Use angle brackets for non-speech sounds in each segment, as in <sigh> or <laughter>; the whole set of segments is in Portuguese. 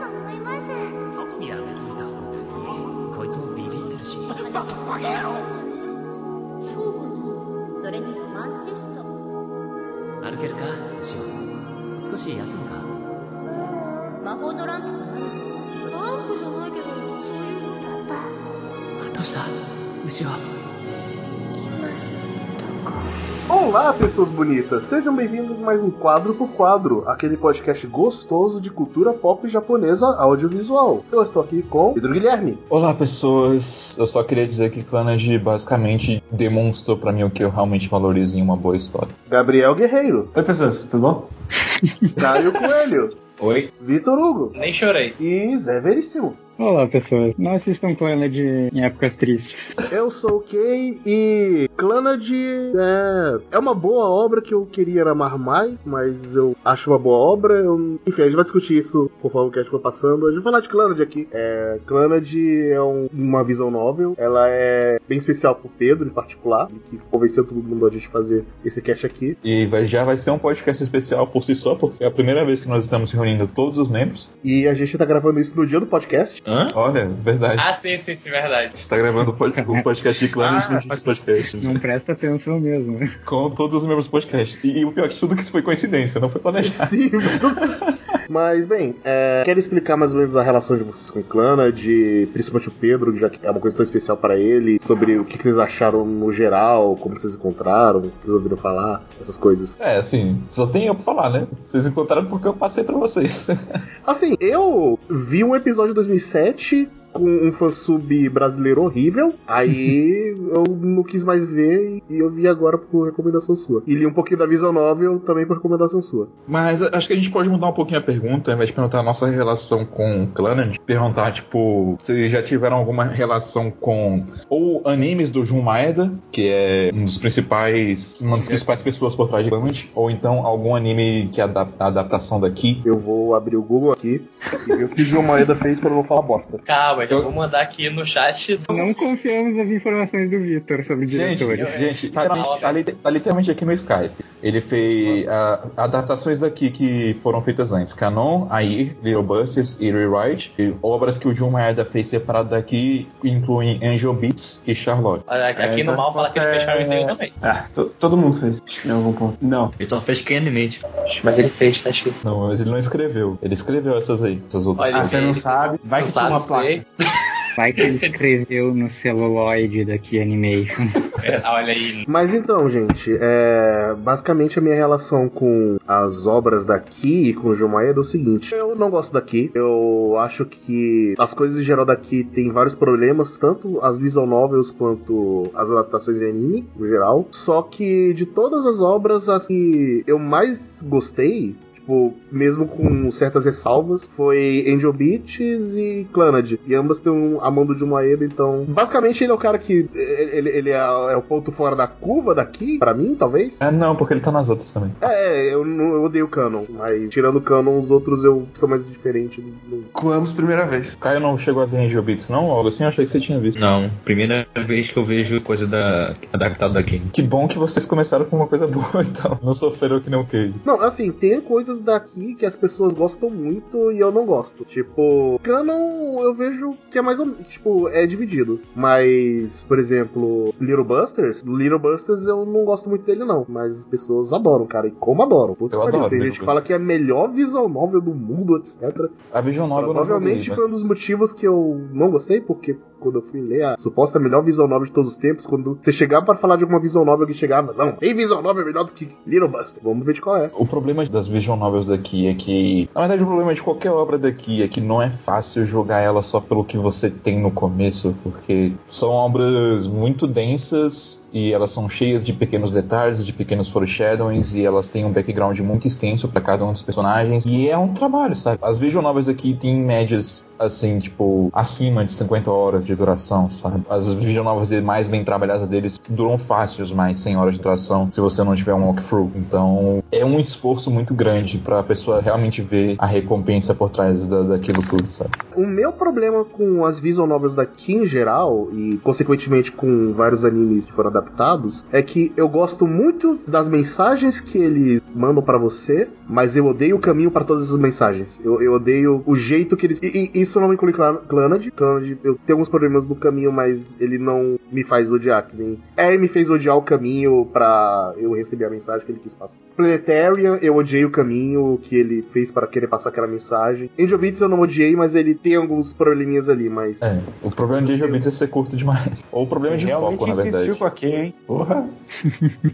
と思います。やめといた方がいい。こいつもビビってるし。そう。それにマンチェスト。歩けるかシオ少し休むか。魔法のランプか何ランプじゃないけどそういうの。パパどうした？牛は Olá, pessoas bonitas! Sejam bem-vindos a mais um Quadro por Quadro, aquele podcast gostoso de cultura pop japonesa audiovisual. Eu estou aqui com Pedro Guilherme. Olá, pessoas. Eu só queria dizer que Clannad basicamente demonstrou pra mim o que eu realmente valorizo em uma boa história. Gabriel Guerreiro, Oi, pessoas, tudo bom? Caio <laughs> Coelho, Oi. Vitor Hugo Nem chorei. e Zé Veríssimo. Olá, pessoas. Não assistam Planet em épocas tristes. Eu sou o Kay e Clannad é, é uma boa obra que eu queria amar mais, mas eu acho uma boa obra. Eu- enfim, a gente vai discutir isso conforme o cast for passando. A gente vai falar de Clannad aqui. É, Clannad é um- uma visão novel. Ela é bem especial pro Pedro, em particular, que convenceu todo mundo a gente fazer esse cast aqui. E vai- já vai ser um podcast especial por si só, porque é a primeira vez que nós estamos reunindo todos os membros. E a gente tá gravando isso no dia do podcast. Hã? Olha, verdade. Ah, sim, sim, sim, verdade. A gente tá gravando o podcast de Clannad Ah, no dia do podcast. Não presta atenção mesmo. né? Com todos os membros do podcast. E, e o pior de tudo é que isso foi coincidência, não foi planejado. <laughs> Sim, mas bem, é, quero explicar mais ou menos a relação de vocês com o Clana, de principalmente o Pedro, já que é uma coisa tão especial para ele, sobre o que que vocês acharam no geral, como vocês encontraram, o que vocês ouviram falar, essas coisas. É, assim, só tem eu pra falar, né? Vocês encontraram porque eu passei pra vocês. <laughs> Assim, eu vi um episódio de 2007 com um fansub brasileiro horrível, aí <laughs> eu não quis mais ver e eu vi agora por recomendação sua. E li um pouquinho da Visual Novel também por recomendação sua. Mas acho que a gente pode mudar um pouquinho a pergunta, ao invés de perguntar a nossa relação com Clannad, perguntar, tipo, se já tiveram alguma relação com ou animes do Jun Maeda, que é um dos principais, uma das principais pessoas por trás de Clannad, ou então algum anime que é adap- a adaptação daqui. Eu vou abrir o Google aqui e ver o que o João Maeda fez pra não falar bosta. Calma, já Eu- vou mandar aqui no chat. Não confiamos nas informações do Vitor sobre Gente, diretores. gente, tá, tá li- tá literalmente aqui no Skype. Ele fez ah, adaptações daqui que foram feitas antes. Canon, Air, Little Busters e Rewrite. E obras que o Jun Maeda fez separado daqui incluem Angel Beats e Charlotte. Aqui É, no então mal fala que ele é- fez Fairy Tail também. Ah, to- todo mundo fez. Ponto. Não. Ele só fez Animate Mas ele fez, tá escrito. Não, mas ele não escreveu. Ele escreveu essas aí, essas outras. Olha, Ah, você não sabe. Vai Não que sabe, uma placa. Vai que ele escreveu no celuloide daqui Animation. <laughs> É, Olha aí. Mas então, gente, é, basicamente a minha relação com as obras daqui e com o João Maeda é o seguinte: eu não gosto daqui, eu acho que as coisas em geral daqui tem vários problemas, tanto as visual novels quanto as adaptações em anime, no geral. Só que de todas as obras, as que eu mais gostei. Tipo, mesmo com certas ressalvas, foi Angel Beats e Clannad. E ambas têm um, a mão do Jumaeda, então. Basicamente, ele é o cara que. Ele, ele é, é o ponto fora da curva daqui, pra mim, talvez. É, não, porque ele tá nas outras também. É, eu, não- eu odeio o Canon, mas tirando o Canon, os outros eu sou mais diferente. não- Coamos primeira vez. Caio não chegou a ver Angel Beats, não? Algo assim, eu achei que você tinha visto. Não, primeira vez que eu vejo coisa da adaptada daqui. Que bom que vocês começaram com uma coisa <laughs> boa, então. Não sofreram que nem o Cage. Não, assim, tem coisas daqui que as pessoas gostam muito e eu não gosto. Tipo, Canon eu vejo que é mais ou menos. Tipo, é dividido. Mas, por exemplo, Little Busters, Little Busters eu não gosto muito dele, não. Mas as pessoas adoram, cara. E como adoram. Puta Eu adoro Tem gente que fala que é a melhor visual novel do mundo, etc. A Vision Novel Provavelmente foi um dos motivos que eu não gostei, porque quando eu fui ler a suposta melhor visual novel de todos os tempos, quando você chegava para falar de alguma visual novel que chegava, não, tem visual novel melhor do que Little Buster. Vamos ver de qual é. O problema das visual novels daqui é que, na verdade, o problema de qualquer obra daqui é que não é fácil jogar ela só pelo que você tem no começo, porque são obras muito densas e elas são cheias de pequenos detalhes, de pequenos foreshadowings e elas têm um background muito extenso pra cada um dos personagens e é um trabalho, sabe? As visual novels aqui têm médias assim, tipo, acima de 50 horas de duração, sabe? As visual novels mais bem trabalhadas deles duram fácil mais de 100 horas de duração se você não tiver um walkthrough. Então, é um esforço muito grande pra pessoa realmente ver a recompensa por trás da, daquilo tudo, sabe? o meu problema com as visual novels daqui em geral, e consequentemente com vários animes que foram adaptados, é que eu gosto muito das mensagens que eles mandam pra você, mas eu odeio o caminho pra todas essas mensagens. Eu, eu odeio o jeito que eles. E, e isso não inclui Clan- Clannad. Clannad, eu tenho alguns problemas no caminho, mas ele não me faz odiar. Que nem. É, me fez odiar o caminho pra eu receber a mensagem que ele quis passar. Planetarian, eu odiei o caminho que ele fez para querer passar aquela mensagem. Angel eu não odiei, mas ele tem alguns probleminhas ali, mas. É, o problema de Angel é ser curto demais. <laughs> Ou o problema de Realmente foco, na verdade. insistiu com a Ken, hein? Porra. <laughs>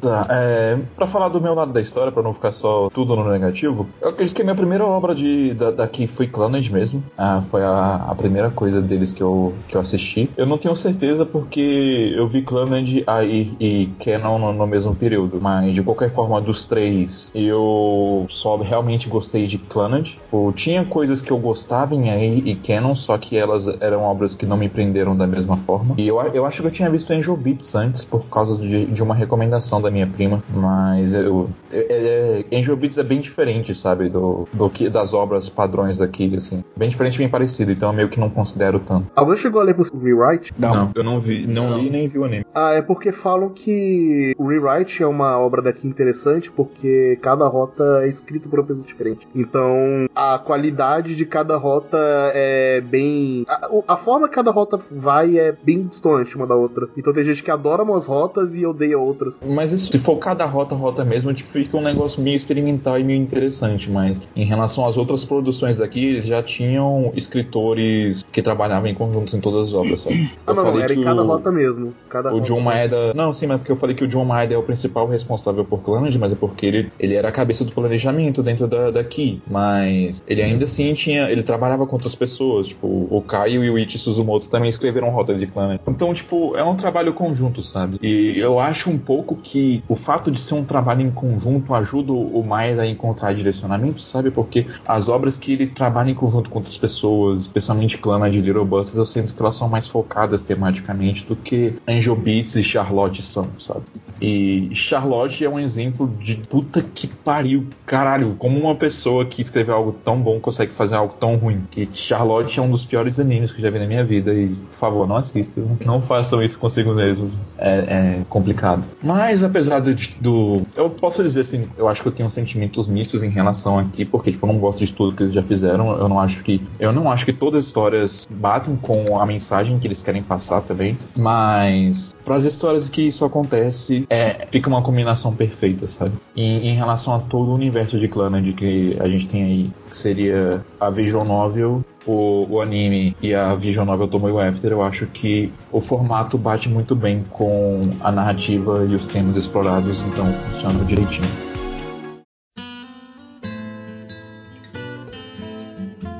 Tá, é, pra falar do meu lado da história, pra não ficar só tudo no negativo, eu acredito que a minha primeira obra de, da, daqui foi Clannad mesmo. Ah, foi a, a primeira coisa deles que eu, que eu assisti. Eu não tenho certeza porque eu vi Clannad aí e Canon no, no mesmo período, mas de qualquer forma, dos três, eu só realmente gostei de Clannad. Tipo, tinha coisas que eu gostava em AI e Canon, só que elas eram obras que não me prenderam da mesma forma. E eu, eu acho que eu tinha visto Angel Beats antes, por causa de, de uma recomendação da minha prima, mas eu, é, é- Angel Beats é bem diferente, sabe, do, do que das obras padrões daqui, assim. Bem diferente, bem parecido, então eu meio que não considero tanto. Alguém chegou a ler por Rewrite? Não. eu não vi, não, li nem vi o anime. Ah, é porque falam que o Rewrite é uma obra daqui interessante porque cada rota é escrita por uma pessoa diferente. Então, a qualidade de cada rota é bem. A, o- a forma que cada rota vai é bem distante uma da outra. Então, tem gente que adora umas rotas e odeia outras. Mas isso, se for cada rota, rota mesmo, tipo, fica um negócio meio experimental e meio interessante, mas em relação às outras produções daqui, eles já tinham escritores que trabalhavam em conjuntos em todas as obras, sabe? Ah, não, não, era em que cada o- rota mesmo. Cada O rota. John Maeda. Não, sim, mas porque eu falei que o John Maeda é o principal responsável por Clannad, mas é porque ele, ele era a cabeça do planejamento dentro da, daqui. Mas ele ainda assim tinha. Ele trabalhava com outras pessoas. Tipo, o Caio e o Ichi Suzumoto também escreveram rotas de Clannad. Então, tipo, é um trabalho conjunto, sabe? E eu acho um pouco que o fato de ser um trabalho em conjunto ajuda o Maeda a encontrar direcionamento, sabe? Porque as obras que ele trabalha em conjunto com outras pessoas, especialmente Clannad e Little Busters, eu sinto que elas são mais focadas tematicamente do que Angel Beats e Charlotte são, sabe? E Charlotte é um exemplo de puta que pariu, caralho, como uma pessoa que escreveu algo tão bom consegue fazer algo tão ruim. Que Charlotte é um dos piores animes que eu já vi na minha vida e, por favor, não assistam. Não façam isso consigo mesmos. É, é complicado. Mas, apesar do, do... Eu posso dizer assim, eu acho que eu tenho sentimentos mistos em relação aqui, porque, tipo, eu não gosto de tudo que eles já fizeram. Eu não acho que... Eu não acho que todas as histórias batem com a mensagem que eles querem passar também. Mas, para as histórias que isso acontece, é, fica uma combinação perfeita, sabe? E, em relação a todo o universo de Clannad que a gente tem aí, que seria a Visual Novel, o, o anime e a Visual Novel Tomoe After, eu acho que o formato bate muito bem com a narrativa e os temas explorados, então funciona direitinho.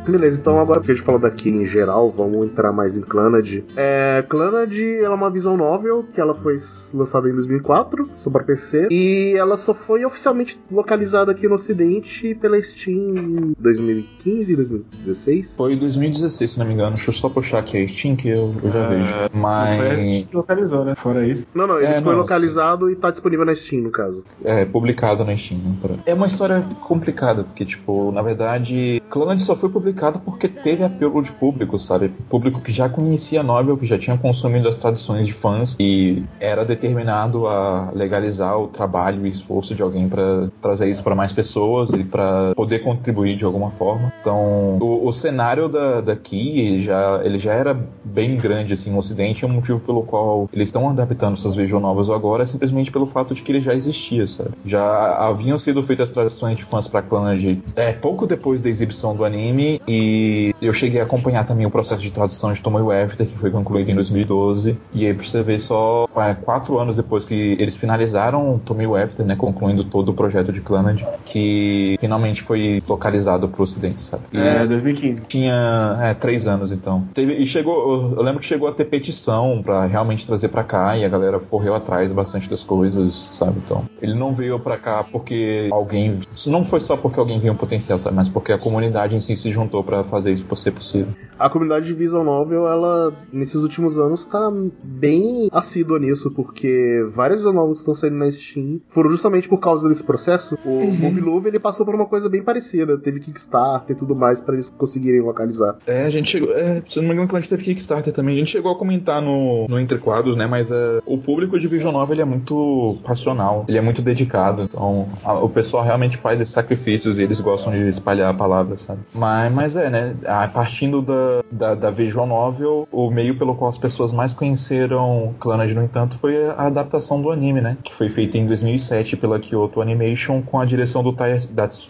Beleza, então agora que a gente falou daqui em geral, vamos entrar mais em Clannad. É, Clannad ela é uma visão novel que ela foi lançada em 2004, só para PC, e ela só foi oficialmente localizada aqui no ocidente pela Steam em 2015, 2016. Foi 2016, se não me engano. Deixa eu só puxar aqui a Steam que eu, eu já vejo. Foi Mas. que localizou, né? Fora isso. Não, não, ele É, foi não, localizado e tá disponível na Steam, no caso. É, publicado na Steam. né, pra- É uma história complicada, porque, tipo, na verdade, Clannad só foi publicado porque teve apelo de público, sabe? Público que já conhecia a novel, que já tinha consumido as traduções de fãs e era determinado a legalizar o trabalho e esforço de alguém pra trazer isso pra mais pessoas e pra poder contribuir de alguma forma. Então, o, o cenário da, daqui, ele já, ele já era bem grande, assim, no ocidente, é um motivo pelo qual eles estão adaptando essas visual novels agora, é simplesmente pelo fato de que ele já existia, sabe? Já haviam sido feitas traduções de fãs pra Clannad é, pouco depois da exibição do anime e eu cheguei a acompanhar também o processo de tradução de Tomoe After, que foi concluído em 2012, e aí pra você ver só é, quatro anos depois que eles finalizaram Tomoe After, né, concluindo todo o projeto de Clannad, que finalmente foi localizado pro ocidente, sabe? E É, 2015. tinha é, três anos então. Teve, e chegou, eu lembro que chegou a ter petição pra realmente trazer pra cá e a galera correu atrás bastante das coisas, sabe? Então, ele não veio pra cá porque alguém, não foi só porque alguém viu um potencial, sabe? Mas porque a comunidade em si se juntou juntou pra fazer isso ser possível. A comunidade de visual novel, ela, nesses últimos anos, tá bem assídua nisso, porque várias visual novels que estão saindo na Steam foram justamente por causa desse processo. O Movie Love, ele passou por uma coisa bem parecida. Teve Kickstarter e tudo mais pra eles conseguirem localizar. É, a gente chegou. É, se eu não me engano, quando a gente teve Kickstarter também, a gente chegou a comentar no, no Entre Quadros, né? Mas é, o público de Visual Novel ele é muito passional, ele é muito dedicado. Então, a- o pessoal realmente faz esses sacrifícios e eles gostam de espalhar a palavra, sabe? Mas, mas é, né? a- Partindo da, da, da Visual Novel, o meio pelo qual as pessoas mais conheceram Clannad, no entanto, foi a adaptação do anime, né? Que foi feita em 2007 pela Kyoto Animation com a direção do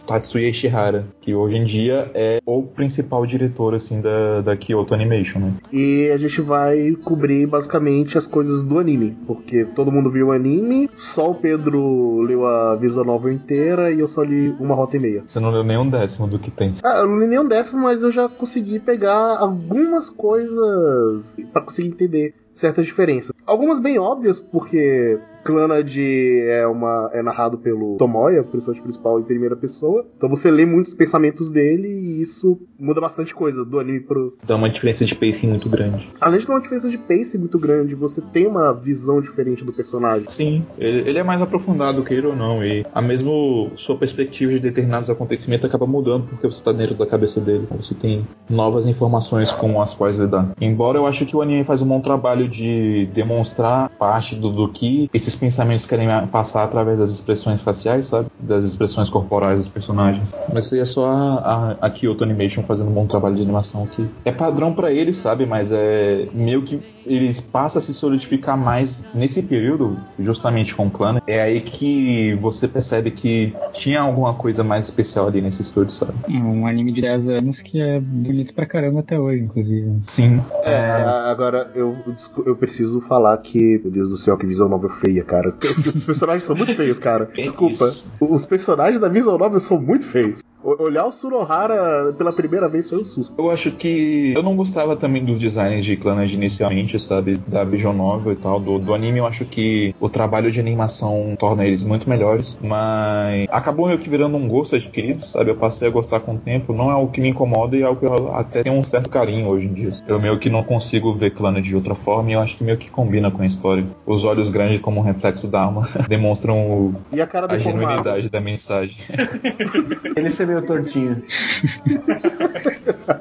Tatsuya Ishihara, que hoje em dia é o principal diretor, assim, da, da Kyoto Animation, né? E a gente vai cobrir basicamente as coisas do anime, porque todo mundo viu o anime, só o Pedro leu a visual novel inteira e eu só li uma rota e meia. Você não leu nem um décimo do que tem. Ah, eu não li nem um décimo, mas eu já consegui pegar algumas coisas pra conseguir entender certas diferenças. Algumas bem óbvias, porque Clannad é, uma, é narrado pelo Tomoya, o personagem principal em primeira pessoa. Então você lê muitos pensamentos dele e isso muda bastante coisa do anime pro, Dá uma diferença de pacing muito grande. Além de ter uma diferença de pace muito grande, você tem uma visão diferente do personagem. Sim, ele, ele é mais aprofundado, queira ou não, e a mesmo sua perspectiva de determinados acontecimentos acaba mudando porque você tá dentro da cabeça dele. Você tem novas informações com as quais lidar. Embora eu acho que o anime faz um bom trabalho de demonstrar parte do, do que esses pensamentos querem passar através das expressões faciais, sabe? Das expressões corporais dos personagens. Mas isso aí é só a, a, a Kyoto Animation fazendo um bom trabalho de animação que é padrão pra eles, sabe? Mas é meio que eles passam a se solidificar mais nesse período, justamente com o clã. É aí que você percebe que tinha alguma coisa mais especial ali nesse estúdio, sabe? Um anime de 10 anos que é bonito pra caramba até hoje, inclusive. Sim. É, agora eu, eu preciso falar que, meu Deus do céu, que visual novel feia, cara. <laughs> Os personagens são muito feios, cara. Desculpa. isso. Os personagens da visual novel são muito feios. O- Olhar o Sunohara pela primeira vez foi um susto. Eu acho que eu não gostava também dos designs de Clannad inicialmente, sabe? Da Vision Novel e tal. Do, do anime eu acho que o trabalho de animação torna eles muito melhores, mas acabou meio que virando um gosto adquirido, sabe? Eu passei a gostar com o tempo. Não é algo que me incomoda e é algo que eu até tenho um certo carinho hoje em dia. Eu meio que não consigo ver Clannad de outra forma e eu acho que meio que combina com a história. Os olhos grandes como um reflexo da alma <laughs> demonstram o- E a cara a genuinidade da mensagem. <laughs> Ele ser meio tortinho.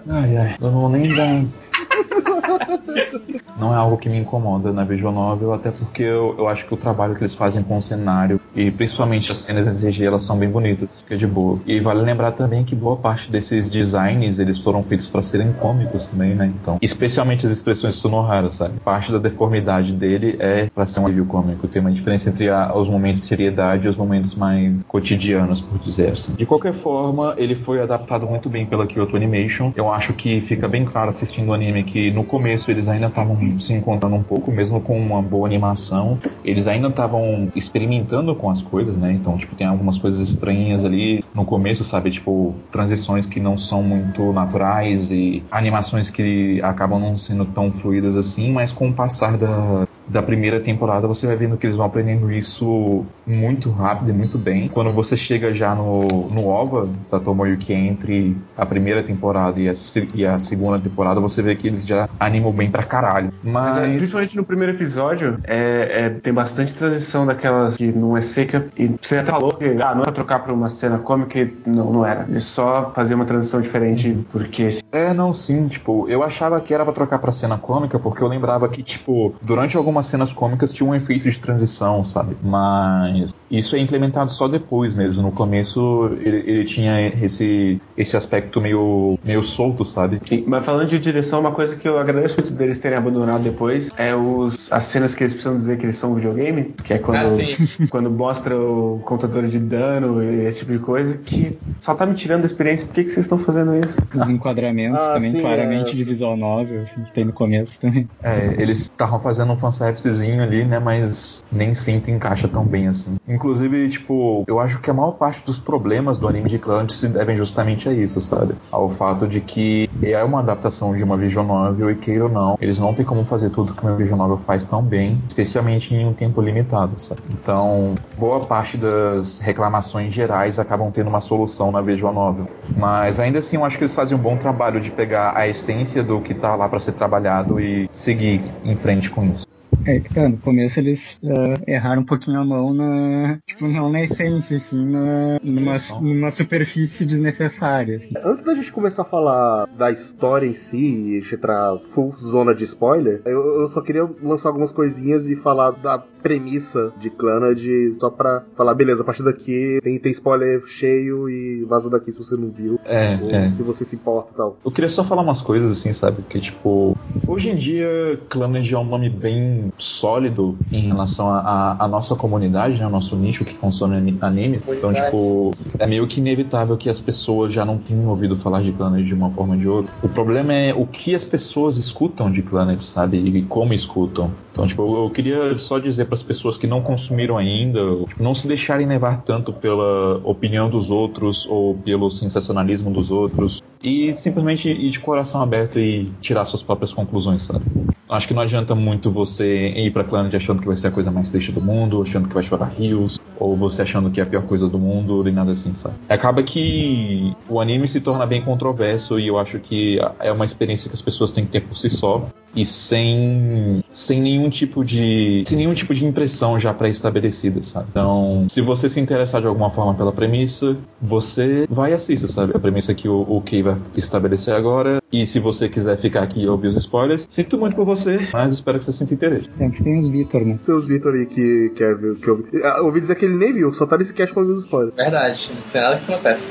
Ai, ai, eu não vou nem dar. <laughs> <laughs> Não é algo que me incomoda na Visual Novel, até porque eu, eu acho que o trabalho que eles fazem com o cenário e principalmente as cenas em CG, elas são bem bonitas, que é de boa. E vale lembrar também que boa parte desses designs, eles foram feitos para serem cômicos também, né? Então, especialmente as expressões sonoras, sabe? Parte da deformidade dele é para ser um alívio cômico. Tem uma diferença entre a- os momentos de seriedade e os momentos mais cotidianos, por dizer assim. De qualquer forma, ele foi adaptado muito bem pela Kyoto Animation. Eu acho que fica bem claro assistindo o anime que no começo eles ainda estavam se encontrando um pouco, mesmo com uma boa animação. Eles ainda estavam experimentando com as coisas, né? Então, tipo, tem algumas coisas estranhas ali no começo, sabe? Tipo, transições que não são muito naturais e animações que acabam não sendo tão fluídas assim, mas com o passar da, da primeira temporada você vai vendo que eles vão aprendendo isso muito rápido e muito bem. Quando você chega já no, no OVA da Tomoyuki entre a primeira temporada e a, e a segunda temporada, você vê que eles já animam bem pra caralho. Mas, é, Mas. principalmente no primeiro episódio, é, é- tem bastante transição daquelas que não é seca. E você até falou que ah, não é trocar pra uma cena cômica. Não, não era. Eles só faziam uma transição diferente porque É, não, sim, tipo, eu achava que era pra trocar pra cena cômica, porque eu lembrava que, tipo, durante algumas cenas cômicas tinha um efeito de transição, sabe? Mas isso é implementado só depois mesmo. No começo ele, ele tinha esse, esse aspecto meio, meio solto, sabe? Sim, mas falando de direção, uma coisa que eu agradeço muito deles terem abandonado depois é os, as cenas que eles precisam dizer que eles são um videogame, que é quando, Ah, <laughs> quando mostra o contador de dano e esse tipo de coisa, que só tá me tirando da experiência. Por que, que vocês estão fazendo isso? Os enquadramentos Ah, também sim, claramente é. de visual novel, assim, que tem no começo também. É, eles estavam fazendo um fanservice fanservicezinho ali, né? Mas nem sempre encaixa tão bem assim. Inclusive, tipo, eu acho que a maior parte dos problemas do anime de Clannad se devem justamente a isso, sabe? Ao fato de que é uma adaptação de uma visual novel e queira ou não, eles não têm como fazer tudo que uma visual novel faz tão bem, especialmente em um tempo limitado, sabe? Então, boa parte das reclamações gerais acabam tendo uma solução na visual novel. Mas ainda assim, eu acho que eles fazem um bom trabalho de pegar a essência do que tá lá para ser trabalhado e seguir em frente com isso. É que tá, no começo eles uh, erraram um pouquinho a mão na. Tipo, não na essência, assim, na, numa, numa superfície desnecessária. Assim. Antes da gente começar a falar da história em si e entrar full zona de spoiler, eu, eu, só queria lançar algumas coisinhas e falar da premissa de Clannad só pra falar, beleza, a partir daqui tem, tem spoiler cheio e vaza daqui se você não viu. É, ou é. se você se importa e tal. Eu queria só falar umas coisas assim, sabe? Que tipo, hoje em dia, Clannad é um nome bem sólido em relação à nossa comunidade, né? O nosso nicho que consome animes. Então, tipo, é meio que inevitável que as pessoas já não tenham ouvido falar de Clannad de uma forma ou de outra. O problema é o que as pessoas escutam de Clannad, sabe? E como escutam. Então, tipo, eu queria só dizer para as pessoas que não consumiram ainda, não se deixarem levar tanto pela opinião dos outros ou pelo sensacionalismo dos outros e simplesmente ir de coração aberto e tirar suas próprias conclusões, sabe? Acho que não adianta muito você ir pra Clannad achando que vai ser a coisa mais triste do mundo, achando que vai chorar rios, ou você achando que é a pior coisa do mundo, nem nada assim, sabe? Acaba que o anime se torna bem controverso e eu acho que é uma experiência que as pessoas têm que ter por si só e sem, sem nenhum tipo de sem nenhum tipo de impressão já pré-estabelecida, sabe? Então, se você se interessar de alguma forma pela premissa, você vai e assista, sabe? A premissa que o, o Kei vai estabelecer agora. E se você quiser ficar aqui e ouvir os spoilers, sinto muito por você, mas espero que você sinta interesse. Tem que tem os Vitor, né? Tem os Vitor aí que quer ver. Que eu... Ah, ouvi dizer que ele nem viu, só tá nesse cast pra ouvir os spoilers. Verdade, não sei nada que acontece.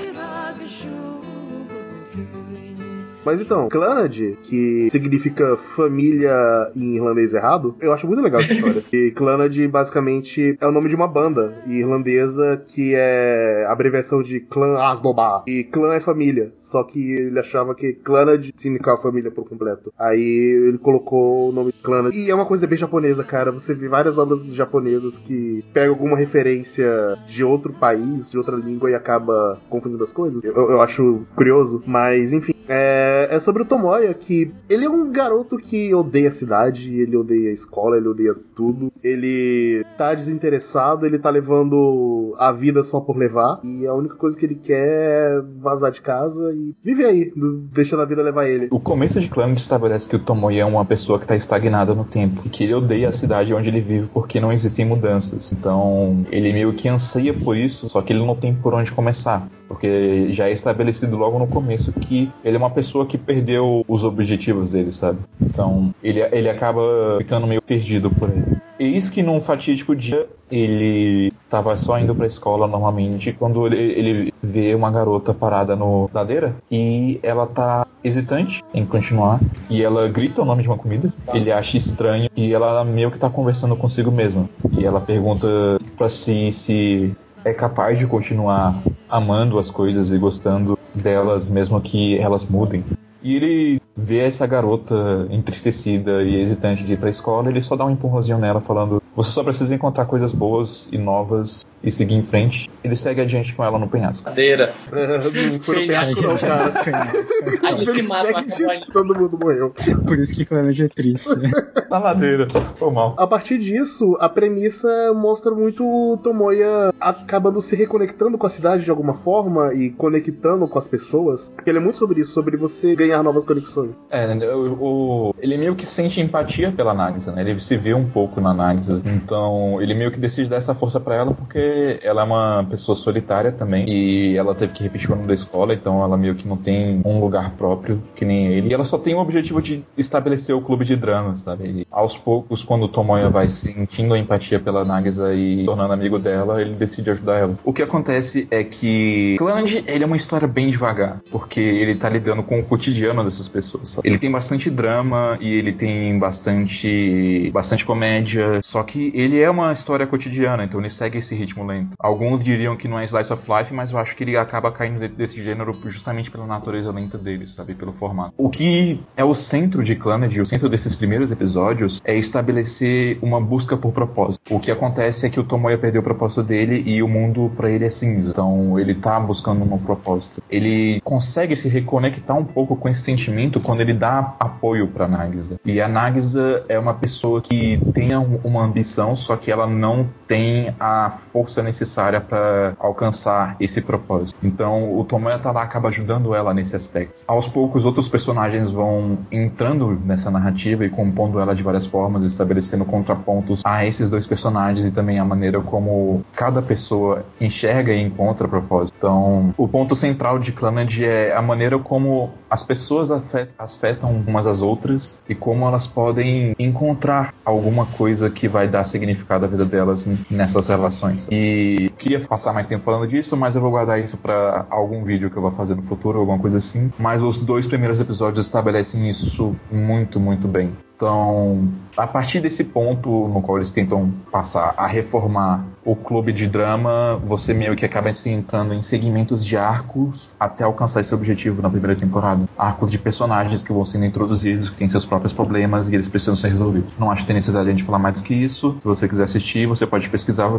Mas então, Clannad, que significa família em irlandês errado, eu acho muito legal essa história. <laughs> e Clannad basicamente é o nome de uma banda irlandesa que é abreviação de Clã Asdobar. E clã é família, só que ele achava que Clannad significava família por completo. Aí ele colocou o nome de Clannad. E é uma coisa bem japonesa, cara. Você vê várias obras japonesas que pegam alguma referência de outro país, de outra língua e acaba confundindo as coisas. Eu, eu acho curioso, mas enfim. É, é, sobre o Tomoya, que ele é um garoto que odeia a cidade, ele odeia a escola, ele odeia tudo. Ele tá desinteressado, ele tá levando a vida só por levar. E a única coisa que ele quer é vazar de casa e viver aí, deixando a vida levar ele. O começo de Clan estabelece que o Tomoya é uma pessoa que tá estagnada no tempo. Que ele odeia a cidade onde ele vive porque não existem mudanças. Então, ele meio que anseia por isso, só que ele não tem por onde começar. Porque já é estabelecido logo no começo que ele é uma pessoa que perdeu os objetivos dele, sabe? Então, ele, ele acaba ficando meio perdido por aí. Eis que num fatídico dia ele tava só indo pra escola normalmente quando ele, ele vê uma garota parada no ladeira e ela tá hesitante em continuar e ela grita o nome de uma comida. Ele acha estranho e ela meio que tá conversando consigo mesma. E ela pergunta pra si se é capaz de continuar amando as coisas e gostando delas mesmo que elas mudem. E ele vê essa garota entristecida e hesitante de ir pra escola, ele só dá um empurrãozinho nela falando: Você só precisa encontrar coisas boas e novas e seguir em frente. Ele segue adiante com ela no penhasco. Cadeira. não foi no penhasco, não, cara. <laughs> Aí se mata. Todo mundo morreu. Por isso que Clannad é triste. Né? <laughs> Na ladeira, foi mal. A partir disso, a premissa mostra muito o Tomoya acabando se reconectando com a cidade de alguma forma e conectando com as pessoas. Porque ele é muito sobre isso, sobre você ganhar novas conexões. É, né, o, o- ele meio que sente empatia pela Nagisa, né? Ele se vê um pouco na Nagisa. Então, ele meio que decide dar essa força pra ela porque ela é uma pessoa solitária também. E ela teve que repetir o ano da escola, então ela meio que não tem um lugar próprio, que nem ele. E ela só tem o objetivo de estabelecer o clube de dramas, sabe? E aos poucos, quando Tomoya vai sentindo a empatia pela Nagisa e tornando amigo dela, ele decide ajudar ela. O que acontece é que Clange, ele é uma história bem devagar, porque ele tá lidando com o cotidiano dessas pessoas. sabe? Ele tem bastante drama e ele tem bastante bastante comédia, só que que ele é uma história cotidiana, então ele segue esse ritmo lento. Alguns diriam que não é slice of life, mas eu acho que ele acaba caindo desse gênero justamente pela natureza lenta dele, sabe? Pelo formato. O que é o centro de Clannad, o centro desses primeiros episódios, é estabelecer uma busca por propósito. O que acontece é que o Tomoya perdeu o propósito dele e o mundo para ele é cinza. Então ele tá buscando um novo propósito. Ele consegue se reconectar um pouco com esse sentimento quando ele dá apoio para Nagisa. E a Nagisa é uma pessoa que tem uma ambição, só que ela não tem a força necessária para alcançar esse propósito. Então o Tomoya tá lá acaba ajudando ela nesse aspecto. Aos poucos outros personagens vão entrando nessa narrativa e compondo ela de várias formas, estabelecendo contrapontos a esses dois personagens e também a maneira como cada pessoa enxerga e encontra propósito. Então, o ponto central de Clannad é a maneira como as pessoas afetam umas às outras e como elas podem encontrar alguma coisa que vai dar significado à vida delas nessas relações. E queria passar mais tempo falando disso, mas eu vou guardar isso para algum vídeo que eu vou fazer no futuro, alguma coisa assim. Mas os dois primeiros episódios estabelecem isso muito, muito bem. Então, a partir desse ponto no qual eles tentam passar a reformar o clube de drama, você meio que acaba se entrando em segmentos de arcos até alcançar esse objetivo na primeira temporada. Arcos de personagens que vão sendo introduzidos, que têm seus próprios problemas e eles precisam ser resolvidos. Não acho que tem necessidade de falar mais do que isso. Se você quiser assistir, você pode pesquisar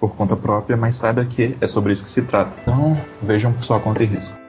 por conta própria, mas saiba que é sobre isso que se trata. Então, vejam sua conta e risco.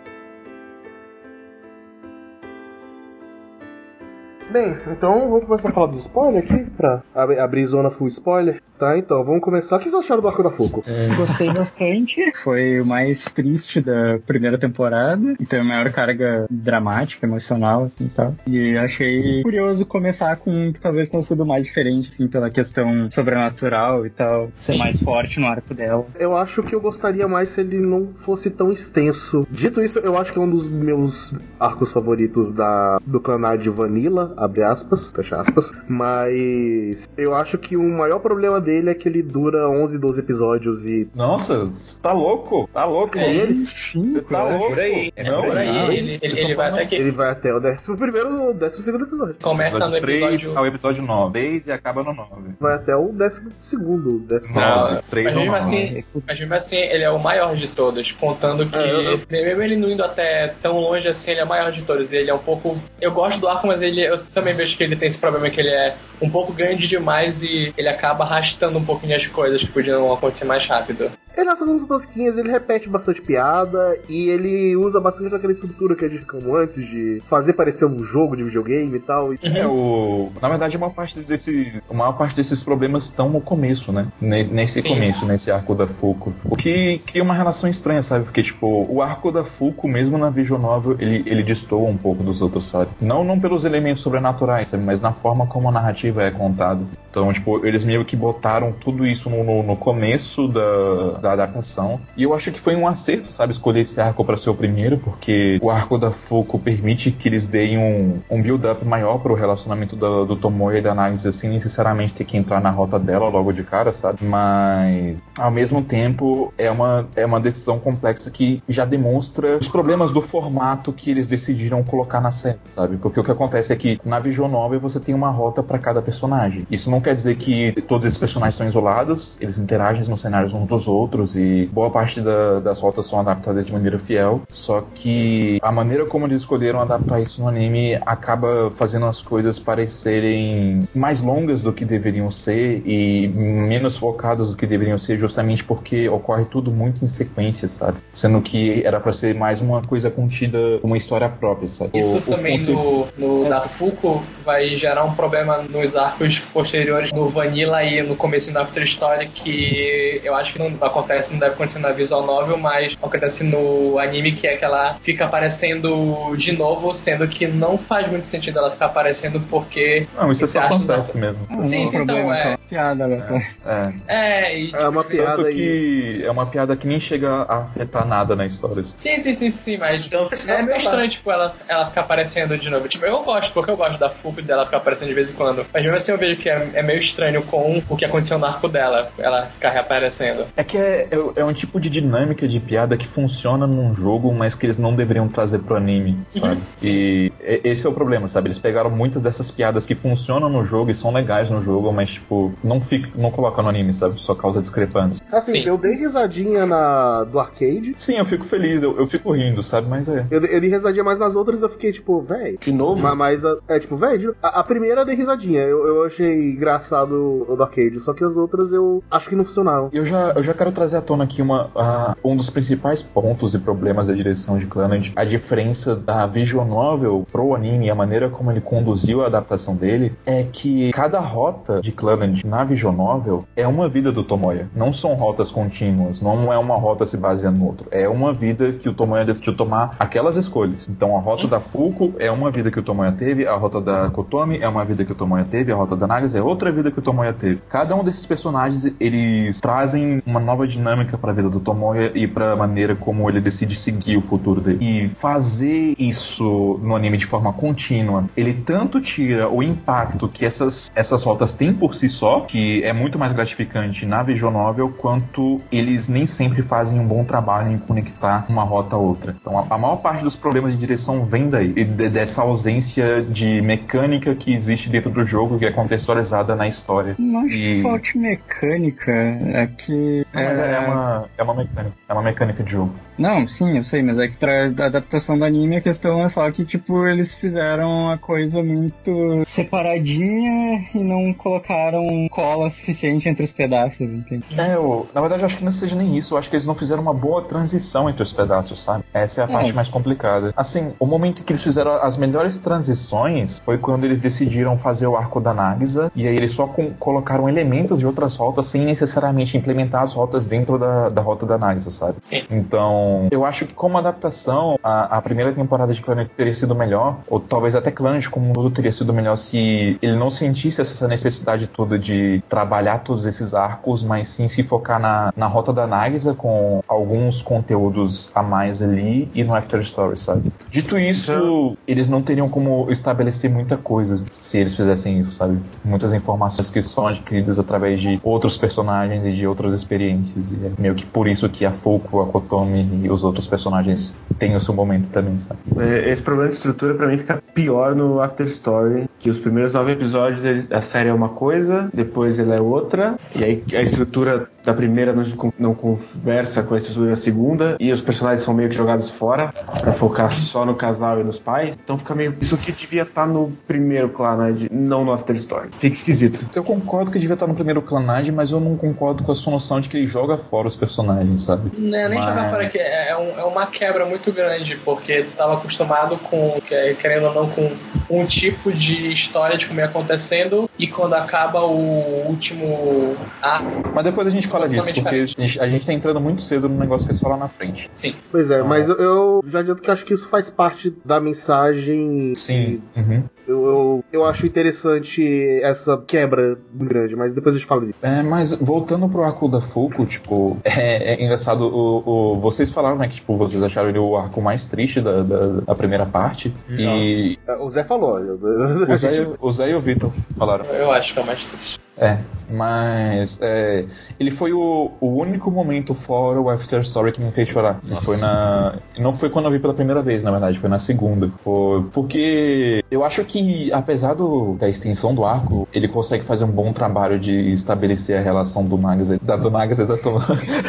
Bem, então vamos começar a falar dos spoilers aqui, pra abrir zona full spoiler. Tá, então, vamos começar. O que vocês acharam do Arco da Foco? É, gostei bastante. <laughs> Foi o mais triste da primeira temporada. E tem a maior carga dramática, emocional, assim, tal. E achei curioso começar com um que talvez tenha sido mais diferente, assim, pela questão sobrenatural e tal. Ser mais forte no arco dela. Eu acho que eu gostaria mais se ele não fosse tão extenso. Dito isso, eu acho que é um dos meus arcos favoritos da, do canal de Vanilla, abre aspas, fecha aspas. Mas eu acho que o maior problema dele é que ele dura 11, 12 episódios e. Nossa, você tá louco? Tá louco? É ele? Você tá é louco? Por aí. É não, por aí. Não. Ele, ele, ele vai até que... Ele vai até o 11 primeiro ou 12 segundo episódio. Começa episódio no episódio... 3 ao episódio 9. 10 e acaba no 9. Vai até o 12 segundo. Décimo não, 3 mas, mesmo assim, mas mesmo assim, ele é o maior de todos. Contando que, é, eu... mesmo ele não indo até tão longe assim, ele é o maior de todos. Ele é um pouco... Eu gosto do arco, mas ele, eu também vejo que ele tem esse problema que ele é um pouco grande demais e ele acaba arrastando um pouquinho as coisas que podiam acontecer mais rápido. Ele nasce algumas rosquinhas, ele repete bastante piada e ele usa bastante aquela estrutura que a gente falou antes de fazer parecer um jogo de videogame e tal. É, o... Na verdade, uma parte desse. A maior parte desses problemas estão no começo, né? Nesse Sim. começo, nesse arco da Fuco. O que cria uma relação estranha, sabe? Porque, tipo, o arco da Fuco, mesmo na Visual Novel, ele, ele destoa um pouco dos outros, sabe? Não, não pelos elementos sobrenaturais, sabe? Mas na forma como a narrativa é contada. Então, tipo, eles meio que botaram tudo isso no, no, no começo da, da adaptação. E eu acho que foi um acerto, sabe, escolher esse arco para ser o primeiro, porque o arco da Fuku permite que eles deem um, um build-up maior pro relacionamento do, do Tomoya e da Nagisa, sem necessariamente ter que entrar na rota dela logo de cara, sabe? Mas, ao mesmo tempo, é uma, é uma decisão complexa que já demonstra os problemas do formato que eles decidiram colocar na série, sabe? Porque o que acontece é que na Visual Novel você tem uma rota para cada personagem. Isso não quer dizer que todos esses personagens são isolados, eles interagem nos cenários uns dos outros, outros e boa parte da, das rotas são adaptadas de maneira fiel. Só que a maneira como eles escolheram adaptar isso no anime acaba fazendo as coisas parecerem mais longas do que deveriam ser e menos focadas do que deveriam ser, justamente porque ocorre tudo muito em sequência, sabe? Sendo que era para ser mais uma coisa contida, uma história própria, sabe? Isso o, também o no, no da Fuku vai gerar um problema nos arcos posteriores no Vanilla e no começo da After Story que eu acho que não acontece acontece, não deve acontecer na visual novel, mas acontece no anime, que é que ela fica aparecendo de novo, sendo que não faz muito sentido ela ficar aparecendo porque. Não, isso é só conceito mesmo. Não, sim, sim, então é. é piada, né? É. É, e, é uma tipo, piada Tanto que é uma piada que nem chega a afetar nada na história. Sim, sim, sim, sim, mas então, é meio estranho, tipo, ela, ela ficar aparecendo de novo. Tipo, eu gosto, porque eu gosto da Fuku dela ficar aparecendo de vez em quando. Mas mesmo assim eu vejo que é, é meio estranho com o que aconteceu no arco dela, ela ficar reaparecendo. É que é é, é, um tipo de dinâmica de piada que funciona num jogo, mas que eles não deveriam trazer pro anime, sabe? Uhum. E esse é o problema, sabe? Eles pegaram muitas dessas piadas que funcionam no jogo e são legais no jogo, mas, tipo, não, fica, não coloca no anime, sabe? Só causa discrepância. Assim, Sim. eu dei risadinha na do arcade. Sim, eu fico feliz, eu, eu fico rindo, sabe? Mas é. Eu, eu dei risadinha mais nas outras, eu fiquei tipo, véi. De novo? Mas, mas a- é tipo, velho, a, a primeira eu dei risadinha. Eu, eu achei engraçado o do arcade. Só que as outras eu acho que não funcionaram. Eu já, eu já quero trazer à tona aqui uma, a- um dos principais pontos e problemas da direção de Clannad, a diferença da visual novel pro anime a maneira como ele conduziu a adaptação dele, é que cada rota de Clannad na visual novel é uma vida do Tomoya. Não são rotas contínuas, não é uma rota se baseando no outro. É uma vida que o Tomoya decidiu tomar aquelas escolhas. Então a rota da Fuku é uma vida que o Tomoya teve, a rota da Kotomi é uma vida que o Tomoya teve, a rota da Nagisa é outra vida que o Tomoya teve. Cada um desses personagens, eles trazem uma nova dinâmica para a vida do Tomoya e para a maneira como ele decide seguir o futuro dele. E fazer isso no anime de forma contínua, ele tanto tira o impacto que essas, essas rotas têm por si só, que é muito mais gratificante na visual novel, quanto eles nem sempre fazem um bom trabalho em conectar uma rota a outra. Então a, a maior parte dos problemas de direção vem daí, e de- dessa ausência de mecânica que existe dentro do jogo, que é contextualizada na história. Não acho E- que falte mecânica. É que. Não, mas é, uma, é uma mecânica, é uma mecânica de jogo. Não, sim, eu sei, mas é que traz a adaptação do anime, a questão é só que, tipo, eles fizeram a coisa muito separadinha e não colocaram cola suficiente entre os pedaços, entende? É, eu, na verdade eu acho que não seja nem isso, eu acho que eles não fizeram uma boa transição entre os pedaços, sabe? Essa é a É. parte mais complicada. Assim, o momento que eles fizeram as melhores transições foi quando eles decidiram fazer o arco da Nagisa, e aí eles só com- colocaram elementos de outras rotas sem necessariamente implementar as rotas dentro da, da rota da Nagisa, sabe? Sim. Então, eu acho que como adaptação, a, a primeira temporada de Clannad teria sido melhor, ou talvez até Clannad como um todo teria sido melhor se ele não sentisse essa necessidade toda de trabalhar todos esses arcos, mas sim se focar na, na rota da Nagisa com alguns conteúdos a mais ali e no After Story, sabe? Dito isso, eles não teriam como estabelecer muita coisa se eles fizessem isso, sabe? Muitas informações que são adquiridas através de outros personagens e de outras experiências. E é meio que por isso que a Fuku, a Kotomi e os outros personagens têm o seu momento também, sabe? É, Esse problema de estrutura pra mim fica pior no After Story, que os primeiros nove episódios a série é uma coisa, depois ela é outra, e aí a estrutura da primeira não, conversa com a estrutura da segunda, e os personagens são meio que jogados fora pra focar só no casal e nos pais. Então fica meio. Isso aqui devia estar no primeiro Clannad, não no After Story. Fica esquisito. Eu concordo que devia estar no primeiro Clanad, mas eu não concordo com a sua noção de que ele joga fora os personagens, sabe? Não é nem Mas- jogar fora que é, é um- é uma quebra muito grande, porque tu tava acostumado com, que- querendo ou não, com um tipo de história de como ia acontecendo, e quando acaba o último ato, Mas depois a gente fala disso, porque a gente, a gente tá entrando muito cedo no negócio que é só lá na frente. sim. Pois é, Ah. mas eu, eu já adianto que acho que isso faz parte da mensagem. Sim. Uhum. Eu, eu, eu acho interessante essa quebra grande, mas depois a gente fala disso. É, mas voltando pro arco da Fuku, tipo, <laughs> é, é engraçado, o, o- vocês falaram, né, que tipo, vocês acharam ele o arco mais triste da, da, da primeira parte, e É, O Zé falou. o Zé, o Zé e o Vitor falaram. Eu acho que é o mais triste. É, mas é, ele foi o, o único momento fora o After Story que me fez chorar. Foi na. Não foi quando eu vi pela primeira vez, na verdade, foi na segunda. Foi porque eu acho que, apesar do, da extensão do arco, ele consegue fazer um bom trabalho de estabelecer a relação do Nagisa, da, do Nagisa e da Tom,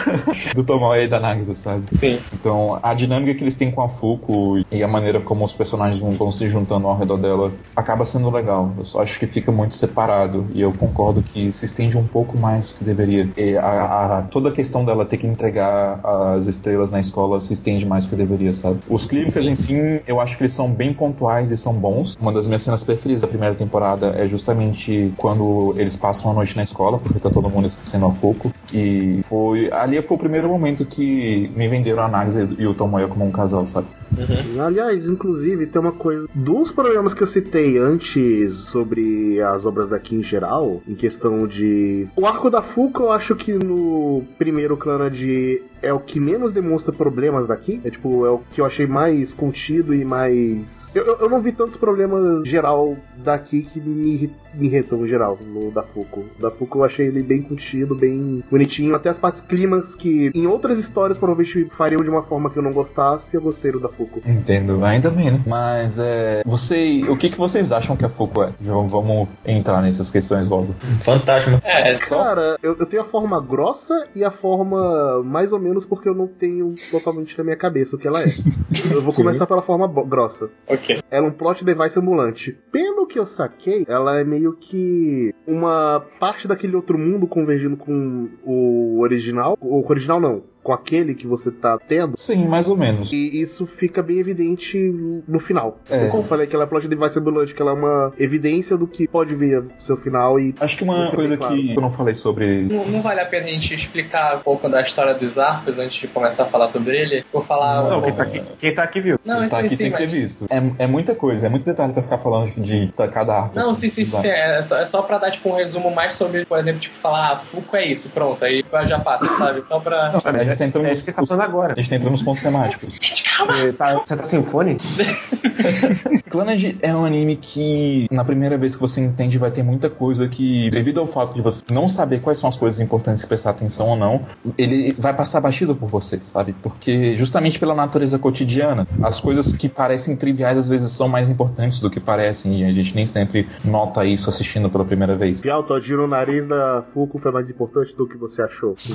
<laughs> do Tomoe e da Nagisa, sabe? Sim. Então, a dinâmica que eles têm com a Fuku e a maneira como os personagens vão, vão se juntando ao redor dela acaba sendo legal. Eu só acho que fica muito separado e eu concordo que se estende um pouco mais do que deveria. A, a- toda a questão dela ter que entregar as estrelas na escola se estende mais do que deveria, sabe? Os clínicas em si, eu acho que eles são bem pontuais e são bons. Uma das minhas cenas preferidas da primeira temporada é justamente quando eles passam a noite na escola, porque tá todo mundo esquecendo a Fuku. E foi. Ali foi o primeiro momento que me venderam a Nagisa e o Tomoya como um casal, sabe? Aliás, inclusive, tem uma coisa. Dos programas que eu citei antes sobre as obras daqui em geral, em questão de. O arco da Fuca, eu acho que no primeiro Clannad é o que menos demonstra problemas daqui. É tipo, é o que eu achei mais contido e mais. Eu, eu, eu não vi tantos problemas geral daqui que me, me irritam em geral no da Fuku. O da Fuku eu achei ele bem contido, bem bonitinho. Até as partes climas que em outras histórias provavelmente fariam de uma forma que eu não gostasse, eu gostei do da Fuku. Entendo, ainda bem, né? Mas é. Você. O que, que vocês acham que a Fuku é? Vamos- Vamos entrar nessas questões logo. Fantástico. É, Cara, eu, eu tenho a forma grossa e a forma mais ou menos porque eu não tenho totalmente na minha cabeça o que ela é. <laughs> Eu vou começar pela forma grossa. ok. Ela é um plot device ambulante. Pelo que eu saquei, ela é meio que uma parte daquele outro mundo convergindo com o original. O original não, com aquele que você tá tendo. Sim, mais ou menos. E isso fica bem evidente no final. É. Como eu falei, que ela é plot device ambulante, que ela é uma evidência do que pode vir ao seu final e Acho que uma coisa claro. que eu não falei sobre. Não, não vale a pena a gente explicar um pouco da história dos arcos antes de começar a falar sobre ele? Vou falar um Não, quem tá aqui, quem tá aqui viu. Não, tá entendi, aqui sim, tem que ter mas- visto. É, é muita coisa, é muito detalhe pra ficar falando de cada arco. Não, assim. sim, sim, sim. É só, é só pra dar tipo, um resumo mais sobre, por exemplo, tipo, falar, ah, Fuku é isso, pronto, aí já passa, sabe? Só pra. Não, sabe, gente tá entrando É isso que tá falando agora. a gente tá entrando nos pontos temáticos. <laughs> Você tá, você tá sem fone? <laughs> Clannad é um anime que, na primeira vez que você entende, vai ter muita coisa que, devido ao fato de você não saber quais são as coisas importantes e prestar atenção ou não, ele vai passar batido por você, sabe? Porque, justamente pela natureza cotidiana, as coisas que parecem triviais às vezes são mais importantes do que parecem, e a gente nem sempre nota isso assistindo pela primeira vez. Piau, Todinho no nariz da Fuku foi mais importante do que você achou. <laughs>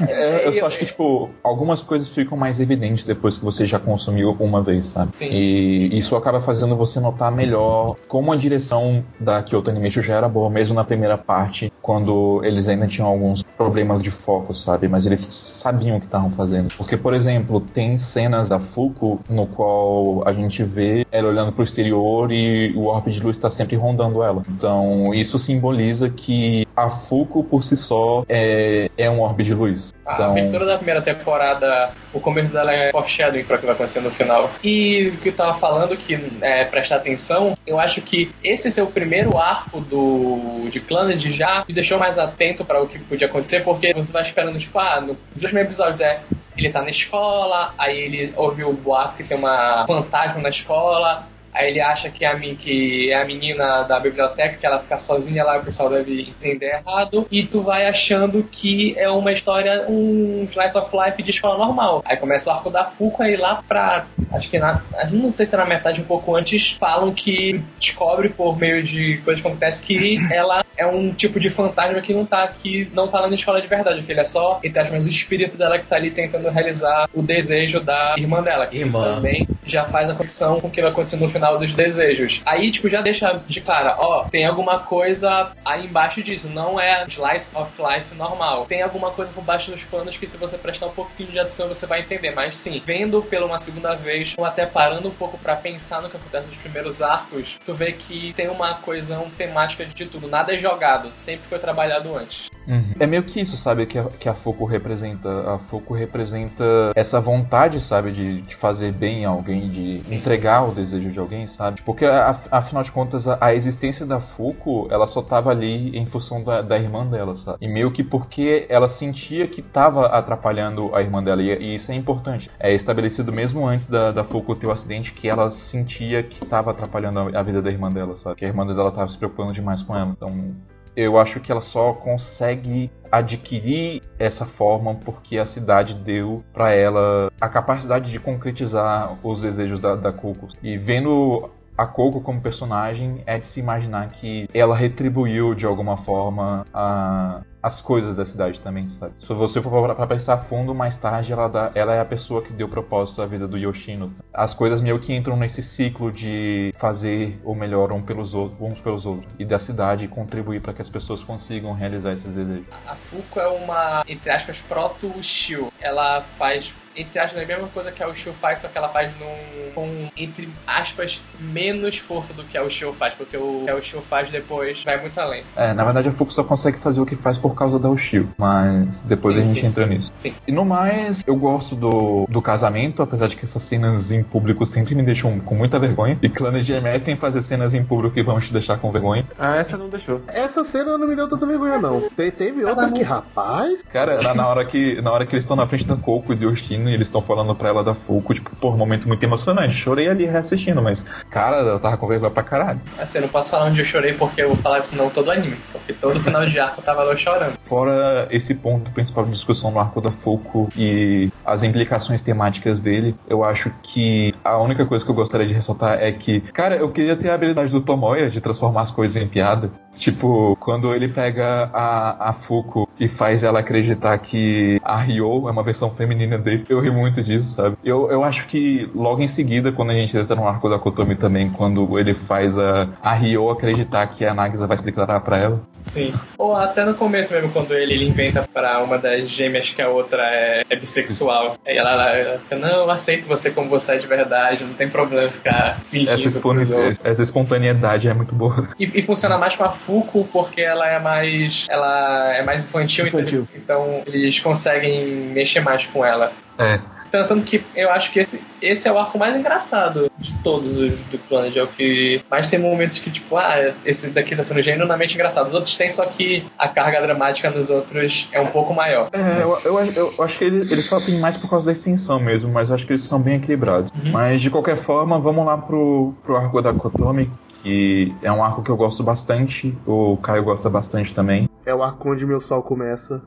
É, eu só acho que, tipo, algumas coisas ficam mais evidentes depois que você já consumiu uma vez, sabe? Sim. E isso acaba fazendo você notar melhor como a direção da Kyoto Animation já era boa, mesmo na primeira parte, quando eles ainda tinham alguns problemas de foco, sabe? Mas eles sabiam o que estavam fazendo. Porque, por exemplo, tem cenas da Fuku no qual a gente vê ela olhando pro exterior e o orbe de luz está sempre rondando ela. Então, isso simboliza que a Fuku por si só é, é um orbe de luz. A Então, abertura da primeira temporada, o começo dela é foreshadowing para o que vai acontecer no final. E o que eu tava falando, que é prestar atenção, eu acho que esse ser o primeiro arco do de Clannad já me deixou mais atento para o que podia acontecer, porque você vai esperando, tipo, ah, nos dois primeiros episódios é ele tá na escola, aí ele ouviu o boato que tem uma fantasma na escola, Aí ele acha que é, a, que é a menina da biblioteca, que ela fica sozinha lá, o pessoal deve entender errado. E tu vai achando que é uma história, um slice of life de escola normal. Aí começa o arco da Fuku, aí lá pra. Acho que na. Não sei se na metade, um pouco antes, falam que descobre por meio de coisas que acontecem que ela é um tipo de fantasma que não tá aqui, não tá lá na escola de verdade, que ele é só, entre aspas, o espírito dela que tá ali tentando realizar o desejo da irmã dela, que Irmã. também já faz a conexão com o que vai acontecer no final dos desejos. Aí, tipo, já deixa de cara, ó, tem alguma coisa aí embaixo disso, não é slice of life normal. Tem alguma coisa por baixo dos panos que se você prestar um pouquinho de atenção você vai entender, mas sim, vendo pela uma segunda vez, ou até parando um pouco pra pensar no que acontece nos primeiros arcos, tu vê que tem uma coesão temática de tudo, nada é jogado, sempre foi trabalhado antes. Uhum. É meio que isso, sabe, que a, que a Foco representa. A Foco representa essa vontade, sabe, de, de fazer bem a alguém, de Sim. entregar o desejo de alguém, sabe? Porque, afinal de contas, a, existência da Foco, ela só tava ali em função da, da irmã dela, sabe? E meio que porque ela sentia que tava atrapalhando a irmã dela, e, e isso é importante. É estabelecido mesmo antes da, da ter o acidente, que ela sentia que tava atrapalhando a, a vida da irmã dela, sabe? Que a irmã dela tava se preocupando demais com ela. Então, eu acho que ela só consegue adquirir essa forma porque a cidade deu pra ela a capacidade de concretizar os desejos da, da. E vendo a Coco como personagem, é de se imaginar que ela retribuiu de alguma forma a, as coisas da cidade também, sabe? Se você for pra- pensar fundo, mais tarde ela, dá- ela é a pessoa que deu propósito à vida do Yoshino. As coisas meio que entram nesse ciclo de fazer o melhor um pelos outros, uns pelos outros e da cidade contribuir para que as pessoas consigam realizar esses desejos. A Fuko é uma, entre aspas, proto-Ushio. Ela faz, entre aspas, a mesma coisa que a Ushio faz, só que ela faz num, com, entre aspas, menos força do que a Ushio faz, porque o que a Ushio faz depois vai muito além. É, na verdade a Fuku só consegue fazer o que faz por causa da Ushio, mas depois Sim, a gente sim. entra nisso. Sim. E no mais, eu gosto do, do casamento, apesar de que essas cenas em público sempre me deixam com muita vergonha. E clãs de MS tem fazer cenas em público que vão te deixar com vergonha. Ah, essa não deixou. Essa cena não me deu tanta vergonha, não. Te- teve outra que, rapaz. Cara, na hora que, na hora que eles estão na frente da Coco e do E eles estão falando pra ela da Fuku, tipo, pô, um momento muito emocionante. Chorei ali reassistindo, mas, cara, eu tava com vergonha pra caralho. Assim, eu não posso falar onde eu chorei porque eu vou falar isso não todo anime. Porque todo final de arco eu tava lá chorando. Fora esse ponto principal de discussão no arco da Fuku e as implicações temáticas dele, eu acho que a única coisa que eu gostaria de ressaltar é que, cara, eu queria ter a habilidade do Tomoya de transformar as coisas em piada. Tipo, quando ele pega a, a Fuku e faz ela acreditar que a Ryo é uma versão feminina dele, eu ri muito disso, sabe? Eu, eu acho que logo em seguida, quando a gente entra no arco da Kotomi também, quando ele faz a, a Ryo acreditar que a Nagisa vai se declarar pra ela, Sim. Ou até no começo mesmo, quando ele, ele inventa pra uma das gêmeas que a outra é, é bissexual. Aí ela, ela, ela fica, não, eu aceito você como você é de verdade, não tem problema ficar fingindo. essa, outros." essa espontaneidade é muito boa. E, e funciona mais com a Fuku porque ela é mais. Ela é mais infantil, Infantil. Então, então eles conseguem mexer mais com ela. É. Tanto, tanto que eu acho que esse, esse é o arco mais engraçado de todos os do Planet. É o que mais tem momentos que, tipo, ah, esse daqui tá sendo genuinamente engraçado. Os outros tem, só que a carga dramática nos outros é um pouco maior. É, eu, eu, eu- eu acho que ele, ele só tem mais por causa da extensão mesmo, mas eu acho que eles são bem equilibrados. Uhum. Mas de qualquer forma, vamos lá pro, pro arco da Kotomi, que é um arco que eu gosto bastante, o Caio gosta bastante também. É o arco onde meu sol começa.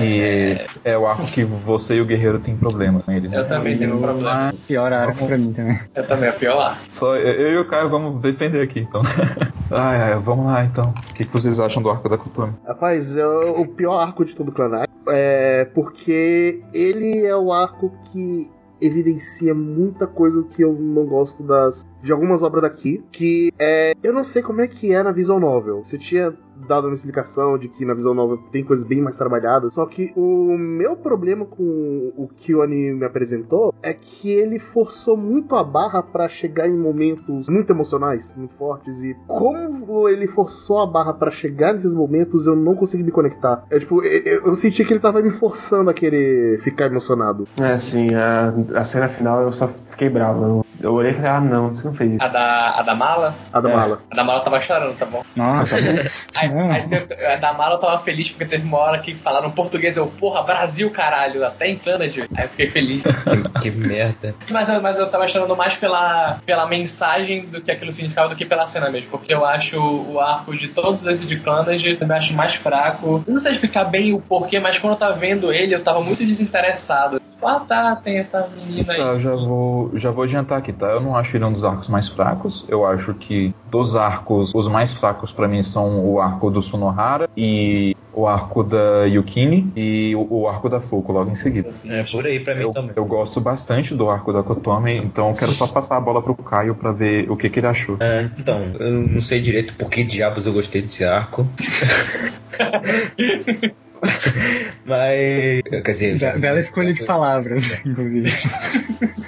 E é, o arco que você e o Guerreiro têm problema nele, né? Eu também tenho um problema. Mas Pior arco Vamos- pra mim também. Eu também, é pior lá. só eu, e o Caio vamos defender aqui, então. <laughs> ai, ai, vamos lá então. O que, que vocês acham do arco da Kotomi? Rapaz, é o o pior arco de todo o Clanai. É porque ele é o arco que evidencia muita coisa que eu não gosto das de algumas obras daqui, que é eu não sei como é que é na visual novel. Você tinha dado uma explicação de que na visual novel tem coisas bem mais trabalhadas, só que o meu problema com o que o anime me apresentou é que ele forçou muito a barra pra chegar em momentos muito emocionais, muito fortes e como ele forçou a barra pra chegar nesses momentos, eu não consegui me conectar. É tipo, eu, eu- senti que ele tava me forçando a querer ficar emocionado. É assim, a, a cena final eu só fiquei bravo. Eu, eu olhei e falei, ah não, você não fez isso. A da, a da mala, A da É. mala. a da mala tava chorando, tá bom? Nossa, <laughs> Não. aí teve- a da mala eu tava feliz porque teve uma hora que falaram português. Eu, porra, Brasil, caralho, até em Canada. Aí eu fiquei feliz. <laughs> Que, que merda. Mas, eu- mas eu tava chorando mais pela, pela mensagem do que aquilo significava do que pela cena mesmo. Porque eu acho o arco de todos esses de Clannad, eu acho mais fraco. Eu não sei explicar bem o porquê, mas quando eu tava vendo ele, eu tava muito desinteressado. Ah, tá, tem essa menina aí. Tá, eu já vou, já vou adiantar aqui, tá? Eu não acho ele um dos arcos mais fracos. Eu acho que dos arcos, os mais fracos pra mim são o arco do Sunohara e o arco da Yukini e o, o arco da Fuku logo em seguida. É por aí pra mim Eu, também. eu gosto bastante do arco da Kotomi, então eu quero só passar a bola pro Caio pra ver o que, que ele achou. Ah, então, eu não sei direito por que diabos eu gostei desse arco. <laughs> Mas. Quer dizer. be- bela escolha de palavras, inclusive.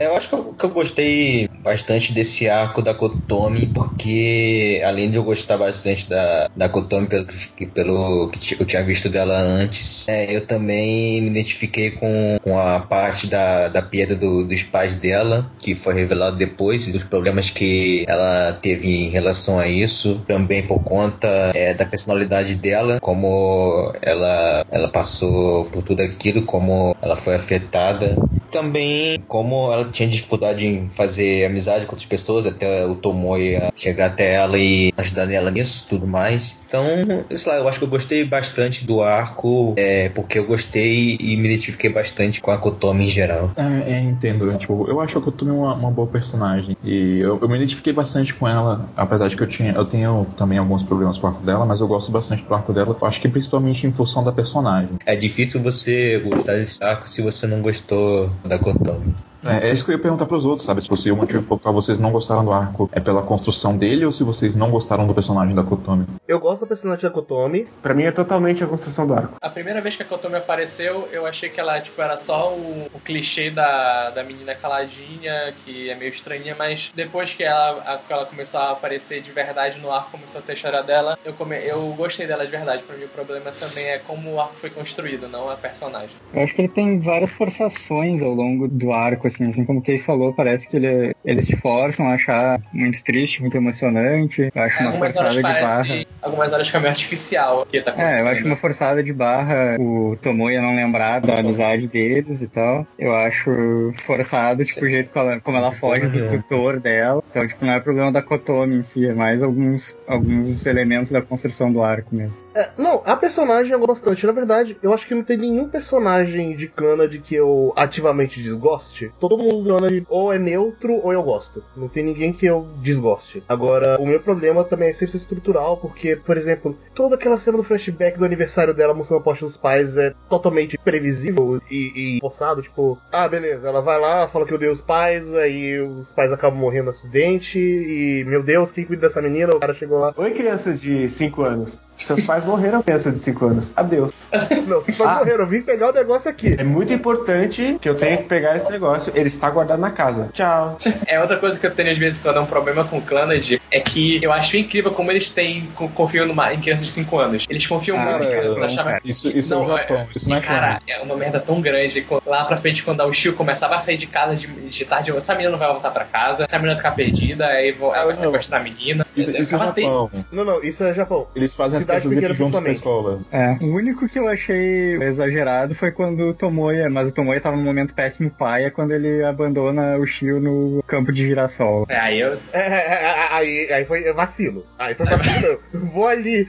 Eu acho que eu, que eu gostei bastante desse arco da Kotomi, porque além de eu gostar bastante da, da Kotomi pelo, que- pelo que eu tinha visto dela antes, é, eu também me identifiquei com, com a parte da, da perda do- dos pais dela, que foi revelado depois, e dos problemas que ela teve em relação a isso, também por conta é, da personalidade dela, como ela, ela passou por tudo aquilo, como ela foi afetada também como ela tinha dificuldade em fazer amizade com outras pessoas, até o Tomoya chegar até ela e ajudar ela nisso tudo mais. Então, sei lá, eu acho que eu gostei bastante do arco, é, porque eu gostei e me identifiquei bastante com a Kotomi em geral. É, é, entendo. Tipo, eu acho que eu tomei uma, uma boa personagem. E eu, eu me identifiquei bastante com ela, apesar de que eu tinha. Eu tenho também alguns problemas com o arco dela, mas eu gosto bastante do arco dela. Acho que principalmente em função da personagem. É difícil você gostar desse arco se você não gostou da Kotomi. É, é isso que eu ia perguntar pros outros, sabe? Se o motivo pelo qual vocês não gostaram do arco é pela construção dele ou se vocês não gostaram do personagem da Kotomi. Eu gosto da personagem da Kotomi. Pra mim é totalmente a construção do arco. A primeira vez que a Kotomi apareceu, eu achei que ela tipo, era só o, o clichê da, da menina caladinha, que é meio estranha, mas depois que ela, a, que ela começou a aparecer de verdade no arco, começou a ter a história dela, eu, come, eu gostei dela de verdade. Pra mim o problema também é como o arco foi construído, não a personagem. Eu acho que ele tem várias forçações ao longo do arco, assim, assim como o Kei falou, parece que ele, eles se forçam a achar muito triste, muito emocionante. Eu acho É, uma forçada de barra. Algumas horas fica meio artificial o que tá acontecendo. É, eu acho uma forçada de barra o Tomoya não lembrar da amizade deles e tal. Eu acho forçado, tipo, o jeito como ela, como ela foge do tutor dela. Então, tipo, não é problema da Kotomi em si, é mais alguns, alguns elementos da construção do arco mesmo. É, não, a personagem eu gosto bastante. Na verdade, eu acho que não tem nenhum personagem de Clannad que eu ativamente desgoste. Todo mundo do ou é neutro ou eu gosto. Não tem ninguém que eu desgoste. Agora, o meu problema também é sempre estrutural, porque, por exemplo, toda aquela cena do flashback do aniversário dela mostrando a poste dos pais é totalmente previsível e, e forçado. Tipo, ah, beleza, ela vai lá, fala que odeia os pais, aí os pais acabam morrendo no acidente e, meu Deus, quem cuida dessa menina? O cara chegou lá. Oi, criança de 5 anos. Seus pais morreram, criança de 5 anos. Adeus. <laughs> Não, vocês pais Ah. morreram, eu vim pegar o negócio aqui. É muito importante que eu tenha que pegar esse negócio. Ele está guardado na casa. Tchau. É outra coisa que eu tenho às vezes quando é um problema com o Clannad é que eu acho incrível como eles têm co- confiam numa, em crianças de 5 anos. Eles confiam Ah, muito em é, crianças. não, achavam- cara. Isso, isso é o Japão, isso não é Cara, é uma merda tão grande. Lá pra frente, quando o Shio começava a sair de casa de, de tarde, essa menina não vai voltar pra casa, essa menina ficar perdida, aí vo- ela vai Não. sequestrar a menina. Isso, Eu isso é Japão. Não, não, isso é Japão. Eles fazem Cidade pequena, principalmente. escola. É, o único que eu achei exagerado foi quando o Tomoya, mas o Tomoya tava num momento péssimo pai, é quando ele abandona o Shio no campo de girassol. É, aí eu. É, é, é, aí, aí foi vacilo. Aí foi vacilo. <laughs> Vou ali.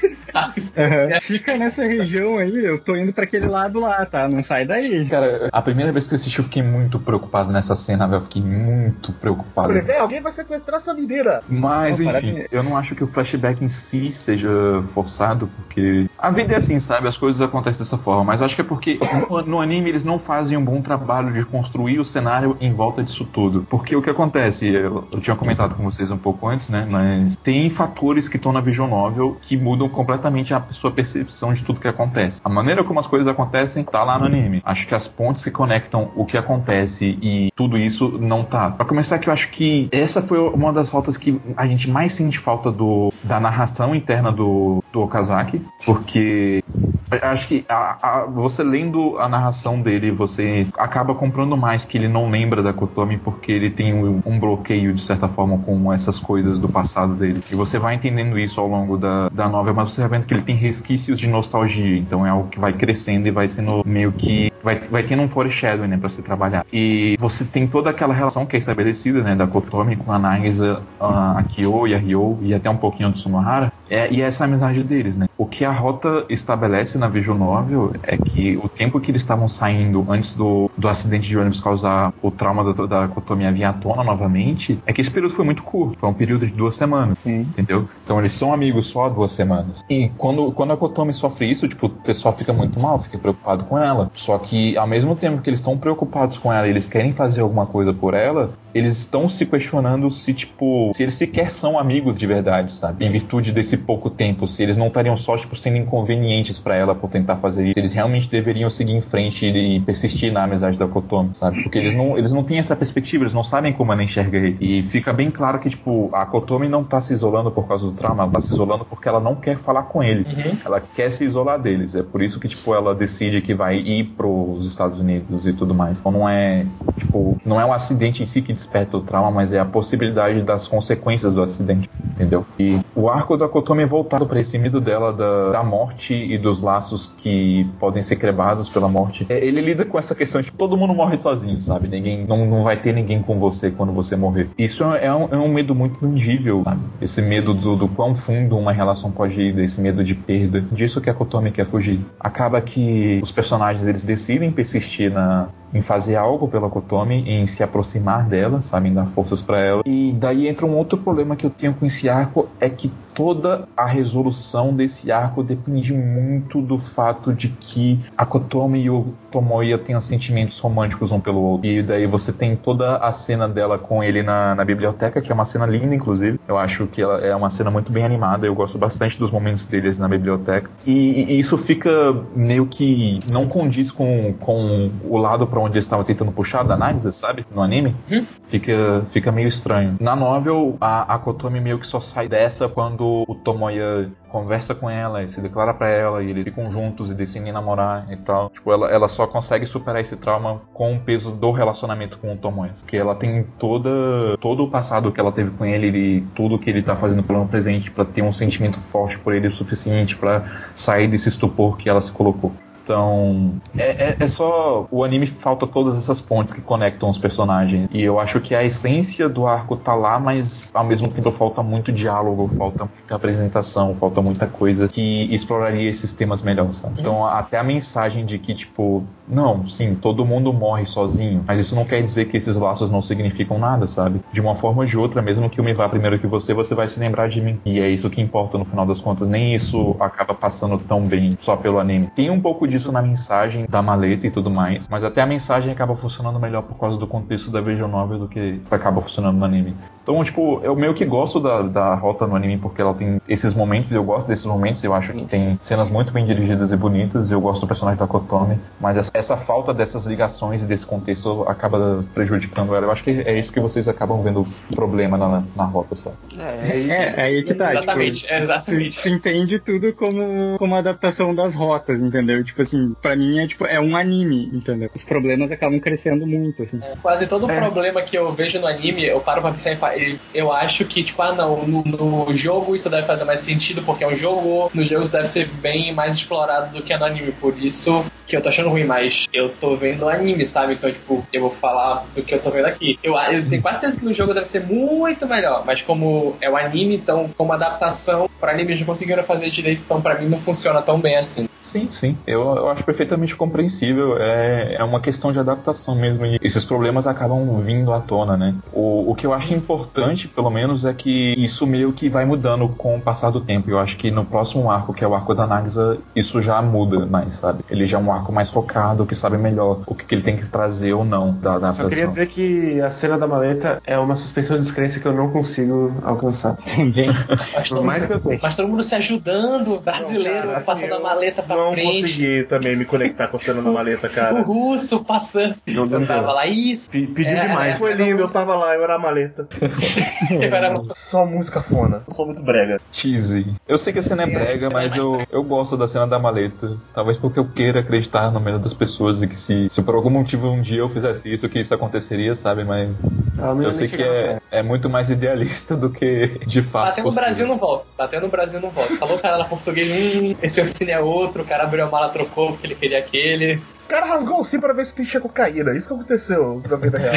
Aham. Fica nessa região aí, eu tô indo pra aquele lado lá, tá? Não sai daí. Cara, a primeira vez que eu assisti, eu fiquei muito preocupado nessa cena, velho. Eu fiquei muito preocupado. Falei, alguém vai sequestrar essa menina. Mas, Não, enfim, parece- eu não acho que o flashback em si seja forçado, porque a vida é assim, sabe? As coisas acontecem dessa forma. Mas acho que é porque no, no anime eles não fazem um bom trabalho de construir o cenário em volta disso tudo. Porque o que acontece, eu, eu tinha comentado com vocês um pouco antes, né? Mas tem fatores que estão na Vision Novel que mudam completamente a sua percepção de tudo que acontece. A maneira como as coisas acontecem tá lá no anime. Acho que as pontes que conectam o que acontece e tudo isso não tá. Pra começar, que eu acho que essa foi uma das faltas que a gente mais sente falta do, da narração interna do, do Okazaki, porque acho que a- a- você lendo a narração dele, você acaba comprando mais que ele não lembra da Kotomi porque ele tem um, um bloqueio, de certa forma, com essas coisas do passado dele. E você vai entendendo isso ao longo da, da novela, mas você vai vendo que ele tem resquícios de nostalgia. Então é algo que vai crescendo e vai sendo meio que. Vai, vai tendo um foreshadowing, né, pra se trabalhar. E você tem toda aquela relação que é estabelecida, né, da Kotomi com a Nagisa, a, Kyo e a Ryo, e até um pouquinho do Sunohara. É, e essa amizade deles, né? O que a rota estabelece na Visual Novel é que o tempo que eles estavam saindo antes do, do acidente de ônibus causar o trauma da, da Kotomi vir à tona novamente, é que esse período foi muito curto. Foi um período de duas semanas, Sim. entendeu? Então eles são amigos só há duas semanas. E quando, quando a Kotomi sofre isso, tipo, o pessoal fica muito mal, fica preocupado com ela. Só que ao mesmo tempo que eles estão preocupados com ela eles querem fazer alguma coisa por ela, eles estão se questionando se, tipo, se eles sequer são amigos de verdade, sabe? Em virtude desse pouco tempo, se eles não estariam só, tipo, sendo inconvenientes pra ela por tentar fazer isso, se eles realmente deveriam seguir em frente e persistir na amizade da Kotomi, sabe? Porque eles não, eles não têm essa perspectiva, eles não sabem como ela enxerga ele. E fica bem claro que, tipo, a Kotomi não tá se isolando por causa do trauma, ela tá se isolando porque ela não quer falar com ele. Uhum. Ela quer se isolar deles. É por isso que, tipo, ela decide que vai ir pros Estados Unidos e tudo mais. Então não é, tipo, não é um acidente em si que desperta o trauma, mas é a possibilidade das consequências do acidente, entendeu? E o arco da Kotomi é voltado para esse medo dela da, da morte e dos laços que podem ser quebrados pela morte. É, Ele lida com essa questão de que todo mundo morre sozinho, sabe? Ninguém, não, não vai ter ninguém com você quando você morrer. Isso é um, é um medo muito tangível, sabe? Esse medo do, do quão fundo uma relação pode ir, desse medo de perda. Disso que a Kotomi quer fugir. Acaba que os personagens eles decidem persistir na, em fazer algo pela Kotomi, em se aproximar dela, sabe, em dar forças pra ela. E daí entra um outro problema que eu tenho com esse arco, é que toda a resolução desse arco depende muito do fato de que a Kotomi e o Tomoya tenham sentimentos românticos um pelo outro. E daí você tem toda a cena dela com ele na, na biblioteca, que é uma cena linda, inclusive. Eu acho que ela é uma cena muito bem animada. Eu gosto bastante dos momentos deles na biblioteca. E, e isso fica meio que não condiz com, com o lado para onde eles estavam tentando puxar da análise, sabe? No anime. Hum? Fica, fica meio estranho. Na novel, a, a Kotomi meio que só sai dessa quando o Tomoya conversa com ela e se declara para ela e eles ficam juntos e decidem namorar e tal. Tipo, ela, ela só consegue superar esse trauma com o peso do relacionamento com o Tomoya. Porque ela tem toda, todo o passado que ela teve com ele e tudo que ele tá fazendo pelo presente para ter um sentimento forte por ele o suficiente para sair desse estupor que ela se colocou. Então, é, é, é, só. O anime falta todas essas pontes que conectam os personagens. E eu acho que a essência do arco tá lá, mas ao mesmo tempo falta muito diálogo, falta muita apresentação, falta muita coisa que exploraria esses temas melhor, sabe? Então, até a mensagem de que, tipo, não, sim, todo mundo morre sozinho, mas isso não quer dizer que esses laços não significam nada, sabe? De uma forma ou de outra, mesmo que eu me vá primeiro que você, você vai se lembrar de mim. E é isso que importa no final das contas. Nem isso acaba passando tão bem só pelo anime. Tem um pouco disso na mensagem da maleta e tudo mais, mas até a mensagem acaba funcionando melhor por causa do contexto da visual novel do que acaba funcionando no anime. Então, tipo, eu meio que gosto da, da rota no anime porque ela tem esses momentos, eu gosto desses momentos, eu acho que tem cenas muito bem dirigidas e bonitas, eu gosto do personagem da Kotomi, mas essa, essa falta dessas ligações e desse contexto acaba prejudicando ela. Eu acho que é isso que vocês acabam vendo problema na, na rota, sabe? É, é aí que tá. Exatamente, tipo, exatamente. Tu entende tudo como, como adaptação das rotas, entendeu? Tipo assim, pra mim é tipo, é um anime, entendeu? Os problemas acabam crescendo muito, assim. É, quase todo problema que eu vejo no anime, eu paro pra pensar e falo, eu acho que, tipo, ah não, no, no, jogo isso deve fazer mais sentido porque é um jogo, no jogo isso deve ser bem mais explorado do que no anime, por isso que eu tô achando ruim, mas eu tô vendo anime, sabe? Então, tipo, eu vou falar do que eu tô vendo aqui. Eu, eu tenho quase certeza que no jogo deve ser muito melhor, mas como é o anime, então, como adaptação, para anime eles não conseguiram fazer direito, então pra mim não funciona tão bem assim. Sim, sim. Eu, eu acho perfeitamente compreensível. É, é uma questão de adaptação mesmo. E esses problemas acabam vindo à tona, né? O, o que eu acho importante, pelo menos, é que isso meio que vai mudando com o passar do tempo. Eu acho que no próximo arco, que é o arco da Nagisa, isso já muda mais, sabe? Ele já é um arco mais focado, que sabe melhor o que, que ele tem que trazer ou não da adaptação. Só queria dizer que a cena da maleta é uma suspensão de descrença que eu não consigo alcançar. Também. <laughs> Por mais que eu tente. Mas todo mundo se ajudando, brasileiro Não, cara, passando eu a maleta pra não frente. consegui também me conectar com a cena da maleta, O cara. russo passando. Não, não eu tava lá, isso. Pe- Pediu É, demais. Foi lindo, eu tava lá, eu era a maleta. <laughs> Eu era- Só música fona. Eu sou muito brega. Cheesy. Eu sei que a cena é brega, mas eu, eu gosto da cena da maleta. Talvez porque eu queira acreditar no meio das pessoas e que se, se por algum motivo um dia eu fizesse isso, que isso aconteceria, sabe? Mas ia eu sei que é, é muito mais idealista do que de fato. Até no. Brasil não volta. Até no Brasil não volta. Falou o cara lá português, hum, esse cine é outro, o cara abriu a mala, trocou porque ele queria aquele. O cara rasgou o sim pra ver se tinha cocaína. Isso que aconteceu na vida real.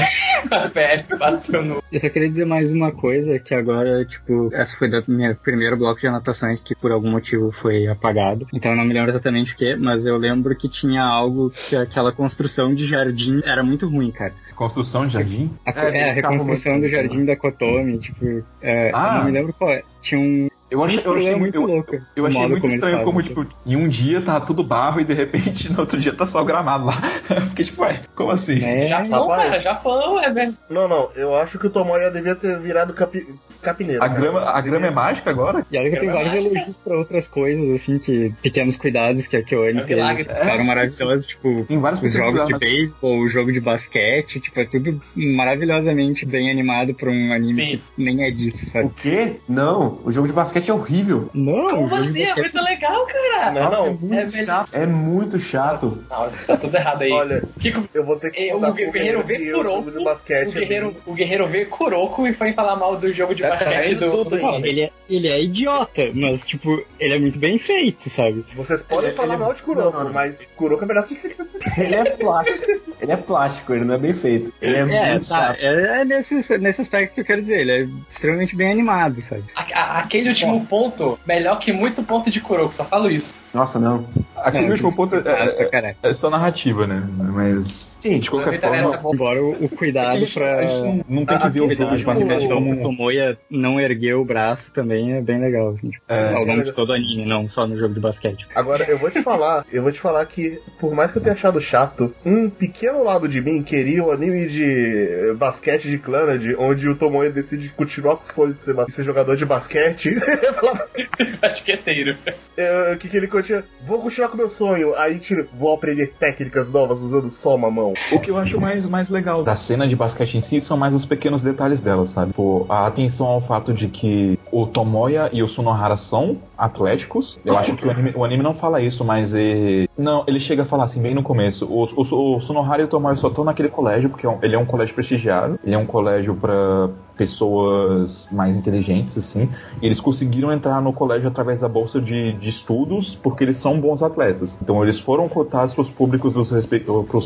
A PF bateu no. Eu só queria dizer mais uma coisa, que agora, tipo, essa foi da minha primeiro bloco de anotações que por algum motivo foi apagado. Então eu não me lembro exatamente o que, mas eu lembro que tinha algo que aquela construção de jardim era muito ruim, cara. Construção de jardim? A, É, é, a reconstrução do jardim da Kotomi, tipo, é, Ah. eu não me lembro qual é. Tinha um. Eu achei, eu achei problema muito eu, louco. eu o achei muito estranho como, tipo. tipo, em um dia tá tudo barro e de repente <laughs> no outro dia tá só gramado lá. <laughs> Fiquei tipo, ué, como assim? É, Japão, rapaz. cara, Japão, é velho. Não, não, eu acho que o Tomoya devia ter virado capi... capineiro. A cara. grama, a grama é mágica agora? E olha que tem vários Gramática. elogios pra outras coisas, assim, que pequenos cuidados que a Kyoane É teve. Ficaram É, maravilhosos, tipo, Tem vários os jogos de beisebol, o jogo de basquete, tipo, é tudo maravilhosamente bem animado pra um anime Sim. que nem é disso, O sabe? quê? Não, o jogo de basquete é horrível. Não, Como assim? É muito legal, cara. Não, Nossa, é não. muito é velho. chato. É muito chato. Não, tá tudo errado aí. Olha, Kiko, eu vou ter que É, o guerreiro vê que Kuroko, o é guerreiro, o guerreiro vê Kuroko e foi falar mal do jogo de Tá basquete caindo do. tudo do. Não, ele é, ele é idiota, mas, tipo, ele é muito bem feito, sabe? Vocês podem Ele- falar ele- mal de Kuroko, não, não. mas Kuroko é melhor que <laughs> Ele é plástico. Ele é plástico, ele não é bem feito. Ele é, É, muito tá, chato. é, é nesse, nesse aspecto que eu quero dizer, ele é extremamente bem animado, sabe? A- a- aquele último ponto, melhor que muito ponto de Kuroko, só falo isso. Nossa, não. Aquele Não, último ponto é, Ah, é- caraca. é só narrativa, né? Mas. Sim, de qualquer forma. é. Embora o, o cuidado a gente, pra. a gente não, não tem que a ver o jogo de basquete como. Tomoya não erguer o braço também é bem legal, assim, tipo, É. ao longo de todo o anime, não só no jogo de basquete. Agora, eu vou te falar, eu vou te falar que, por mais que eu tenha achado chato, um pequeno lado de mim queria o anime de basquete de Clannad, onde o Tomoe decide continuar com o sonho de ser, bas- ser jogador de basquete. <laughs> <laughs> Eu falava assim, Basqueteiro. eh, O que, que ele continua? Vou continuar com meu sonho. Aí, tipo, vou aprender técnicas novas usando só uma mão. O que eu acho mais, mais legal da cena de basquete em si são mais os pequenos detalhes dela, sabe? Pô, a atenção ao fato de que o Tomoya e o Sunohara são atléticos. Eu acho que o anime, o anime não fala isso, mas é... Não, ele chega a falar assim, bem no começo. O, o, o e o Tomoya só estão naquele colégio, porque é ele é um colégio prestigiado. Ele é um colégio pra pessoas mais inteligentes, assim. E eles conseguiram entrar no colégio através da bolsa de, de estudos, porque eles são bons atletas. Então eles foram cotados pros públicos dos,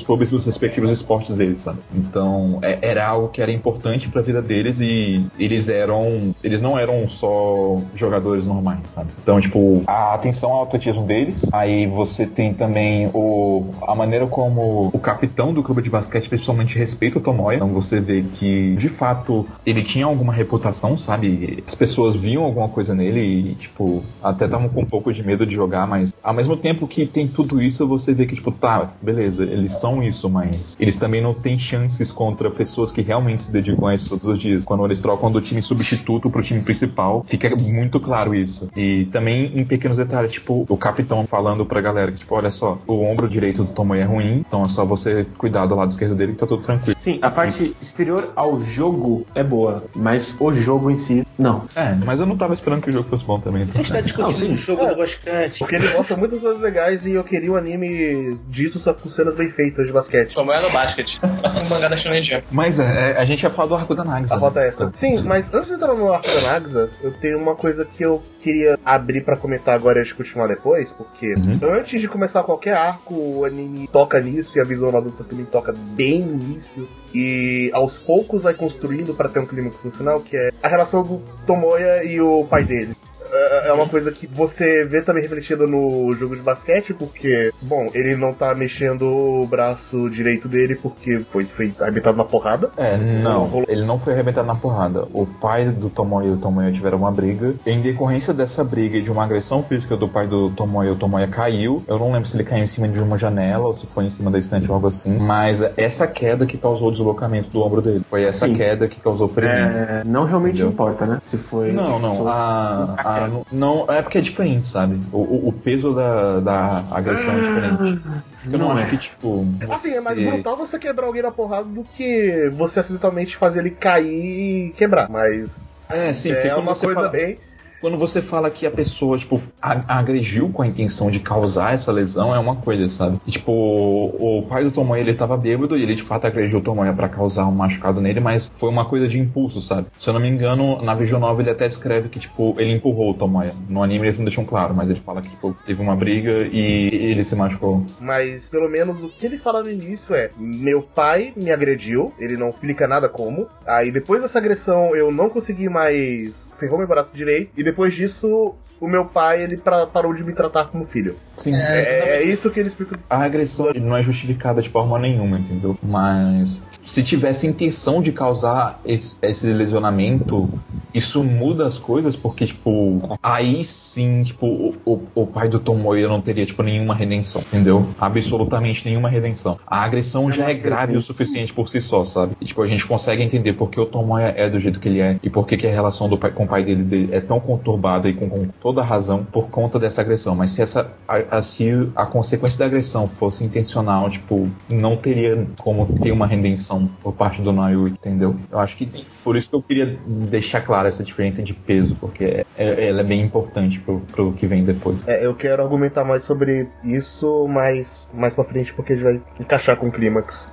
clubes dos respectivos esportes deles, sabe? Então é- era algo que era importante pra vida deles e eles eram. Eles não eram só jogadores normais, sabe? Então, tipo, a atenção ao atletismo deles. Aí você tem também o, a maneira como o capitão do clube de basquete principalmente respeita o Tomoya. Então você vê que, de fato, ele tinha alguma reputação, sabe? As pessoas viam alguma coisa nele e, tipo, até estavam com um pouco de medo de jogar, mas ao mesmo tempo que tem tudo isso, você vê que, tipo, tá, beleza, eles são isso, mas eles também não têm chances contra pessoas que realmente se dedicam a isso todos os dias. Quando eles trocam do time substituto pro time principal, fica muito claro isso. E também em pequenos detalhes, tipo, o capitão falando pra galera que, tipo, olha só, o ombro direito do Tomoe é ruim, então é só você cuidar do lado esquerdo dele que tá tudo tranquilo. Sim, a parte exterior ao jogo é boa, mas o jogo em si, não. É, mas eu não tava esperando que o jogo fosse bom também. A Então. gente tá discutindo o jogo do basquete. Porque ele mostra muitas coisas legais e eu queria um anime disso, só com cenas bem feitas de basquete. Tomoya no basquete. <laughs> um mangá da Shonen Jump. Mas é, é, a gente ia falar do arco da Nagisa. A rota é essa. Sim, mas antes de entrar no arco da Nagisa, eu tenho uma coisa que eu queria abrir pra comentar agora e a gente continuar depois, porque Uhum. antes de começar qualquer arco, o anime toca nisso e a visão adulta também toca bem no início. E aos poucos vai construindo pra ter um clímax no final, que é a relação do Tomoya e o pai dele. É é uma coisa que você vê também refletida no jogo de basquete, porque, bom, ele não tá mexendo o braço direito dele porque foi, foi arrebentado na porrada. É, não. Ele não foi arrebentado na porrada. O pai do Tomoya e o Tomoya tiveram uma briga. Em decorrência dessa briga e de uma agressão física do pai do Tomoya, o Tomoya caiu. Eu não lembro se ele caiu em cima de uma janela ou se foi em cima da estante ou algo assim. Mas essa queda que causou o deslocamento do ombro dele. Foi essa Sim. queda que causou o ferimento. É, não realmente Entendeu? importa, né? Se foi. Não, não. foi- A, não- não, é porque é diferente, sabe? O, o, o peso da, da agressão é diferente. Eu não, Não acho é. que, tipo. Assim, é mais você- brutal você quebrar alguém na porrada do que você acidentalmente fazer ele cair e quebrar. Mas É, sim, é uma você coisa fala- bem. Quando você fala que a pessoa, tipo, agrediu com a intenção de causar essa lesão, é uma coisa, sabe? E, tipo, o, pai do Tomoya, ele tava bêbado e ele, de fato, agrediu o Tomoya pra causar um machucado nele, mas foi uma coisa de impulso, sabe? Se eu não me engano, na Visual Novel ele até descreve que, tipo, ele empurrou o Tomoya. No anime eles não deixam claro, mas ele fala que, tipo, teve uma briga e ele se machucou. Mas pelo menos o que ele fala no início é: meu pai me agrediu, ele não explica nada como. Aí depois dessa agressão eu não consegui mais. Ferrou meu braço direito. E depois disso, o meu pai ele pra- parou de me tratar como filho. Sim. É, é isso que ele explica. A agressão não é justificada de forma nenhuma, entendeu? Mas se tivesse intenção de causar esse, esse lesionamento, isso muda as coisas, porque, tipo, aí sim, tipo, o, o, o pai do Tomoya não teria, tipo, nenhuma redenção, entendeu? Absolutamente nenhuma redenção. A agressão já é grave o suficiente por si só, sabe? E, tipo, a gente consegue entender por que o Tomoya é do jeito que ele é e por que, que a relação do pai, com o pai dele, dele é tão conturbada e com, com toda a razão por conta dessa agressão. Mas se essa a, a- se a consequência da agressão fosse intencional, tipo, não teria como ter uma redenção por parte do Nayu, entendeu? Eu acho que sim. Por isso que eu queria deixar clara essa diferença de peso, porque é- é- ela é bem importante pro, pro que vem depois. É, eu quero argumentar mais sobre isso mais, mais pra frente, porque a gente vai encaixar com o clímax.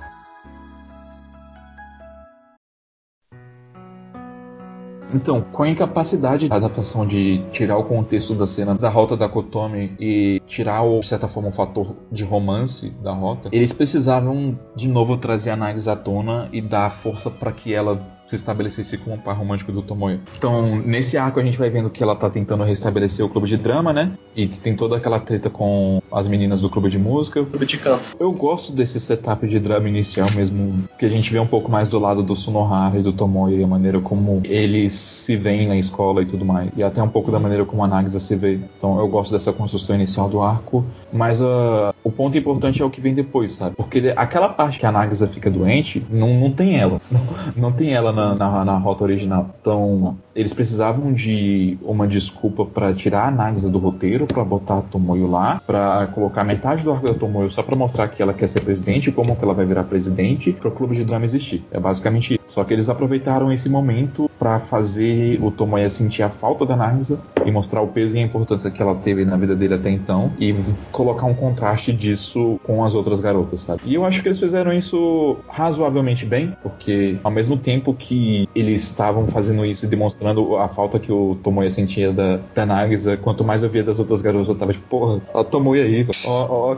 Então, com a incapacidade da adaptação de tirar o contexto da cena da rota da Kotomi e tirar, de certa forma, um fator de romance da rota, eles precisavam de novo trazer a Nagisa à tona e dar força para que ela se estabelecesse como um par romântico do Tomoyo. Então, nesse arco a gente vai vendo que ela tá tentando restabelecer o clube de drama, né? E tem toda aquela treta com as meninas do clube de música. Clube de canto. Eu gosto desse setup de drama inicial mesmo, que a gente vê um pouco mais do lado do Sunohara e do Tomoyo, e a maneira como eles se veem na escola e tudo mais. E até um pouco da maneira como a Nagisa se vê. Então eu gosto dessa construção inicial do arco, mas uh, o ponto importante é o que vem depois, sabe? Porque aquela parte que a Nagisa fica doente, não, não tem ela. <laughs> Não, não tem ela na, na, na rota original. Então, eles precisavam de uma desculpa para tirar a Nagisa do roteiro, para botar a Tomoyo lá, para colocar metade do arco da Tomoyo só para mostrar que ela quer ser presidente, como que ela vai virar presidente, para o clube de drama existir. É basicamente isso. Só que eles aproveitaram esse momento para fazer o Tomoya sentir a falta da Nagisa e mostrar o peso e a importância que ela teve na vida dele até então e colocar um contraste disso com as outras garotas, sabe? E eu acho que eles fizeram isso razoavelmente bem, porque ao mesmo tempo que eles estavam fazendo isso e demonstrando a falta que o Tomoya sentia da, da Nagisa, quanto mais eu via das outras garotas, eu tava tipo, porra, a Tomoya aí, ó, ó, ó.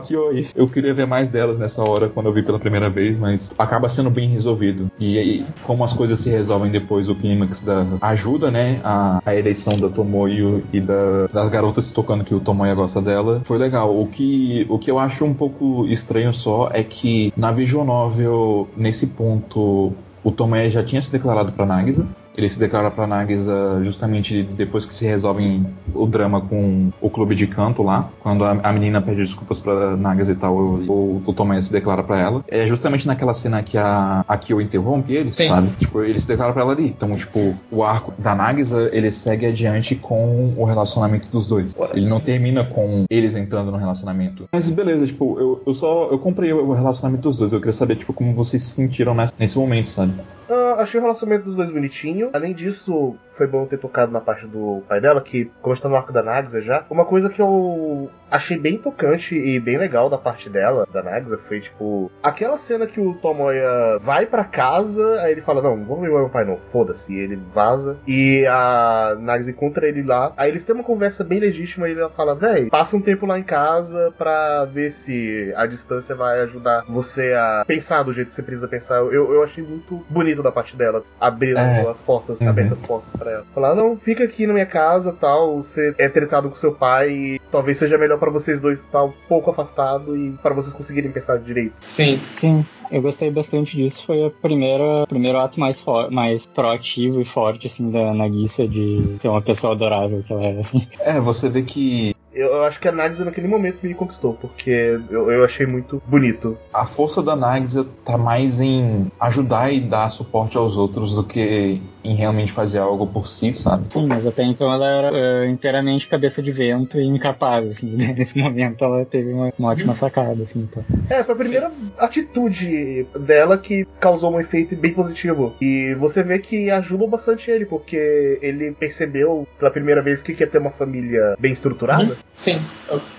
Eu queria ver mais delas nessa hora quando eu vi pela primeira vez, mas acaba sendo bem resolvido. E aí, como as coisas se resolvem depois, o clímax da ajuda, né, a, a eleição da Tomoyo e da, das garotas se tocando que o Tomoya gosta dela, foi legal. O que, o que eu acho um pouco estranho só é que na visual novel, nesse ponto, o Tomoya já tinha se declarado para Nagisa, ele se declara pra Nagisa justamente depois que se resolve o drama com o clube de canto lá. Quando a, a menina pede desculpas pra Nagisa e tal, o, o Tomoya se declara pra ela. É justamente naquela cena que a, a Kyo interrompe ele, Sim. sabe? Tipo, ele se declara pra ela ali. Então, tipo, o arco da Nagisa, ele segue adiante com o relacionamento dos dois. Ele não termina com eles entrando no relacionamento. Mas beleza, tipo, eu, eu só eu comprei o relacionamento dos dois. Eu queria saber, tipo, como vocês se sentiram nesse, nesse momento, sabe? Uh, achei o relacionamento dos dois bonitinho. Além disso, foi bom ter tocado na parte do pai dela, que, como está no arco da Nagisa já, uma coisa que eu achei bem tocante e bem legal da parte dela, da Nagisa, foi tipo, aquela cena que o Tomoya vai para casa, aí ele fala, não, vamos ver meu pai não, foda-se, e ele vaza, e a Nagisa encontra ele lá, aí eles têm uma conversa bem legítima, e ele fala, véi, passa um tempo lá em casa pra ver se a distância vai ajudar você a pensar do jeito que você precisa pensar. Eu, eu achei muito bonito da parte dela, abrir é. as portas, uhum. abertas as portas pra ela. Falar, não, fica aqui na minha casa, tal, você é tratado com seu pai e talvez seja melhor para vocês dois estar um pouco afastado e para vocês conseguirem pensar direito. Sim. Sim. Eu gostei bastante disso. Foi a primeira primeiro ato mais for, mais proativo e forte assim da Nagisa de ser uma pessoa adorável que ela é. Assim. <laughs> É, você vê que eu acho que a Nagisa naquele momento me conquistou, porque eu, eu achei muito bonito. A força da Nagisa tá mais em ajudar e dar suporte aos outros do que em realmente fazer algo por si, sabe? Sim, mas até então ela era uh, inteiramente cabeça de vento e incapaz, assim. <laughs> Né? Nesse momento ela teve uma, uma ótima sacada, assim. Então. É, foi a primeira Sim. atitude dela que causou um efeito bem positivo. E você vê que ajudou bastante ele, porque ele percebeu pela primeira vez que quer ter uma família bem estruturada. Hum? Sim,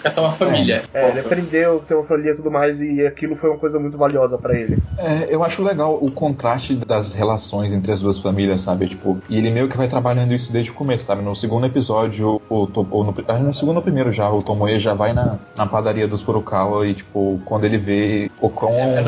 quer ter uma família. É, é ele aprendeu a ter uma família e tudo mais, e aquilo foi uma coisa muito valiosa para ele. É, eu acho legal o contraste das relações entre as duas famílias, sabe? Tipo, e ele meio que vai trabalhando isso desde o começo, sabe? No segundo episódio, o, ou no, no segundo ou primeiro já, o Tomoe já vai na, na padaria dos Furukawa e, tipo, quando ele vê o quão é, é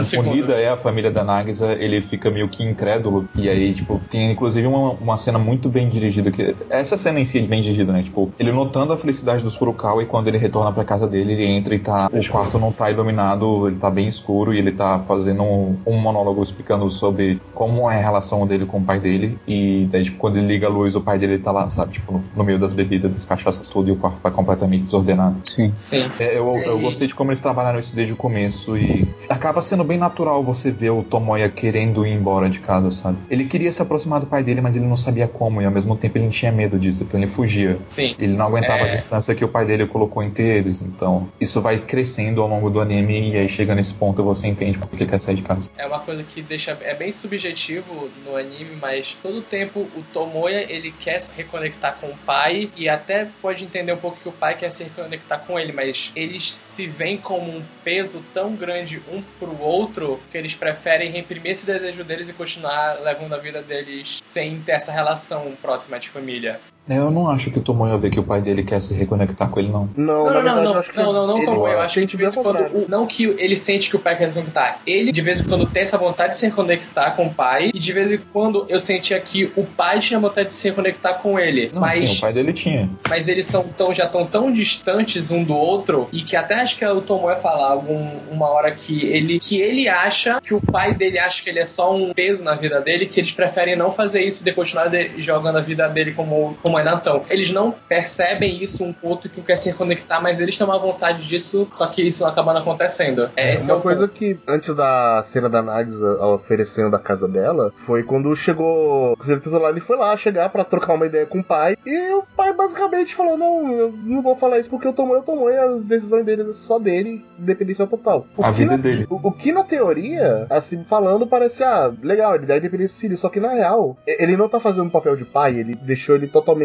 é a família da Nagisa, ele fica meio que incrédulo. E aí, tipo, tem inclusive uma, uma cena muito bem dirigida, que essa cena em si é bem dirigida, né? Tipo, ele notando a felicidade dos Furukawa e quando ele retorna pra casa dele, ele entra e tá. O quarto não tá iluminado, ele tá bem escuro e ele tá fazendo um, um monólogo explicando sobre como é a relação dele com o pai dele. E daí, tipo, quando ele liga a luz, o pai dele tá lá, sabe? Tipo, no, no meio das bebidas, das cachaças tudo, e o quarto tá completamente desordenado. Sim. Sim. É, eu, eu gostei de como eles trabalharam isso desde o começo e acaba sendo bem natural você ver o Tomoya querendo ir embora de casa, sabe? Ele queria se aproximar do pai dele, mas ele não sabia como, e ao mesmo tempo ele tinha medo disso, então ele fugia. Sim. Ele não aguentava é... a distância que o pai dele colocou entre eles, então isso vai crescendo ao longo do anime e aí chega nesse ponto você entende por que quer sair de casa. É uma coisa que deixa é bem subjetivo no anime, mas todo tempo o Tomoya ele quer se reconectar com o pai e até até pode entender um pouco que o pai quer se reconectar com ele, mas eles se veem como um peso tão grande um pro outro que eles preferem reprimir esse desejo deles e continuar levando a vida deles sem ter essa relação próxima de família. É, Eu não acho que o Tomoyo vê que o pai dele quer se reconectar com ele, não. Não, Não, não, verdade, não, que não, não, não, Tom, eu acho que de vez em quando, o- não que ele sente que o pai quer se reconectar, ele de vez em quando tem essa vontade de se reconectar com o pai, e de vez em quando eu sentia que o pai tinha vontade de se reconectar com ele, Não, mas, sim, o pai dele tinha. mas eles são tão, já estão tão distantes um do outro, e que até acho que o Tomo ia falar algum, uma hora que ele, que ele acha que o pai dele acha que ele é só um peso na vida dele, que eles preferem não fazer isso e continuar de- jogando a vida dele como, como ainda estão. Eles não percebem isso um outro que quer se reconectar, mas eles têm uma vontade disso, só que isso acaba não acontecendo. É, é Uma o coisa que, antes da cena da Nagisa oferecendo a casa dela, foi quando chegou. O Zerito lá, ele foi lá chegar pra trocar uma ideia com o pai. E o pai basicamente falou: Não, eu não vou falar isso porque eu tomei, eu tomei, a decisão dele é só dele, independência total. O A que vida na- dele. O, o que na teoria, assim, falando, parece, ah, legal, ele dá independência do filho, só que na real, ele não tá fazendo papel de pai, ele deixou ele totalmente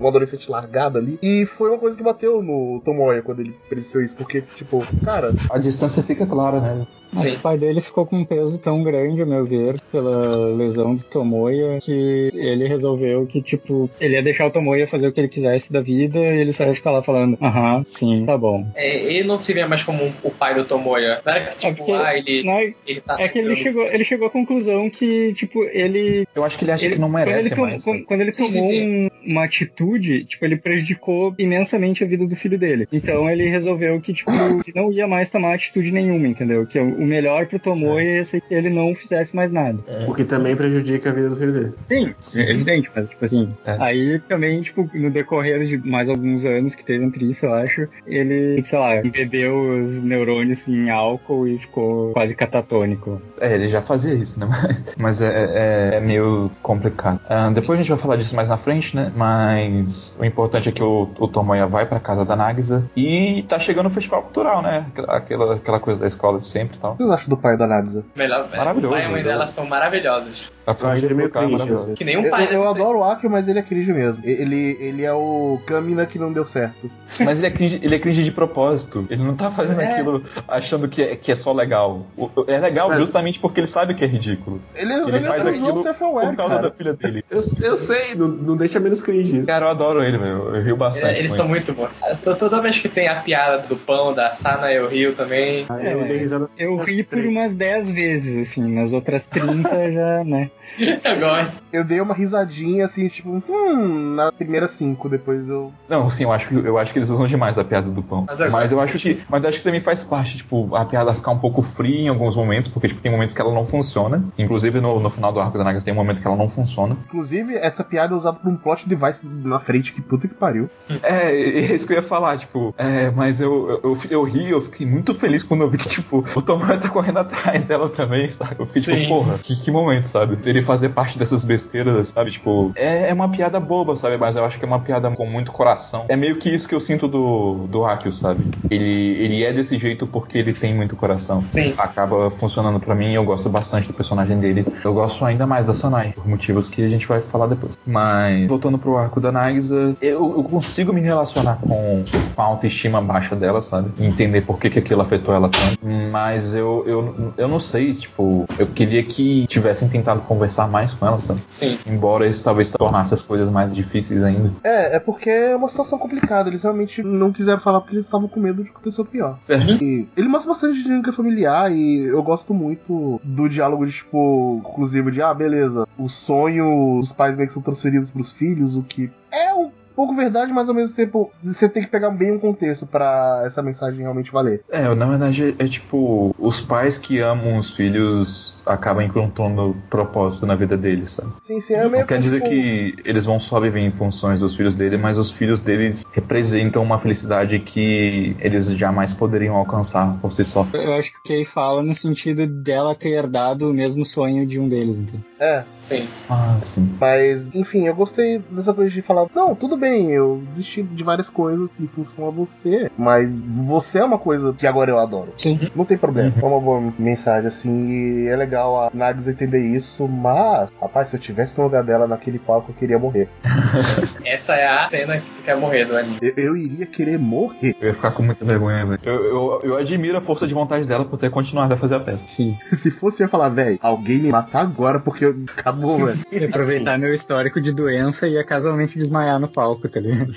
um adolescente largado ali. E foi uma coisa que bateu no Tomoya quando ele presenciou isso, porque, tipo, cara, A distância fica clara, né? Sim. O pai dele ficou com um peso tão grande, a meu ver, pela lesão do Tomoya, que ele resolveu que, tipo, ele ia deixar o Tomoya fazer o que ele quisesse da vida e ele só ia ficar lá falando, aham, sim, tá bom. É, ele não se vê mais como o pai do Tomoya. Não era que, É tipo, porque- ah, ele, Não é, ele tá. é que ele chegou, ele chegou à conclusão que, tipo, ele. Eu acho que ele acha ele- que não merece quando ele, mais. quando- né? quando ele Sim, tomou sim, sim. um- uma atitude, tipo, ele prejudicou imensamente a vida do filho dele. Então ele resolveu que, tipo, não ia mais tomar atitude nenhuma, entendeu? Que o melhor pro Tomoya ia ser que ele não fizesse mais nada. O que também prejudica a vida do filho dele. Sim, é evidente, mas tipo assim, É. aí também, tipo, no decorrer de mais alguns anos que teve entre isso, eu acho, ele, sei lá, bebeu os neurônios em álcool e ficou quase catatônico. É, ele já fazia isso, né? Mas, <laughs> mas é, é- é meio complicado. Ah, depois a gente vai falar disso mais na frente, né? Mas o importante é que o, o Tomoya vai pra casa da Nagisa e tá chegando o festival cultural, né? Aquela, aquela coisa da escola de sempre e tal. o que vocês acham do pai da Nagisa? Melhor, Maravilhoso, O pai e a mãe dela são maravilhosos. A Eu acho família ele meio cara é maravilhosa. Que nem um Eu, pai eu, eu adoro o Akio, mas ele é cringe mesmo. Ele, ele é o Kamina que não deu certo. <laughs> Mas ele é, cringe, ele é cringe de propósito. Ele não tá fazendo É. aquilo achando que é, que é só legal. É legal Mas- justamente porque ele sabe que é ridículo. Ele, Ele faz usou aquilo por causa cara. da filha dele. Eu, eu sei, não, não deixa menos cringe isso. Cara, eu adoro ele, meu. Eu rio bastante. É, Eles são ele. muito bons. To- Toda vez que tem a piada do pão, da Sana, eu rio também. Aí eu Eu ri por umas 10 vezes, assim, nas outras 30 <laughs> já, né? <laughs> Eu gosto. Eu dei uma risadinha assim, tipo, hum, na primeira cinco, depois eu. Não, sim, eu acho, que- eu acho que eles usam demais a piada do pão. Mas Mas eu acho que. Mas eu acho que também faz parte, tipo, a piada ficar um pouco fria em alguns momentos, porque tipo, tem momentos que ela não funciona. Inclusive no, no final do arco da Nagas tem um momento que ela não funciona. Inclusive, essa piada é usada por um plot device na frente, que puta que pariu. É, é isso que eu ia falar, tipo, é, mas eu, eu, eu, eu ri, eu fiquei muito feliz quando eu vi que, tipo, o Tomoya tá correndo atrás dela também, sabe? Eu fiquei tipo, Sim. porra, que, que momento, sabe? Ele fazer parte dessas besteiras, sabe? Tipo, é, é uma piada boba, sabe? Mas eu acho que é uma piada com muito coração. É meio que isso que eu sinto do, do Akio, sabe? Ele, ele é desse jeito porque ele tem muito coração. Sim. Acaba funcionando pra mim, eu gosto bastante do personagem dele. Eu gosto ainda mais da Sanai, por motivos que a gente vai falar depois. Mas, voltando pro arco da Nagisa, eu, eu consigo me relacionar com, com a autoestima baixa dela, sabe? Entender por que, que aquilo afetou ela tanto. Mas eu, eu, eu não sei, tipo, eu queria que tivessem tentado conversar mais com ela, sabe? Sim. Embora isso talvez tornasse as coisas mais difíceis ainda. É, é porque é uma situação complicada. Eles realmente não quiseram falar porque eles estavam com medo de acontecer o pior. Uhum. E ele mostra bastante dinâmica familiar e eu gosto muito do diálogo de, tipo, inclusive de, ah, beleza, o sonho, os pais meio que são transferidos pros filhos, o que é um pouco verdade, mas ao mesmo tempo você tem que pegar bem um contexto pra essa mensagem realmente valer. É, na verdade é, tipo, os pais que amam os filhos acabam encontrando propósito na vida deles, sabe? Sim, sim, é meio Não quer dizer tipo, que eles vão só viver em funções dos filhos dele, mas os filhos deles representam uma felicidade que eles jamais poderiam alcançar por si só. Eu acho que o Kay fala no sentido dela ter herdado o mesmo sonho de um deles, entendeu? É, Sim. Ah, sim. mas enfim, eu gostei dessa coisa de falar, não, tudo bem, eu desisti de várias coisas em função a você, mas você é uma coisa que agora eu adoro. Sim. Não tem problema. É uma boa mensagem, assim, e é legal legal a Nagisa entender isso, mas, rapaz, se eu tivesse no lugar dela naquele palco, eu queria morrer. <laughs> Essa é a cena que tu quer morrer do anime. Eu, eu iria querer morrer. Eu ia ficar com muita vergonha, velho. Eu, eu, eu admiro a força de vontade dela por ter continuado a fazer a peça. Sim. <laughs> Se fosse eu ia falar, velho, alguém me matar agora porque eu... acabou, velho. Aproveitar meu histórico de doença e ia casualmente desmaiar no palco, tá ligado?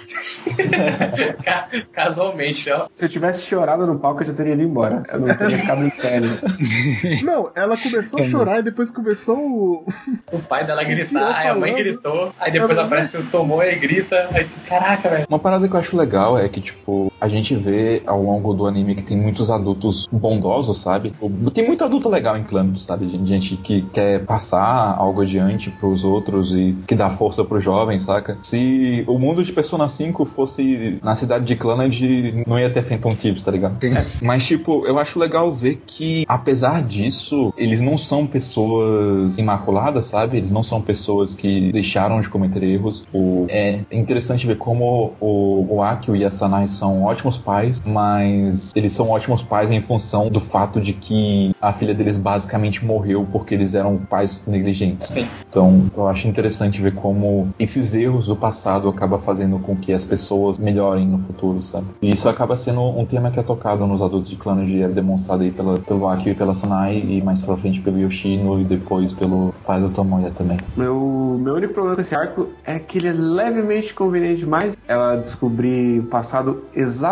<laughs> Ca- Casualmente, ó. Se eu tivesse chorado no palco, eu já teria ido embora. Eu não teria ficado em pé. né? Não, ela começou a chorar e depois começou o. O pai dela gritar, aí a mãe falando. gritou, aí depois Uhum. aparece o Tomou e grita, aí tu, caraca, velho. Uma parada que eu acho legal é que, tipo, a gente vê ao longo do anime que tem muitos adultos bondosos, sabe? Tem muito adulto legal em Clannad, sabe? Gente que quer passar algo adiante pros outros e que dá força pros jovens, saca? Se o mundo de Persona 5 fosse na cidade de Clannad, não ia ter Phantom Thieves, tá ligado? Sim. Mas, tipo, eu acho legal ver que, apesar disso, eles não são pessoas imaculadas, sabe? Eles não são pessoas que deixaram de cometer erros. O, é interessante ver como o, o Akio e a Sanai são ótimos pais, mas eles são ótimos pais em função do fato de que a filha deles basicamente morreu porque eles eram pais negligentes. Sim. Então, eu acho interessante ver como esses erros do passado acabam fazendo com que as pessoas melhorem no futuro, sabe? E isso acaba sendo um tema que é tocado nos adultos de clã de é demonstrado aí pela, pelo Akio e pela Sanai, e mais pra frente pelo Yoshino e depois pelo pai do Tomoya também. Meu, meu único problema com esse arco é que ele é levemente conveniente demais. Ela descobrir o passado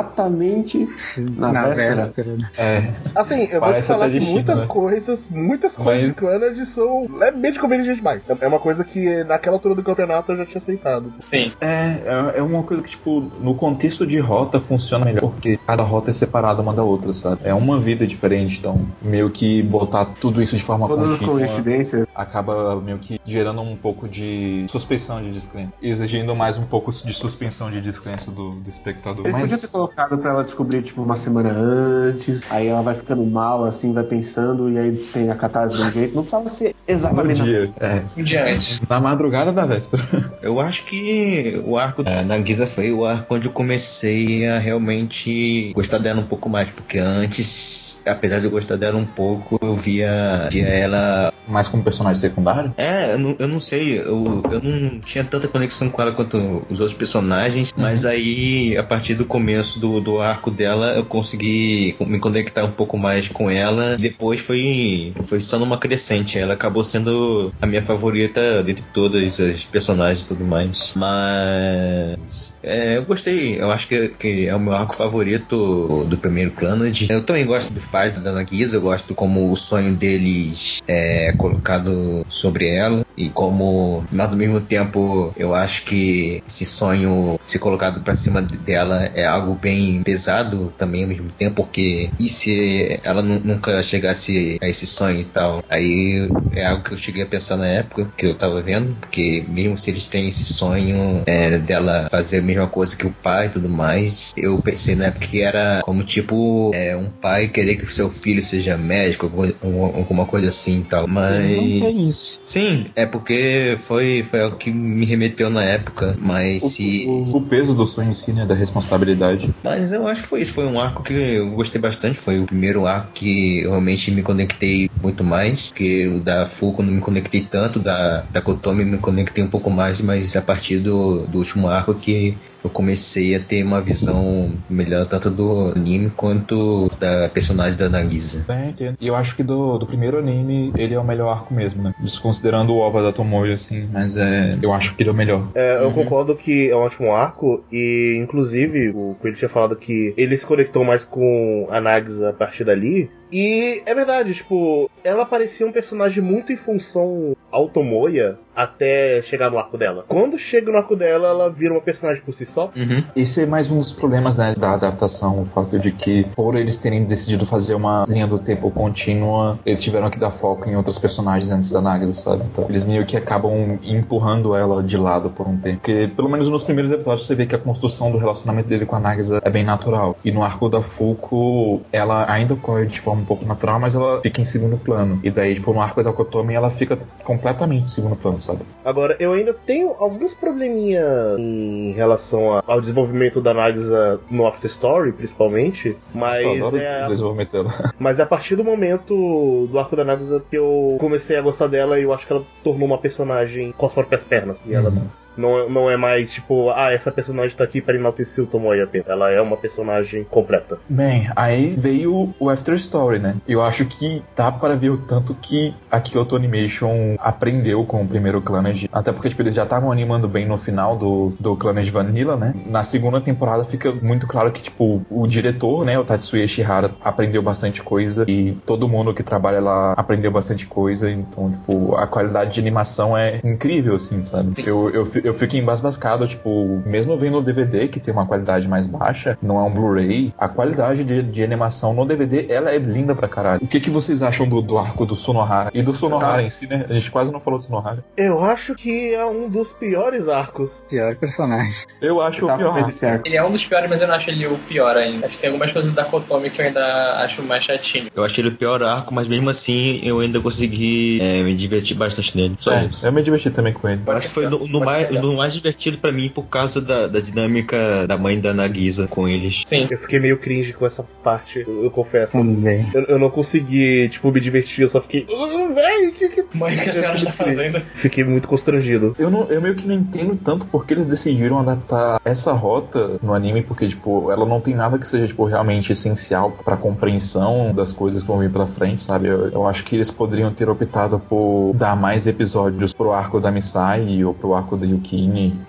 exatamente na, Na véspera. véspera. né? É, Assim, eu vou te Parece falar que destino, muitas né? coisas, muitas coisas Mas- de Clannad são levemente convenientes demais. É uma coisa que naquela altura do campeonato eu já tinha aceitado. Sim. É, é- é uma coisa que, tipo, no contexto de rota funciona melhor, porque cada rota é separada uma da outra, sabe? É uma vida diferente, então meio que botar tudo isso de forma Todas as contínua coincidências. acaba meio que gerando um pouco de suspensão de descrença, exigindo mais um pouco de suspensão de descrença do, do espectador. Eles podiam Mas ter colocado pra ela descobrir, tipo, uma semana antes, aí ela vai ficando mal, assim, vai pensando, e aí tem a catarse de um jeito. Não precisava ser no exatamente na dia, é, Um dia antes. na madrugada da véspera. <laughs> Eu acho que o arco da Nagisa foi o arco onde eu comecei a realmente gostar dela um pouco mais, porque antes, apesar de eu gostar dela um pouco, eu via, via ela. Mas como personagem secundário? É, eu não, eu não sei, eu, eu não tinha tanta conexão com ela quanto os outros personagens, mas aí, a partir do começo do, do arco dela, eu consegui me conectar um pouco mais com ela. Depois foi, foi só numa crescente. Ela acabou sendo a minha favorita dentre todas as personagens e tudo mais. Mas. É, eu gostei, eu acho que, que é o meu arco favorito do primeiro Clannad. Eu também gosto dos pais da Nagisa, eu gosto como o sonho deles é colocado sobre ela e como, mas ao mesmo tempo, eu acho que esse sonho ser colocado pra cima dela é algo bem pesado também ao mesmo tempo, porque e se ela nu- nunca chegasse a esse sonho e tal? Aí é algo que eu cheguei a pensar na época que eu tava vendo, porque mesmo se eles têm esse sonho é, dela fazer a mesma coisa que o pai e tudo mais, eu pensei na época que era como tipo é, um pai querer que o seu filho seja médico, alguma coisa assim e tal. Mas. Não tem isso. Sim, é porque foi, foi algo que me remeteu na época, mas se. O, o peso do sonho em si, né, da responsabilidade. Mas eu acho que foi isso, foi um arco que eu gostei bastante, foi o primeiro arco que eu realmente me conectei muito mais, porque o da Fuko não me conectei tanto, da, da Kotomi me conectei um pouco mais, mas a partir do, do último arco que eu comecei a ter uma visão melhor tanto do anime quanto da personagem da Nagisa. É, entendo. E eu acho que do, do primeiro anime, ele é o melhor arco mesmo, né? Desconsiderando o OVA da Tomoyo, assim, mas é. Eu acho que ele é o melhor. É, eu concordo que é um ótimo arco, e inclusive o Coelho tinha falado que ele se conectou mais com a Nagisa a partir dali. E é verdade, tipo, ela parecia um personagem muito em função ao Tomoya até chegar no arco dela. Quando chega no arco dela, ela vira uma personagem por si só. Uhum. Esse é mais um dos problemas né, da adaptação, o fato de que, por eles terem decidido fazer uma linha do tempo contínua, eles tiveram que dar foco em outros personagens antes da Nagisa, sabe? Então, eles meio que acabam empurrando ela de lado por um tempo. Porque, pelo menos nos primeiros episódios, você vê que a construção do relacionamento dele com a Nagisa é bem natural. E no arco da Fuko, ela ainda ocorre de forma forma um pouco natural, mas ela fica em segundo plano. E daí, tipo, no arco da Kotomi, ela fica completamente em segundo plano, sabe? Agora, eu ainda tenho alguns probleminha em relação ao desenvolvimento da Nagisa no After Story, principalmente. Mas é, a, <laughs> mas é a partir do momento do arco da Nagisa que eu comecei a gostar dela e eu acho que ela tornou uma personagem com as próprias pernas. E ela Uhum. Não, não é mais tipo, ah, essa personagem tá aqui para enaltecer o Tomoe apenas. Ela é uma personagem completa. Bem, aí veio o After Story, né? Eu acho que dá para ver o tanto que a Kyoto Animation aprendeu com o primeiro Clannad. Até porque, tipo, eles já estavam animando bem no final do, do Clannad Vanilla, né? Na segunda temporada fica muito claro que, tipo, o diretor, né? O Tatsuya Shihara aprendeu bastante coisa e todo mundo que trabalha lá aprendeu bastante coisa. Então, tipo, a qualidade de animação é incrível, assim, sabe? Eu, eu, eu fico embasbascado, tipo, mesmo vendo o DVD, que tem uma qualidade mais baixa, não é um Blu-ray, a qualidade de, de animação no DVD, ela é linda pra caralho. O que, que vocês acham do, do arco do Sonohara? E do Sonohara em si, né? A gente quase não falou do Sonohara. Eu acho que é um dos piores arcos. Pior personagem. Eu acho Tá o pior. Ele é um dos piores, mas eu não acho ele o pior ainda. Acho que tem algumas coisas da Kotomi que eu ainda acho mais chatinho. Eu achei ele o pior arco, mas mesmo assim eu ainda consegui é, me divertir bastante nele. Só É, isso. eu me diverti também com ele. Eu acho que foi no, no mais, ser. no mais divertido pra mim por causa da, da dinâmica da mãe da Nagisa com eles. Sim. Eu fiquei meio cringe com essa parte, eu, eu confesso. Também. Eu, eu não consegui, tipo, me divertir, eu só fiquei. "Ah, Véi, que que. Mãe, o que a senhora está fazendo? Fiquei muito constrangido. Eu, não, eu meio que não entendo tanto porque eles decidiram adaptar essa rota no anime, porque, tipo, ela não tem nada que seja, tipo, realmente essencial pra compreensão das coisas que vão vir pela frente, sabe? Eu, eu acho que eles poderiam ter optado por dar mais episódios pro arco da Misai ou pro arco da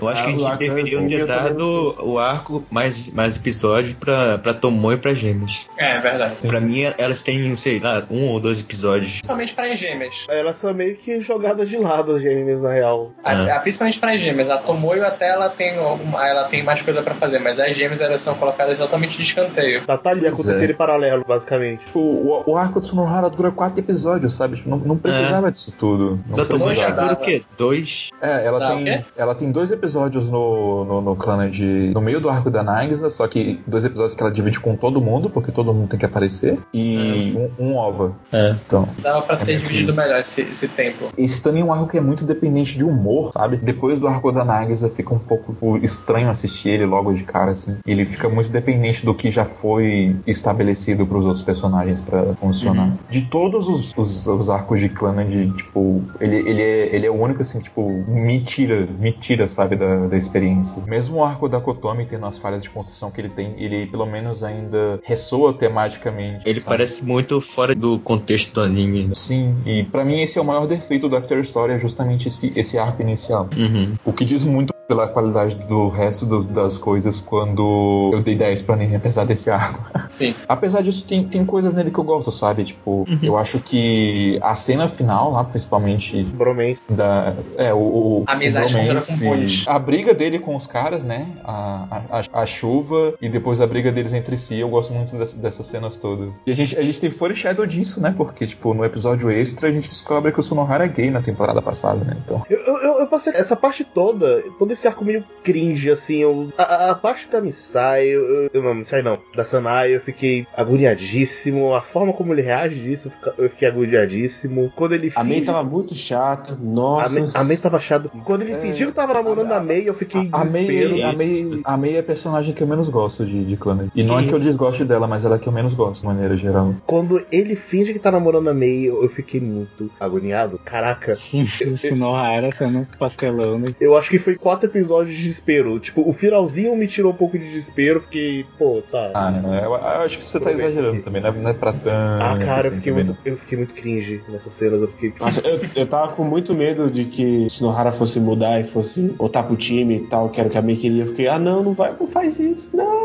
Eu acho Ah, que a o gente eu ter dado o arco mais, mais episódios pra, pra Tomoe e pra Gêmeos. É, é verdade. Pra mim, elas têm, sei lá, um ou dois episódios. Principalmente para as gêmeas. Elas são meio que jogadas de lado, as gêmeas, na real. A- Ah. a- principalmente para as gêmeas. A Tomoyo até ela tem, alguma- ela tem mais coisa pra fazer, mas as gêmeas elas são colocadas totalmente de escanteio. Tá, tá ali acontecendo é. em paralelo, basicamente. Tipo, o, o arco do Sonohara dura quatro episódios, sabe? Tipo, não, não precisava disso tudo. Não Da Tomoe já dura o quê? Dois? É, ela Tá, o tem, quê? Ela tem dois episódios no, no, no clã de. no meio do arco da Nagisa, só que dois episódios que ela divide com todo mundo, porque todo mundo tem que aparecer, e um, um ova. É. Então. Dava pra É ter meio dividido que- melhor esse, esse tempo. Esse também é um arco que é muito dependente de humor, sabe? Depois do arco da Nagisa fica um pouco estranho assistir ele logo de cara, assim. Ele fica muito dependente do que já foi estabelecido pros outros personagens pra funcionar. De todos os, os, os arcos de clã, de, tipo, ele, ele, é, ele é o único, assim, tipo, me tira, me tira, sabe, da, da experiência. Mesmo o arco da Kotomi tendo as falhas de construção que ele tem, ele pelo menos ainda ressoa tematicamente. Ele sabe? parece muito fora do contexto do anime. né? Sim, e pra mim esse é o maior defeito do After Story, é justamente esse, esse arco inicial. Uhum. O que diz muito pela qualidade do resto dos- das coisas quando eu dei 10 pra anime, apesar desse arco. <laughs> Sim. Apesar disso, tem, tem coisas nele que eu gosto, sabe? Tipo, eu acho que a cena final lá, principalmente Bromance. da. É, o. o amizade o funciona com bromance, ponte. A briga dele com os caras, né? A, a, a- a chuva e depois a briga deles entre si. Eu gosto muito dessa- dessas cenas todas. E a gente, a gente tem foreshadow disso, né? Porque, tipo, no episódio extra a gente descobre que o Sonohara é gay na temporada passada, né? Então. Eu, eu, eu passei essa parte toda, todo esse arco meio cringe, assim, eu, a, a- a parte da Misai, eu, eu, não, Misai não, da Sanai, eu fiquei agoniadíssimo, a forma como ele reage disso, eu fica- eu fiquei agoniadíssimo. Quando ele A Mei tava muito chata. A Nossa. Mei, a Mei tava chato. Quando ele fingiu que tava namorando a, Mei, eu fiquei em A desespero. Mei, a, Mei, a Mei é a personagem que eu menos gosto de, de Clanner. E não é que eu Isso. desgoste dela, mas ela é que eu menos gosto, de maneira geral. Quando ele finge que tá namorando a Mei, eu, eu fiquei muito agoniado. Caraca. Sim, o Sonohara sendo pastelão, né? Eu acho que foi quatro episódios de desespero. Tipo, o finalzinho me tirou um pouco de desespero. Fiquei, pô, tá. Ah, né? eu, eu acho que você tá exagerando aqui. também, não é, não é pra tanto. Ah, cara, eu assim, fiquei, também, muito, eu fiquei muito cringe nessas cenas. Eu fiquei. Nossa, eu, eu tava com muito medo de que se Nohara fosse mudar e fosse voltar pro time e tal, que era o que a Mei queria. Eu fiquei, ah, não, não vai, não faz isso, não.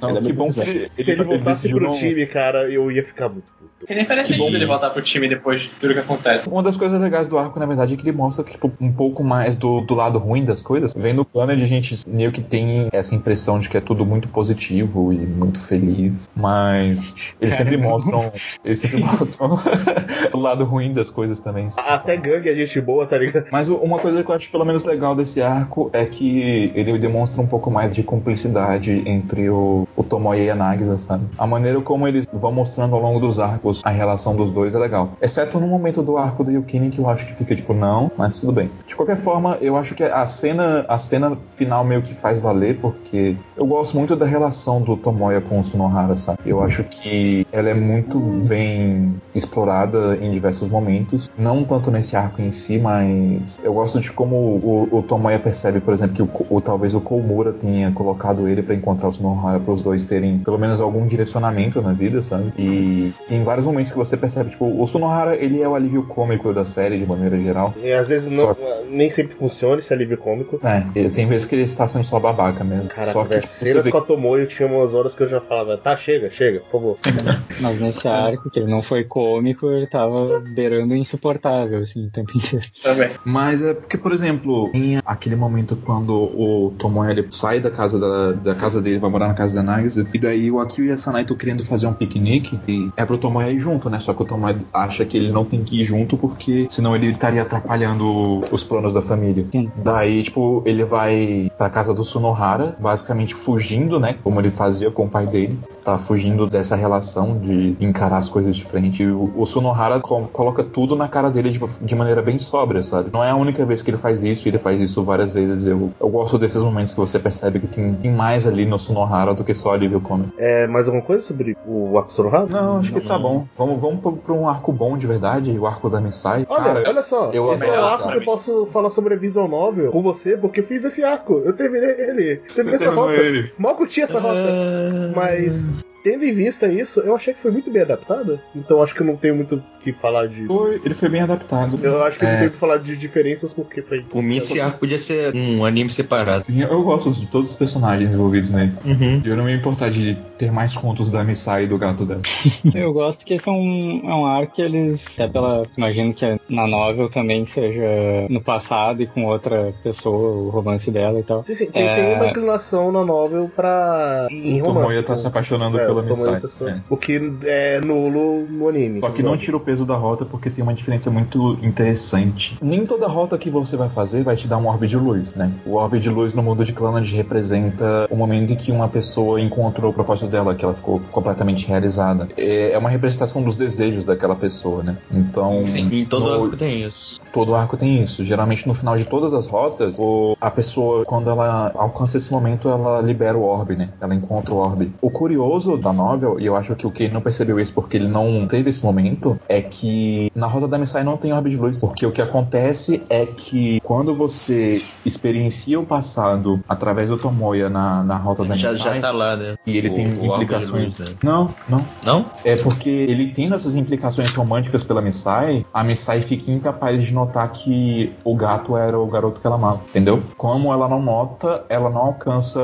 Não, que bem bom que que ele, Se ele voltasse decidiu pro não- time, cara, eu ia ficar muito puto. E nem parece Que bom. ele voltar pro time depois de tudo que acontece. Uma das coisas legais do arco, na verdade, é que ele mostra tipo, um pouco mais do, do lado ruim das coisas. Vendo o Planet, a gente meio que tem essa impressão de que é tudo muito positivo e muito feliz. Mas eles sempre mostram. Eles sempre <laughs> mostram <laughs> o lado ruim das coisas também. Até gangue é gente boa, tá ligado? Mas uma coisa que eu acho pelo menos legal desse arco é que ele demonstra um pouco mais de cumplicidade entre o, o Tomoe e a Nagisa, sabe? A maneira como eles vão mostrando ao longo dos arcos momentos a relação dos dois é legal. Exceto no momento do arco do Yukini que eu acho que fica tipo, não, mas tudo bem. De qualquer forma, eu acho que a cena, a cena final meio que faz valer, porque eu gosto muito da relação do Tomoya com o Sunohara, sabe? Eu acho que ela é muito bem explorada em diversos momentos. Não tanto nesse arco em si, mas eu gosto de como o, o Tomoya percebe, por exemplo, que o, o talvez o Komura tenha colocado ele para encontrar o Sunohara para os dois terem pelo menos algum direcionamento na vida, sabe? E tem vários momentos que você percebe, tipo, o Sunohara, ele é o alívio cômico da série de maneira geral. E às vezes não, nem sempre funciona esse alívio cômico. É, ele- tem vezes que ele está sendo só babaca mesmo. Caraca, só que cenas vê com a Tomoyo tinha umas horas que eu já falava, tá, chega, chega, por favor. <laughs> Mas nesse arco, que ele não foi cômico, ele tava beirando insuportável, assim, o tempo inteiro. Também. Mas é porque, por exemplo, tem aquele momento quando o Tomoya ele sai da casa da, da casa dele, vai morar na casa da Nagisa, e daí o Akio e a Sanai estão querendo fazer um piquenique, e é pro Tomoya ir junto, né? Só que o Tomoya acha que ele não tem que ir junto porque senão ele estaria atrapalhando os planos da família. Sim. Daí, tipo, ele vai pra casa do Sunohara, basicamente fugindo, né? Como ele fazia com o pai dele. Tá fugindo dessa relação de encarar as coisas de frente. E o, o Sunohara co- coloca tudo na cara dele de, de maneira bem sóbria, sabe? Não é a única vez que ele faz isso, ele faz isso várias vezes. Eu, eu gosto desses momentos que você percebe que tem, tem mais ali no Sunohara do que só alívio cômico. É, mais alguma coisa sobre o arco Sonohara? Não, acho que tá bom. Vamos, vamos pra, um arco bom de verdade, o arco da Misai. Olha, Cara, olha só, eu esse é o arco que eu posso falar sobre a Visual Novel com você, porque eu fiz esse arco. Eu terminei ele. Terminei essa rota. ele. Mal curti essa rota. Mas, tendo em vista isso, eu achei que foi muito bem adaptada. Então acho que eu não tenho muito o que falar de. Foi, ele foi bem adaptado. Eu acho que eu É. não tenho o que falar de diferenças porque foi. Por mim, esse arco podia ser um anime separado. Sim, eu gosto de todos os personagens envolvidos nele. Uhum. Eu não me importar de ter mais contos da Misai e do gato dela. <laughs> Eu gosto que esse é um, é um arco que eles, é pela, imagino que na novel também seja no passado e com outra pessoa, o romance dela e tal. Sim, sim, tem, É. tem uma inclinação na novel pra. Em O romance. Tomoya tá com- se apaixonando É, pela o Misai. tá É. O que é nulo no anime. Só que não tira o peso da rota porque tem uma diferença muito interessante. Nem toda rota que você vai fazer vai te dar um orbe de luz, né? O orbe de luz no mundo de Clannad representa o momento em que uma pessoa encontrou o propósito dela, que ela ficou completamente realizada. É é uma representação dos desejos daquela pessoa, né? Então, Sim, em todo no- arco tem isso. todo arco tem isso. Geralmente no final de todas as rotas, o- a pessoa, quando ela alcança esse momento, ela libera o orbe, né? Ela encontra o orbe. O curioso da novel, e eu acho que o Kei não percebeu isso porque ele não teve esse momento, é que na rota da Missai não tem orbe de luz. Porque o que acontece é que quando você experiencia o passado através do Tomoya na, na rota da Já, Missai, já tá lá, né? e ele O- tem o implicações. luz, né? Não, não. Não? É porque ele tendo essas implicações românticas pela Missai, a Missai fica incapaz de notar que o gato era o garoto que ela amava, entendeu? Como ela não nota, ela não alcança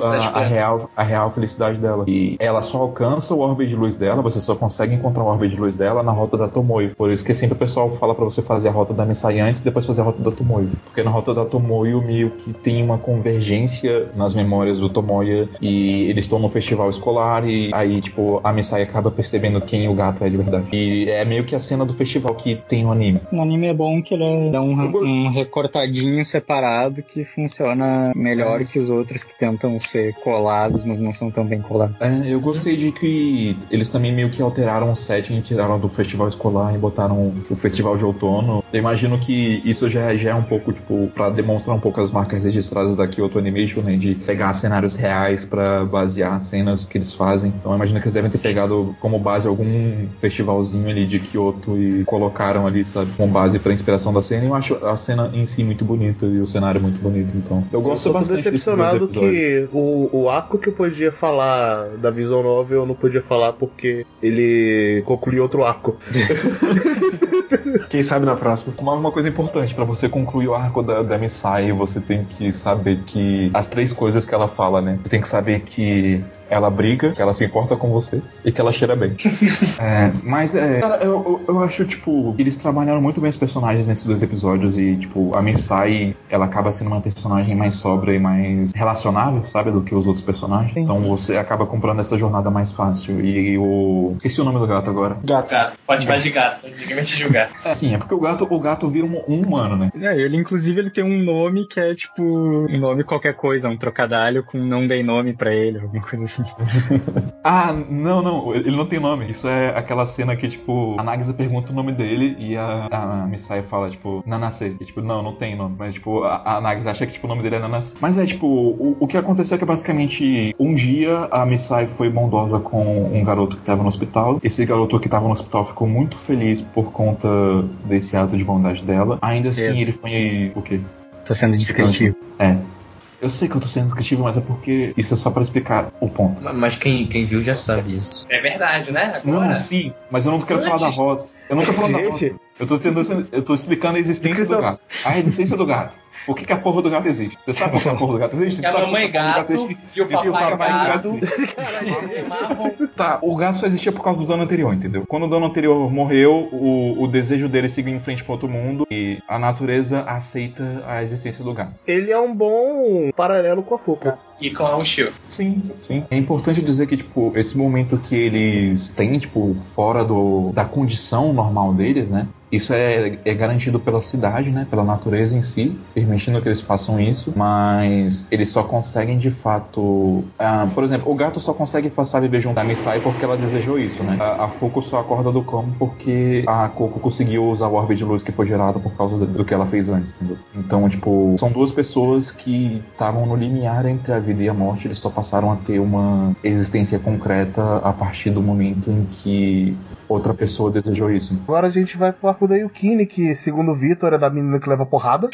a, a real, a real felicidade dela. E ela só alcança o orbe de luz dela, você só consegue encontrar o orbe de luz dela na rota da Tomoyo. Por isso que sempre o pessoal fala pra você fazer a rota da Missai antes e depois fazer a rota da Tomoyo. Porque na rota da Tomoyo meio que tem uma convergência nas memórias do Tomoya e eles estão no festival escolar e aí, tipo, a Missai acaba percebendo quem o gato é de verdade. E é meio que a cena do festival que tem no anime. No anime é bom que ele é um, um recortadinho separado que funciona melhor que os outros que tentam ser colados, mas não são tão bem colados. É, eu gostei de que eles também meio que alteraram o setting, tiraram do festival escolar e botaram o festival de outono. Eu imagino que isso já, já é um pouco, tipo, pra demonstrar um pouco as marcas registradas da Kyoto Animation, né? De pegar cenários reais pra basear cenas que eles fazem. Então eu imagino que eles devem ter pegado como base algum festivalzinho ali de Kyoto e colocaram ali, sabe, como base pra inspiração da cena. E eu acho a cena em si muito bonita e o cenário muito bonito. Então eu Eu gosto tô bastante decepcionado que o, o arco que eu podia falar da Visual Novel eu não podia falar porque ele concluiu outro arco. <laughs> Quem sabe na próxima. Uma, uma coisa importante, pra você concluir o arco da, da Missai, você tem que saber que as três coisas que ela fala, né? Você tem que saber que ela briga, que ela se importa com você e que ela cheira bem. <laughs> É, mas é. Cara, eu, eu, eu acho, tipo, eles trabalharam muito bem os personagens nesses dois episódios e, tipo, a Missai, ela acaba sendo uma personagem mais sóbria e mais relacionável, sabe? Do que os outros personagens. Então você acaba comprando essa jornada mais fácil. E o. Esqueci o nome do gato agora. Gato. Gato, pode mais de gato, ninguém vai te julgar. É, sim, é porque o gato, o gato vira um, um humano, né? É, ele inclusive ele tem um nome que é tipo um nome qualquer coisa, um trocadilho com não dei nome pra ele, alguma coisa assim. <laughs> Ah, não, não, ele não tem nome. Isso é aquela cena que, tipo, a Nagisa pergunta o nome dele e a, a Misai fala, tipo, Nanase. E, tipo, não, não tem nome. Mas, tipo, a, a Nagisa acha que, tipo, o nome dele é Nanase. Mas é, tipo, o, o que aconteceu é que, basicamente, um dia a Misai foi bondosa com um garoto que tava no hospital. Esse garoto que tava no hospital ficou muito feliz por conta desse ato de bondade dela. Ainda assim, Deus. ele foi... O quê? Tô sendo descritivo. É. Eu sei que eu tô sendo descritivo, mas é porque isso é só pra explicar o ponto. Mas quem, quem viu já sabe isso. É verdade, né? Não, Agora. sim, mas eu não quero falar da Antes- roda. Eu não tô falando da Gente. roda. Eu tô, tentando, eu tô explicando a existência do gato. A existência do gato. Por que, que a porra do gato existe? Você sabe por que a porra do gato existe? E Você a mamãe que porra do gato existe? e o papai gato. existe? E marrom. Tá, o gato só existia por causa do dono anterior, entendeu? Quando o dono anterior morreu, o, o desejo dele seguiu em frente pro outro mundo e a natureza aceita a existência do gato. Ele é um bom paralelo com a Fuca. E com a Ushio. Sim, sim. É importante dizer que, tipo, esse momento que eles têm, tipo, fora do, da condição normal deles, né? Isso é, é garantido pela cidade, né? Pela natureza em si, permitindo que eles façam isso, mas eles só conseguem de fato. ah, por exemplo, o gato só consegue passar a viver junto da Misai porque ela desejou isso, né? A, a Fuko só acorda do cão porque a Coco conseguiu usar o orbe de luz que foi gerado por causa do, do que ela fez antes, entendeu? Então, tipo, são duas pessoas que estavam no limiar entre a vida e a morte, eles só passaram a ter uma existência concreta a partir do momento em que outra pessoa desejou isso. Agora a gente vai pro arco da Yukine, que segundo o Vitor é da menina que leva porrada,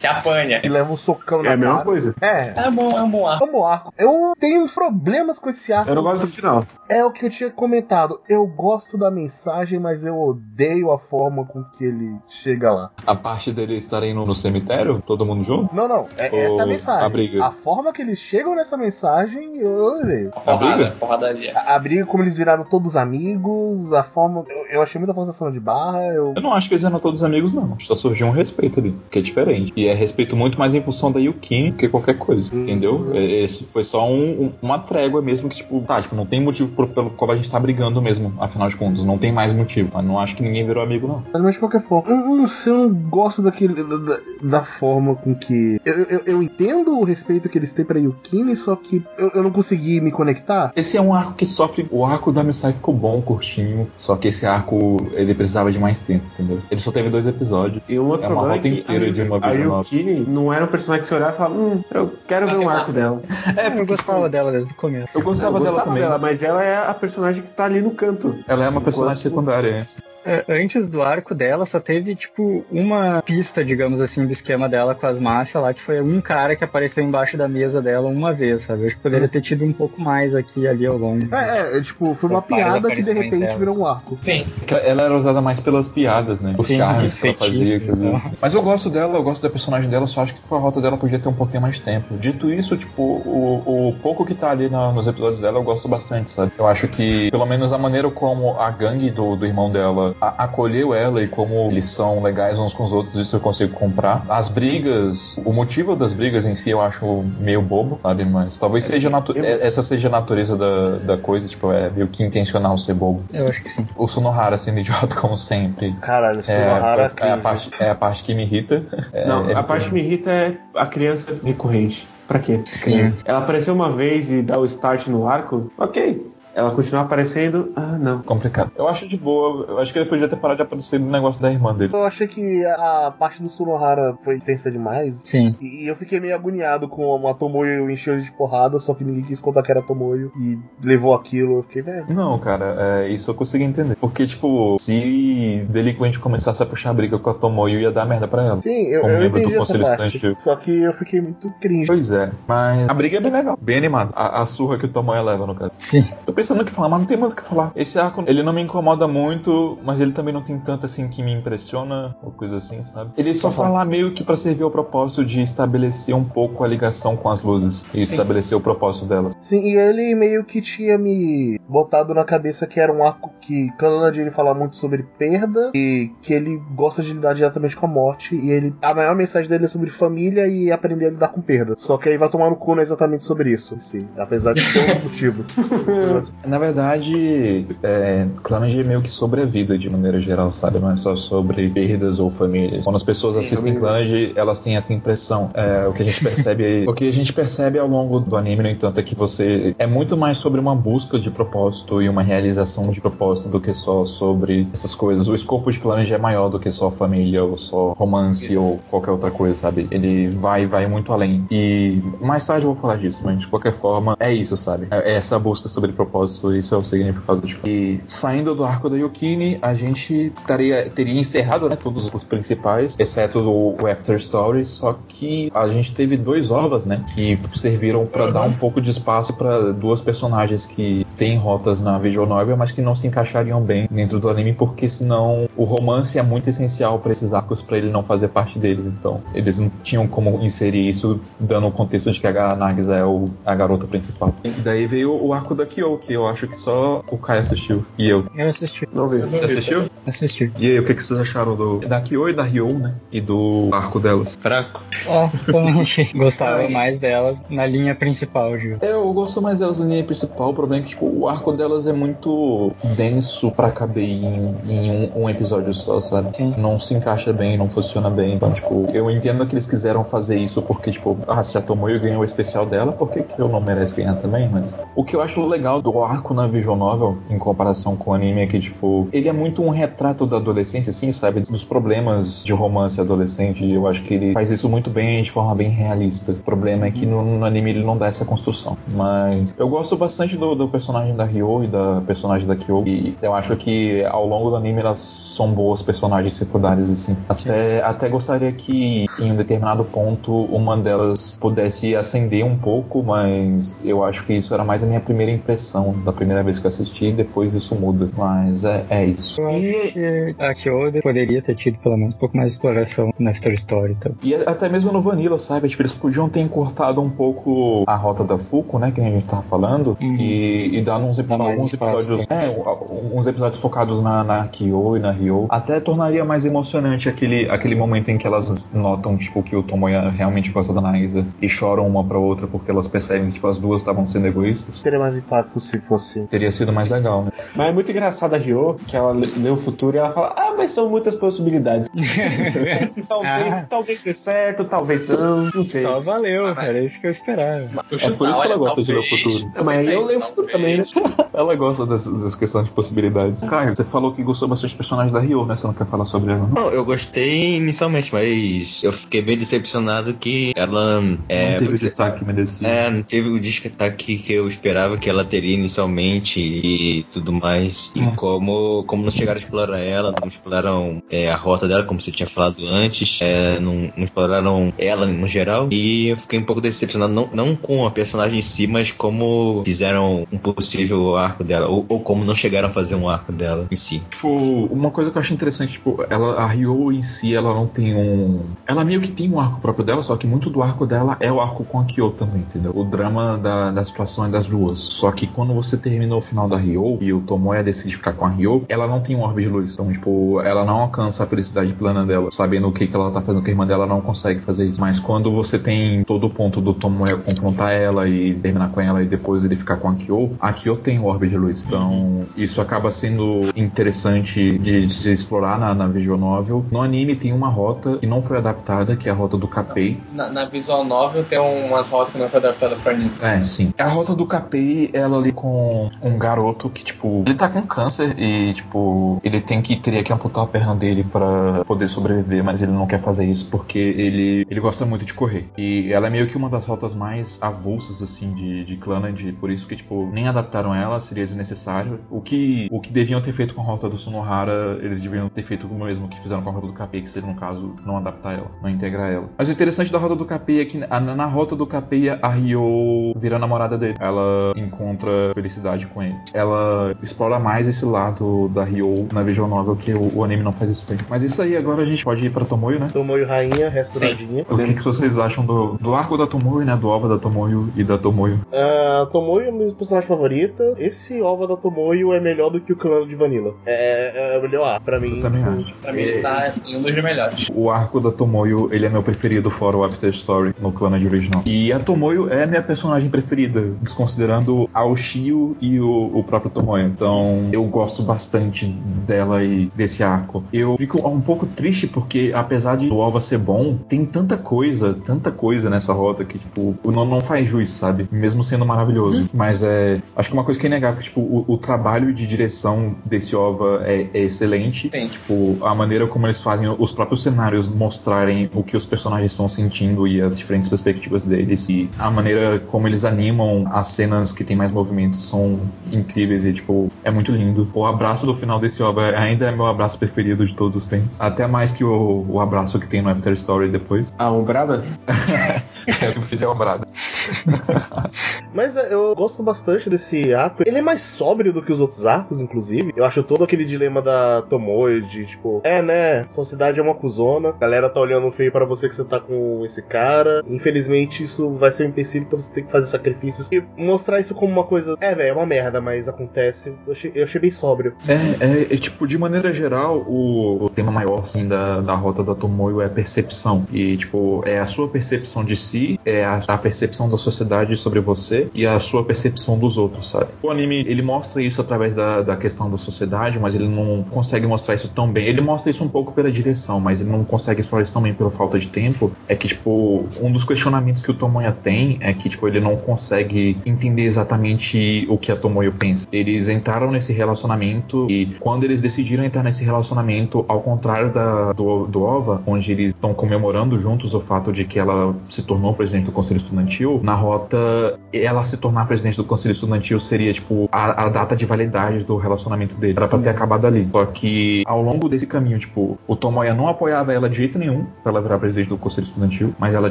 Que apanha. que leva um socão na É a mesma cara. coisa. É. É bom, é um bom arco. É um bom arco. Eu tenho uns problemas com esse arco. Eu não gosto do final. É o que eu tinha comentado. Eu gosto da mensagem, mas eu odeio a forma com que ele chega lá. A parte deles estarem no, no cemitério, todo mundo junto? Não, não. É, Ou essa é a mensagem. a briga? forma que eles chegam nessa mensagem, eu odeio. Porrada, briga? porradaria. A, a briga, como eles viraram todos amigos, a forma. Eu, eu achei muita forçação de barra. Eu... Eu não acho que eles eram todos amigos, não. Só surgiu um respeito ali, que é diferente. E é respeito muito mais em função da Yukin que qualquer coisa, entendeu? É- Esse foi só um- um- uma trégua mesmo que, tipo, tá, tipo, não tem motivo por- pelo qual a gente tá brigando mesmo, afinal de contas. Não tem mais motivo. Mas não acho que ninguém virou amigo, não. Mas de qualquer forma, eu, não sei, eu não gosto daquele, da, da- da forma com que. Eu, eu, eu entendo o respeito que eles têm pra Yukine, só que eu, eu não consegui me conectar. Esse é um arco que sofre. O arco da Misai ficou bom, curtinho. Só que esse arco, ele precisava de mais tempo, entendeu? Ele só teve dois episódios. E o outro É uma volta é inteira a, de uma a vida nova. Yukine não era um personagem que você olhava e falava, hum, eu quero ver um arco dela. É, eu gostava dela desde o começo. Eu gostava, eu dela gostava também. dela, mas ela é a personagem que tá ali no canto. Ela é uma personagem secundária antes. É, Antes do arco dela, só teve, tipo, uma pista, digamos assim, do esquema dela com as máfias lá, que foi um cara que apareceu embaixo da mesa dela uma vez, sabe? Eu acho que poderia ter tido um pouco mais aqui e ali ao longo. É, é, tipo, foi uma piada que de repente dela. virou um arco. Sim. Ela era usada mais pelas piadas, né? Os Sim, charmes que ela fazia. coisas então. assim. Mas eu gosto dela, eu gosto da personagem dela, só acho que com a rota dela podia ter um pouquinho mais de tempo. Dito isso, tipo, o, o pouco que tá ali na- nos episódios dela eu gosto bastante, sabe? Eu acho que, pelo menos a maneira como a gangue do, do irmão dela a- acolheu ela e como eles são legais uns com os outros, isso eu consigo comprar. As brigas, o motivo das brigas em si eu acho meio bobo, sabe? Mas talvez seja natu- é- essa seja a natureza da, da coisa, tipo, é meio que intencional ser bobo. Eu acho que sim. O Sonohara sendo idiota, <laughs> como sempre. Caralho, É, Sonohara é, a cringe. parte, é a parte que me irrita. <laughs> É- não, é a parte que me irrita é a criança recorrente. Pra quê? Sim. Ela apareceu uma vez e dá o start no arco, ok. Ela continua aparecendo, ah, não. complicado. Eu acho de boa. Eu acho que ele podia ter parado de aparecer no negócio da irmã dele. Eu achei que a parte do Sonohara foi intensa demais. Sim. E eu fiquei meio agoniado com a Tomoyo encheu de porrada, só que ninguém quis contar que era Tomoyo e levou aquilo. Eu fiquei, velho. Não, cara, é, isso eu consegui entender. Porque, tipo, se Delinquente começasse a puxar briga com a Tomoyo, ia dar merda pra ela. Sim, eu, Como eu membro do entendi essa Conselho parte. Só que eu fiquei muito cringe. Pois é, mas a briga é bem legal, bem animada. A, a surra que o Tomoyo leva, no caso. Sim. Pensando o que falar, mas não tem muito o que falar. Esse arco, ele não me incomoda muito, mas ele também não tem tanto assim que me impressiona, ou coisa assim, sabe? Ele só tá lá meio que pra servir ao propósito de estabelecer um pouco a ligação com as luzes e estabelecer o propósito delas. Sim, e ele meio que tinha me botado na cabeça que era um arco que Kanland ele fala muito sobre perda e que ele gosta de lidar diretamente com a morte e ele a maior mensagem dele é sobre família e aprender a lidar com perda. Só que aí vai tomar no cu não é exatamente sobre isso, sim, apesar de ser um motivos. <laughs> Na verdade, é, Clanage é meio que sobre a vida de maneira geral, sabe? Não é só sobre perdas ou famílias. Quando as pessoas Sim, assistem Clanage, elas têm essa impressão. É, o que a gente percebe, <laughs> o que a gente percebe ao longo do anime, no entanto, é que você é muito mais sobre uma busca de propósito e uma realização de propósito do que só sobre essas coisas. O escopo de Clanage é maior do que só família ou só romance ou qualquer outra coisa, sabe? Ele vai vai muito além. E mais tarde eu vou falar disso, mas de qualquer forma é isso, sabe? É essa busca sobre propósito, isso é o significado de E saindo do arco da Yukini, a gente taria, teria encerrado, né, todos os principais, exceto o, After Story, só que a gente teve dois ovas, né, que serviram pra dar um pouco de espaço pra duas personagens que têm rotas na visual novel, mas que não se encaixariam bem dentro do anime, porque senão o romance é muito essencial pra esses arcos pra ele não fazer parte deles, então eles não tinham como inserir isso dando o contexto de que a Nagisa é o, a garota principal. E daí veio o arco da Kyo, que eu acho que só o Kai assistiu. E eu. Eu assisti, Não vi. Você assistiu? assisti. E aí, o que, que vocês acharam do, da Kyo e da Ryo, né? E do arco delas? Fraco. É, também achei. Gostava mais delas na linha principal, Gil. É, eu gosto mais delas na linha principal. O problema é que tipo, o arco delas é muito denso pra caber em, em um, um episódio só, sabe? Sim. Não se encaixa bem, não funciona bem. Então, tipo, eu entendo que eles quiseram fazer isso porque, tipo, ah, se a Tomoyo ganhou o especial dela, por que, que eu não mereço ganhar também? Mas o que eu acho legal do arco na visual novel, em comparação com o anime, é que, tipo, ele é muito um retrato da adolescência, assim, sabe? Dos problemas de romance adolescente. E eu acho que ele faz isso muito bem, de forma bem realista. O problema é que no, no anime ele não dá essa construção. Mas eu gosto bastante do, do personagem da Ryo e da personagem da Kyo. E eu acho que ao longo do anime elas são boas personagens secundárias, assim. Até, até gostaria que em um determinado ponto uma delas pudesse ascender um pouco, mas eu acho que isso era mais a minha primeira impressão da primeira vez que eu assisti, e depois isso muda. Mas é, é isso. Eu acho que a Kyoda poderia ter tido pelo menos um pouco mais de exploração na After Story. Então. E até mesmo no Vanilla, sabe? Tipo, eles podiam ter encurtado um pouco a rota da Fuku, né? Que a gente tava falando. Uhum. E, e dar uns, epi- alguns espaço, episódios. É, u- uns episódios focados na, na Kyo e na Ryo. Até tornaria mais emocionante aquele, aquele momento em que elas notam, tipo, que o Tomoya realmente gosta da Nagisa e choram uma pra outra porque elas percebem que, tipo, as duas estavam sendo egoístas. Teria mais impacto se fosse. Teria sido mais legal, né? Mas é muito engraçado a Ryo, que ela lê o futuro e ela fala, ah, mas são muitas possibilidades. <laughs> talvez, Ah. talvez dê certo, talvez não, não sei. Só valeu, era isso que eu esperava. É por isso que ela gosta de ler o talvez, futuro. Ah, mas aí eu leio o talvez, futuro também, né? <laughs> Ela gosta dessas, dessas questões de possibilidades. Caio, você falou que gostou bastante dos personagens da Ryo, né? Você não quer falar sobre ela, não? Não, eu gostei inicialmente, mas eu fiquei bem decepcionado que ela. É, não teve o destaque merecido. É, não teve o destaque que eu esperava que ela teria inicialmente e tudo mais. E Hum. como, como não chegaram a explorar ela, não exploraram é, a rota dela, como você tinha falado antes, é, não, não exploraram ela no geral. E eu fiquei um pouco decepcionado, não, não com a personagem em si, mas como fizeram um possível arco dela, ou, ou como não chegaram a fazer um arco dela em si. Tipo, uma coisa que eu acho interessante, tipo, ela, a Ryo em si, ela não tem um. Ela meio que tem um arco próprio dela, só que muito do arco dela é o arco com a Kyo também, entendeu? O drama da, da situação é das duas. Só que quando você termina o final da Ryo e o Tomoya decide ficar com a Ryo, ela não tem um orbe de luz. Então, tipo, ela não alcança a felicidade plana dela. Sabendo o que, que ela tá fazendo com a irmã dela, ela não consegue fazer isso. Mas quando você tem todo o ponto do Tomoya confrontar ela e terminar com ela e depois ele ficar com a Kyo, a Kyo tem o orbe de luz. Então, isso acaba sendo interessante de, de se explorar na, na visual novel. No anime tem uma rota que não foi adaptada, que é a rota do Kapei. Na, na visual novel tem uma rota que não foi adaptada pra anime. É, sim. A rota do Kapei, ela ali com um garoto que, tipo, ele tá com câncer e, tipo, ele tem que teria que amputar a perna dele pra poder sobreviver, mas ele não quer fazer isso porque ele, ele gosta muito de correr. E ela é meio que uma das rotas mais avulsas, assim, de, de Clannad, por isso que, tipo, nem adaptaram ela, seria desnecessário. O que, o que deviam ter feito com a rota do Sonohara, eles deviam ter feito o mesmo que fizeram com a rota do Kapei, que seria, no caso, não adaptar ela, não integrar ela. Mas o interessante da rota do Kapei é que na, na rota do Kapei, a Ryo vira namorada dele. Ela encontra felicidade com ele. Ela explora mais esse lado da Ryo na visual novel, que o, o anime não faz isso bem. Mas isso aí, agora a gente pode ir pra Tomoyo, né? Tomoyo rainha, restauradinha. O que, que vocês acham do, do arco da Tomoyo, né? Do Ova da Tomoyo e da Tomoyo? A Tomoyo é a minha personagem favorita. Esse ova da Tomoyo é melhor do que o clã de Vanilla. É, é o melhor arco, pra mim. Eu também acho. Pra mim É, tá em um dos melhores. O arco da Tomoyo, ele é meu preferido fora o After Story no Clannad original. E a Tomoyo é minha personagem preferida, desconsiderando a Oshii Shio e o, o próprio Tomoya. Então eu gosto bastante dela e desse arco. Eu fico um pouco triste porque, apesar de o OVA ser bom, tem tanta coisa, tanta coisa nessa rota que, tipo, não, não faz juiz, sabe? Mesmo sendo maravilhoso. Mas é. Acho que uma coisa que é inegável, tipo, o, o trabalho de direção desse OVA é, é excelente. Sim. Tipo, a maneira como eles fazem os próprios cenários mostrarem o que os personagens estão sentindo e as diferentes perspectivas deles. E a maneira como eles animam as cenas que tem mais movimento são incríveis e, tipo, é muito lindo. O abraço do final desse OVA ainda é meu abraço preferido de todos os tempos. Até mais que o, o abraço que tem no After Story depois. A Ombrada? <laughs> é o que você tinha obrado. <laughs> Mas é, eu gosto bastante desse arco. Ele é mais sóbrio do que os outros arcos, inclusive. Eu acho todo aquele dilema da Tomoe de tipo, é né, sua cidade é uma cuzona, a galera tá olhando feio para você que você tá com esse cara. Infelizmente, isso vai ser um empecilho pra você ter que fazer sacrifícios. E mostrar isso como uma coisa, é, velho, é uma merda, mas acontece. Eu achei, eu achei bem sóbrio. É, é, é, tipo, de maneira geral, o, o tema maior, assim, da, da rota da Tomoyo é a percepção. E, tipo, é a sua percepção de si, é a, a percepção da sociedade sobre você e a sua percepção dos outros, sabe? O anime, ele mostra isso através da, da questão da sociedade, mas ele não consegue mostrar isso tão bem. Ele mostra isso um pouco pela direção, mas ele não consegue explorar isso também pela falta de tempo. É que, tipo, um dos questionamentos que o Tomoya tem é que, tipo, ele não consegue entender exatamente o que a Tomoyo pensa. Eles entraram nesse relacionamento e quando eles decidiram entrar nesse relacionamento, ao contrário da, do, do OVA, onde eles estão comemorando juntos o fato de que ela se tornou presidente do Conselho Estudantil, na rota, ela se tornar presidente do Conselho Estudantil seria, tipo, a, a data de validade do relacionamento dele. Era pra ter acabado ali. Só que, ao longo desse caminho, tipo, o Tomoya não apoiava ela de jeito nenhum pra ela virar presidente do Conselho Estudantil, mas ela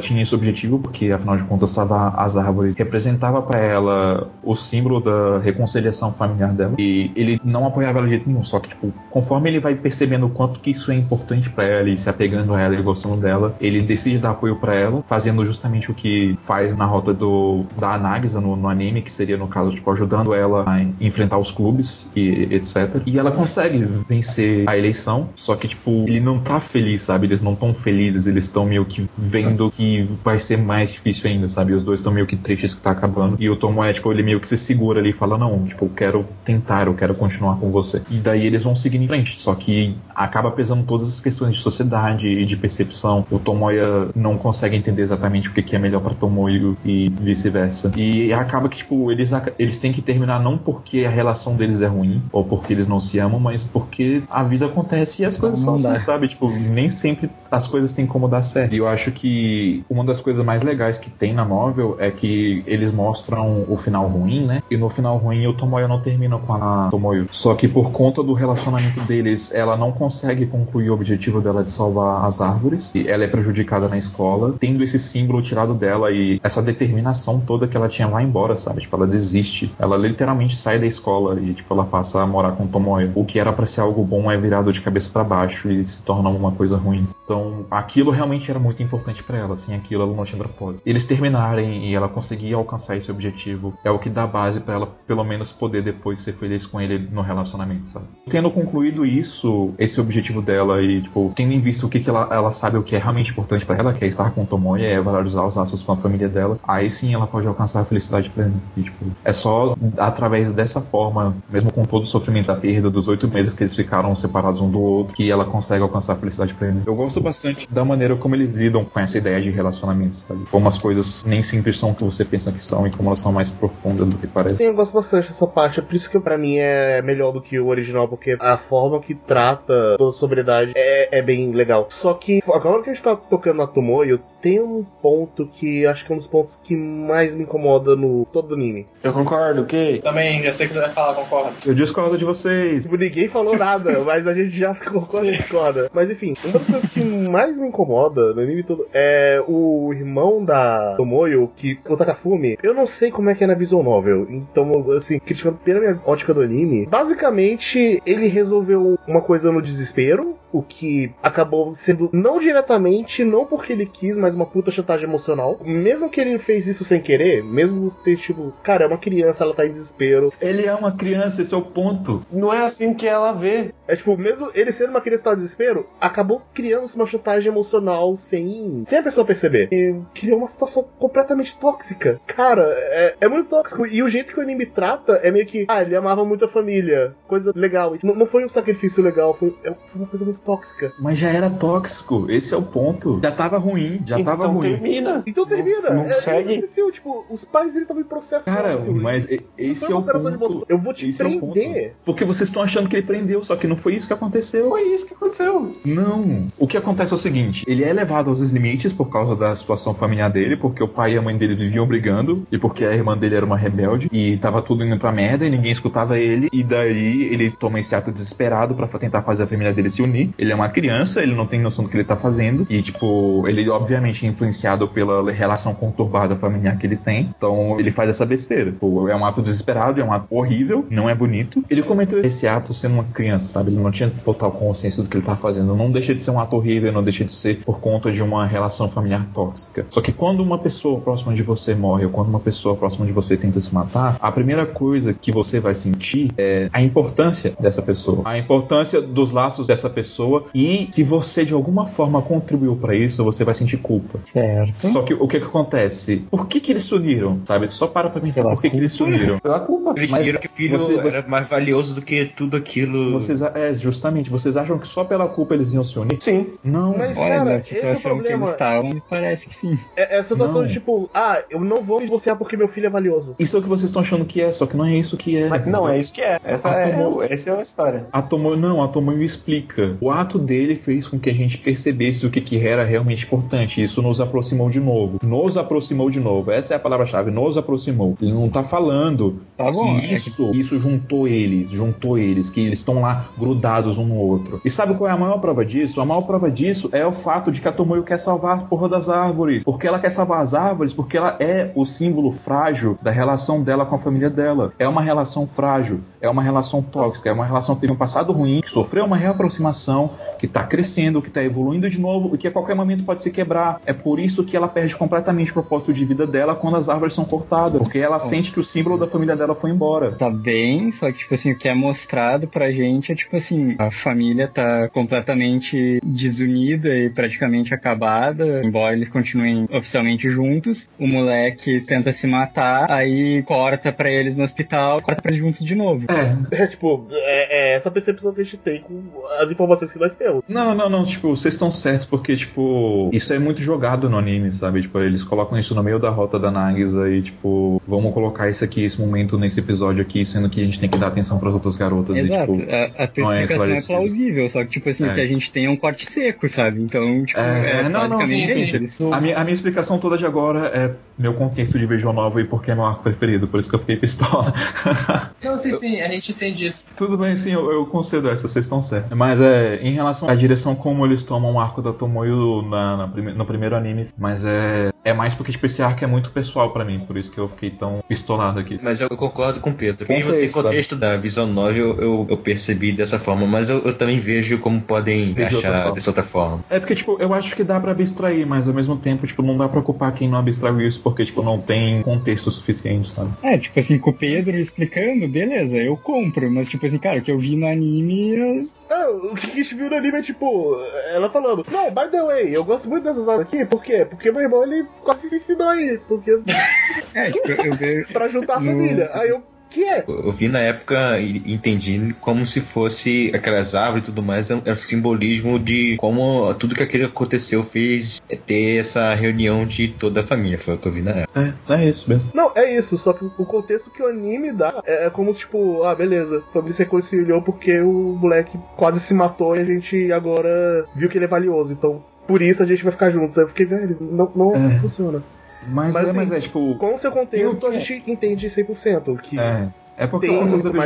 tinha esse objetivo porque, afinal de contas, as árvores representava para ela o símbolo da reconciliação familiar dela. E ele não apoiava ela de jeito nenhum, só que, tipo, conforme ele vai percebendo o quanto que isso é importante para ela e se apegando a ela e gostando dela, ele decide dar apoio para ela, fazendo justamente o que faz na rota do da Anagisa no, no anime, que seria, no caso, tipo, ajudando ela a enfrentar os clubes e etc. E ela consegue vencer a eleição, só que, tipo, ele não tá feliz, sabe? Eles não tão felizes, eles estão meio que vendo que vai ser mais difícil ainda, sabe? Os dois estão meio que tristes que tá acabando. E o Tomoe, tipo, ele meio que se segura ali e fala, não, tipo, eu quero tentar, eu quero continuar com você. E daí eles vão seguindo em frente. Só que acaba pesando todas as questões de sociedade e de percepção. O Tomoya não consegue entender exatamente o que é melhor para Tomoyo e vice-versa. E acaba que, tipo, eles, eles têm que terminar não porque a relação deles é ruim ou porque eles não se amam, mas porque a vida acontece e as coisas são assim, sabe? Tipo, nem sempre as coisas têm como dar certo. E eu acho que uma das coisas mais legais que tem na novel é que eles mostram o final ruim, né? E no final ruim o Tomoyo não termina com a Tomoyo. Só que por conta do relacionamento deles, ela não consegue concluir o objetivo dela de salvar as árvores. E ela é prejudicada na escola, tendo esse símbolo tirado dela e essa determinação toda que ela tinha lá embora, sabe? Tipo, ela desiste. Ela literalmente sai da escola e, tipo, ela passa a morar com o Tomoyo. O que era para ser algo bom é virado de cabeça para baixo e se torna uma coisa ruim. Então, aquilo realmente era muito importante para ela, assim, aquilo ela não tinha propósito. Eles terminarem e ela conseguir alcançar esse objetivo é o que dá base para ela, pelo menos, poder depois ser feliz com ele no relacionamento, sabe? Tendo concluído isso, esse objetivo dela e, tipo, tendo em vista o que, que ela, ela sabe o que é realmente importante para ela, que é estar com Tomoya, é valorizar os laços com a família dela, aí sim ela pode alcançar a felicidade plena. E, tipo, é só através dessa forma, mesmo com todo o sofrimento da perda, dos oito meses que eles ficaram separados um do outro, que ela consegue alcançar a felicidade plena. Eu gosto bastante da maneira como eles lidam com essa ideia de relacionamento, sabe? Como as coisas nem sempre são o que você pensa que são e como elas são mais profundas do que parece. Sim, eu gosto bastante dessa parte. É por isso que pra mim é melhor do que o original, porque a forma que trata toda a sobriedade é, é bem legal. Só que agora que a gente tá tocando na Tomoyo, tem um ponto que acho que é um dos pontos que mais me incomoda no todo anime. Eu concordo, ok? Também, eu sei que você vai falar, concordo. Eu discordo de vocês. Tipo, ninguém falou nada, <laughs> mas a gente já concorda e discorda. Mas enfim, uma das coisas que mais me incomoda no anime todo é o irmão da Tomoyo, que o Takafumi, eu não sei como é que é na visual novel. Então, assim, criticando pela minha ótica do anime, basicamente ele resolveu uma coisa no desespero, o que acabou sendo não diretamente, não porque ele quis, mas uma puta chantagem emocional. Mesmo que ele fez isso sem querer, mesmo ter, tipo, cara, é uma criança, ela tá em desespero. Ele é uma criança, esse é o ponto. Não é assim que ela vê. É tipo, mesmo ele sendo uma criança que tá em desespero, acabou criando uma chantagem emocional sem, sem a pessoa perceber. E criou uma situação completamente tóxica. Cara, é, é muito tóxico. E o jeito que o anime trata é meio que, ah, ele amava muito a família. Coisa legal. Não, não foi um sacrifício legal, foi, é uma coisa muito tóxica. Mas já era tóxico, esse é o ponto. Já tava ruim, já tava então ruim. termina. Então termina. não é, isso segue. aconteceu, tipo, os pais dele estavam em processo. Cara, mas e- Não esse é o ponto. Eu vou te Esse é prender. Porque vocês estão achando que ele prendeu, só que não foi isso que aconteceu. Foi isso que aconteceu. Não. O que acontece é o seguinte: ele é levado aos limites por causa da situação familiar dele, porque o pai e a mãe dele viviam brigando, e porque a irmã dele era uma rebelde, e tava tudo indo pra merda, e ninguém escutava ele, e daí ele toma esse ato desesperado pra tentar fazer a família dele se unir. Ele é uma criança, ele não tem noção do que ele tá fazendo, e tipo, ele obviamente é influenciado pela relação conturbada familiar que ele tem, então ele faz essa besteira. É um ato desesperado, é um ato horrível, não é bonito. Ele cometeu esse ato sendo uma criança, sabe? Ele não tinha total consciência do que ele tá fazendo. Não deixa de ser um ato horrível, não deixa de ser por conta de uma relação familiar tóxica. Só que quando uma pessoa próxima de você morre, ou quando uma pessoa próxima de você tenta se matar, a primeira coisa que você vai sentir é a importância dessa pessoa, a importância dos laços dessa pessoa e se você de alguma forma contribuiu pra isso, você vai sentir culpa. Certo. Só que o que que acontece? Por que que eles se uniram, sabe? Só para pra pensar Pela por que que eles se uniram. Pela culpa. Eles Mas viram que o filho você- você- era mais valioso do que tudo aquilo. Vocês, é, justamente, vocês acham que só pela culpa eles iam se unir? Sim. Não. Mas, Olha, cara, na esse é o situação que eles problema. estavam, parece que sim. É, é a situação Não. de tipo, ah, eu não vou me divorciar porque meu filho é valioso. Isso é o que vocês estão achando que é, só que não é isso que é. Mas não, é isso que é. Essa, Ah, é, tomou. essa é a história. A Tomoyo, não, a Tomoyo explica. O ato dele fez com que a gente percebesse o que, que era realmente importante. Isso nos aproximou de novo. Nos aproximou de novo. Essa é a palavra-chave, nos aproximou. Ele não tá falando Tá bom. que é que- isso, isso juntou eles, juntou eles, que eles estão lá grudados um no outro. E sabe qual é a maior prova disso? A maior prova disso é o fato de que a Tomoyo quer salvar a porra das árvores. Porque ela quer salvar as árvores, porque ela é o símbolo frágil da relação dela com a família dela. É uma relação frágil, é uma relação tóxica, é uma relação que teve um passado ruim, que sofreu uma reaproximação, que tá crescendo, que tá evoluindo de novo e que a qualquer momento pode se quebrar. É por isso que ela perde completamente o propósito de vida dela quando as árvores são cortadas. Porque ela sente que o símbolo da família dela foi embora. Tá bem, só que, tipo assim, o que é mostrado pra gente é, tipo assim, a família tá completamente desunida e praticamente acabada, embora eles continuem oficialmente juntos. O moleque tenta se matar, aí corta pra eles no hospital, corta pra eles juntos de novo. É tipo, é, é essa percepção que a gente tem com as informações que nós temos. Não, não, não, tipo, vocês estão certos, porque, tipo, isso é muito jogado no anime, sabe? Tipo, eles colocam isso no meio da rota da Nagisa e, tipo, vamos colocar isso aqui, esse momento nesse episódio aqui, sendo que a gente tem que dar atenção pras outras garotas. Exato, E, tipo, a, a tua não é explicação é, esclarecido. plausível, só que, tipo assim, É. o que a gente tem é um corte seco, sabe? Então, tipo, É, é, não, não, basicamente sim, sim. Eles- a, minha, a minha explicação toda de agora é meu contexto de Visual Nova e porque é meu arco preferido, por isso que eu fiquei pistola. <laughs> Não, sim, sim, a gente entende isso. Tudo bem, sim, eu, eu concedo essa, vocês estão certos. Mas é, em relação à direção como eles tomam o arco da Tomoyo na, na prime- no primeiro anime, mas é, é mais porque tipo, esse arco é muito pessoal pra mim, por isso que eu fiquei tão pistolado aqui. Mas eu concordo com o Pedro. Contexto, sem contexto da visão novel, eu, eu percebi dessa forma, mas eu, eu também vejo como podem outra achar forma. dessa outra forma. É porque, tipo, eu acho que dá pra abstrair, mas ao mesmo tempo, tipo, não dá pra culpar quem não abstraiu isso, porque, tipo, não tem contexto suficiente, sabe? É, tipo assim, com o Pedro explicando, beleza, eu compro, mas tipo assim, cara, o que eu vi no anime, eu- Ah, o que a gente viu no anime é tipo, ela falando, não, by the way, eu gosto muito dessas horas aqui, por quê? Porque meu irmão ele quase se suicidou aí, porque <laughs> é, tipo, eu vejo. pra juntar a No- família. Aí eu, que é? Eu vi na época e entendi como se fosse aquelas árvores e tudo mais, é um, é um simbolismo de como tudo que aquilo aconteceu fez ter essa reunião de toda a família. Foi o que eu vi na época. É, é isso mesmo. Não, é isso, só que o contexto que o anime dá é, é como se, tipo, ah, beleza, a família se reconciliou porque o moleque quase se matou e a gente agora viu que ele é valioso, então por isso a gente vai ficar juntos. Aí eu fiquei, velho, não, não é assim É. que funciona. Mas, Mas, é, assim, mas é, tipo... Com o seu contexto, a é? gente entende 100% que É. É porque Tem eu da que-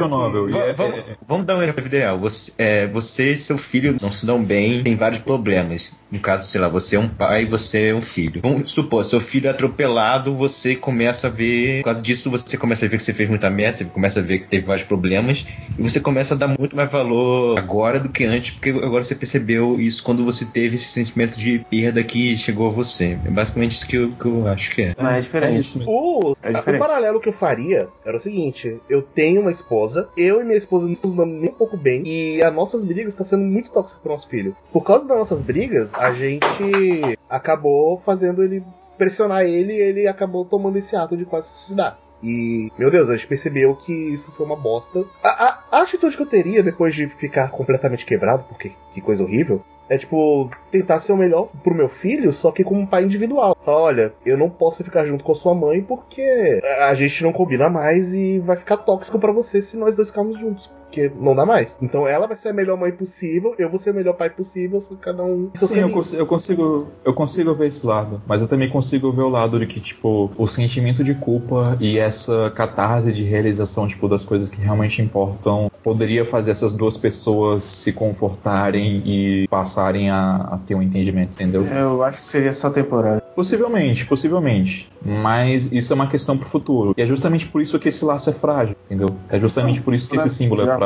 e é- vamos, é- vamos dar um exemplo ideal. Você, é, você e seu filho não se dão bem, tem vários problemas. No caso, sei lá, você é um pai e você é um filho. Vamos supor, seu filho é atropelado, você começa a ver. Por causa disso, você começa a ver que você fez muita merda, você começa a ver que teve vários problemas, e você começa a dar muito mais valor agora do que antes, porque agora você percebeu isso quando você teve esse sentimento de perda que chegou a você. É basicamente isso que eu, que eu acho que é. Mas é é diferente. isso mesmo. O, É o paralelo que eu faria era o seguinte: eu tenho uma esposa, eu e minha esposa não estamos dando nem um pouco bem, e as nossas brigas estão sendo muito tóxicas pro nosso filho. Por causa das nossas brigas, a gente acabou fazendo ele pressionar ele e ele acabou tomando esse ato de quase se suicidar. E, meu Deus, a gente percebeu que isso foi uma bosta. A, a- a atitude que eu teria depois de ficar completamente quebrado, porque que coisa horrível, é tipo, tentar ser o melhor pro meu filho, só que como um pai individual. Falar, olha, eu não posso ficar junto com a sua mãe porque a gente não combina mais e vai ficar tóxico pra você se nós dois ficarmos juntos. Porque não dá mais. Então ela vai ser a melhor mãe possível, eu vou ser o melhor pai possível, só cada um. Sim, eu consigo, eu consigo, eu consigo ver esse lado, mas eu também consigo ver o lado de que, tipo, o sentimento de culpa e essa catarse de realização, tipo, das coisas que realmente importam, poderia fazer essas duas pessoas se confortarem e passarem a, a ter um entendimento, entendeu? Eu acho que seria só temporário. Possivelmente, possivelmente. Mas isso é uma questão pro futuro. E é justamente por isso que esse laço é frágil, entendeu? É justamente por isso que esse símbolo é frágil.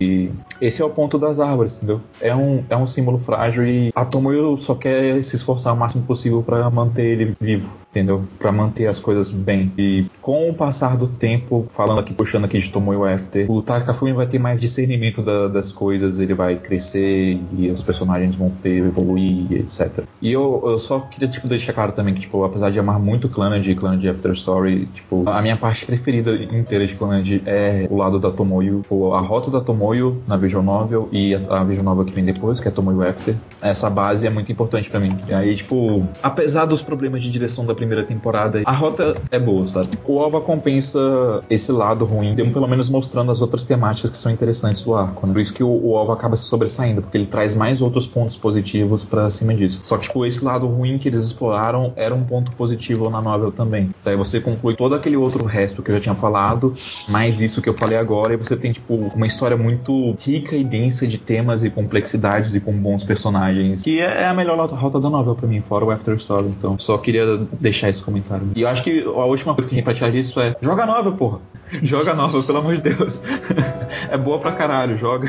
E esse é o ponto das árvores, entendeu? É um, é um símbolo frágil e a Tomoyo só quer se esforçar o máximo possível pra manter ele vivo, entendeu? Pra manter as coisas bem. E com o passar do tempo, falando aqui, puxando aqui de Tomoyo After, o Takafumi vai ter mais discernimento da- das coisas, ele vai crescer e os personagens vão ter, evoluir, etc. E eu, eu só queria, tipo, deixar claro também que, tipo, apesar de amar muito Clannad e Clannad After Story, tipo, a minha parte preferida inteira de Clannad é o lado da Tomoyo, a rota da Tomoyo na Visual Novel e a, a Novel que vem depois, que é Tomoyo After. Essa base é muito importante pra mim. E aí, tipo, apesar dos problemas de direção da primeira temporada, a rota é boa, sabe? O OVA compensa esse lado ruim, pelo menos mostrando as outras temáticas que são interessantes do arco, né? Por isso que o, o acaba se sobressaindo, porque ele traz mais outros pontos positivos pra cima disso. Só que, tipo, esse lado ruim que eles exploraram era um ponto positivo na novel também. Daí você conclui todo aquele outro resto que eu já tinha falado, mais isso que eu falei agora, e você tem, tipo, uma história muito rica e densa de temas e complexidades e com bons personagens, que é a melhor rota da novel pra mim, fora o After Story. Então, só queria deixar esse comentário. E eu acho que a última coisa que a gente pode tirar disso é: joga novel, porra! <laughs> Joga novel, pelo amor de Deus. <laughs> é boa pra caralho, joga.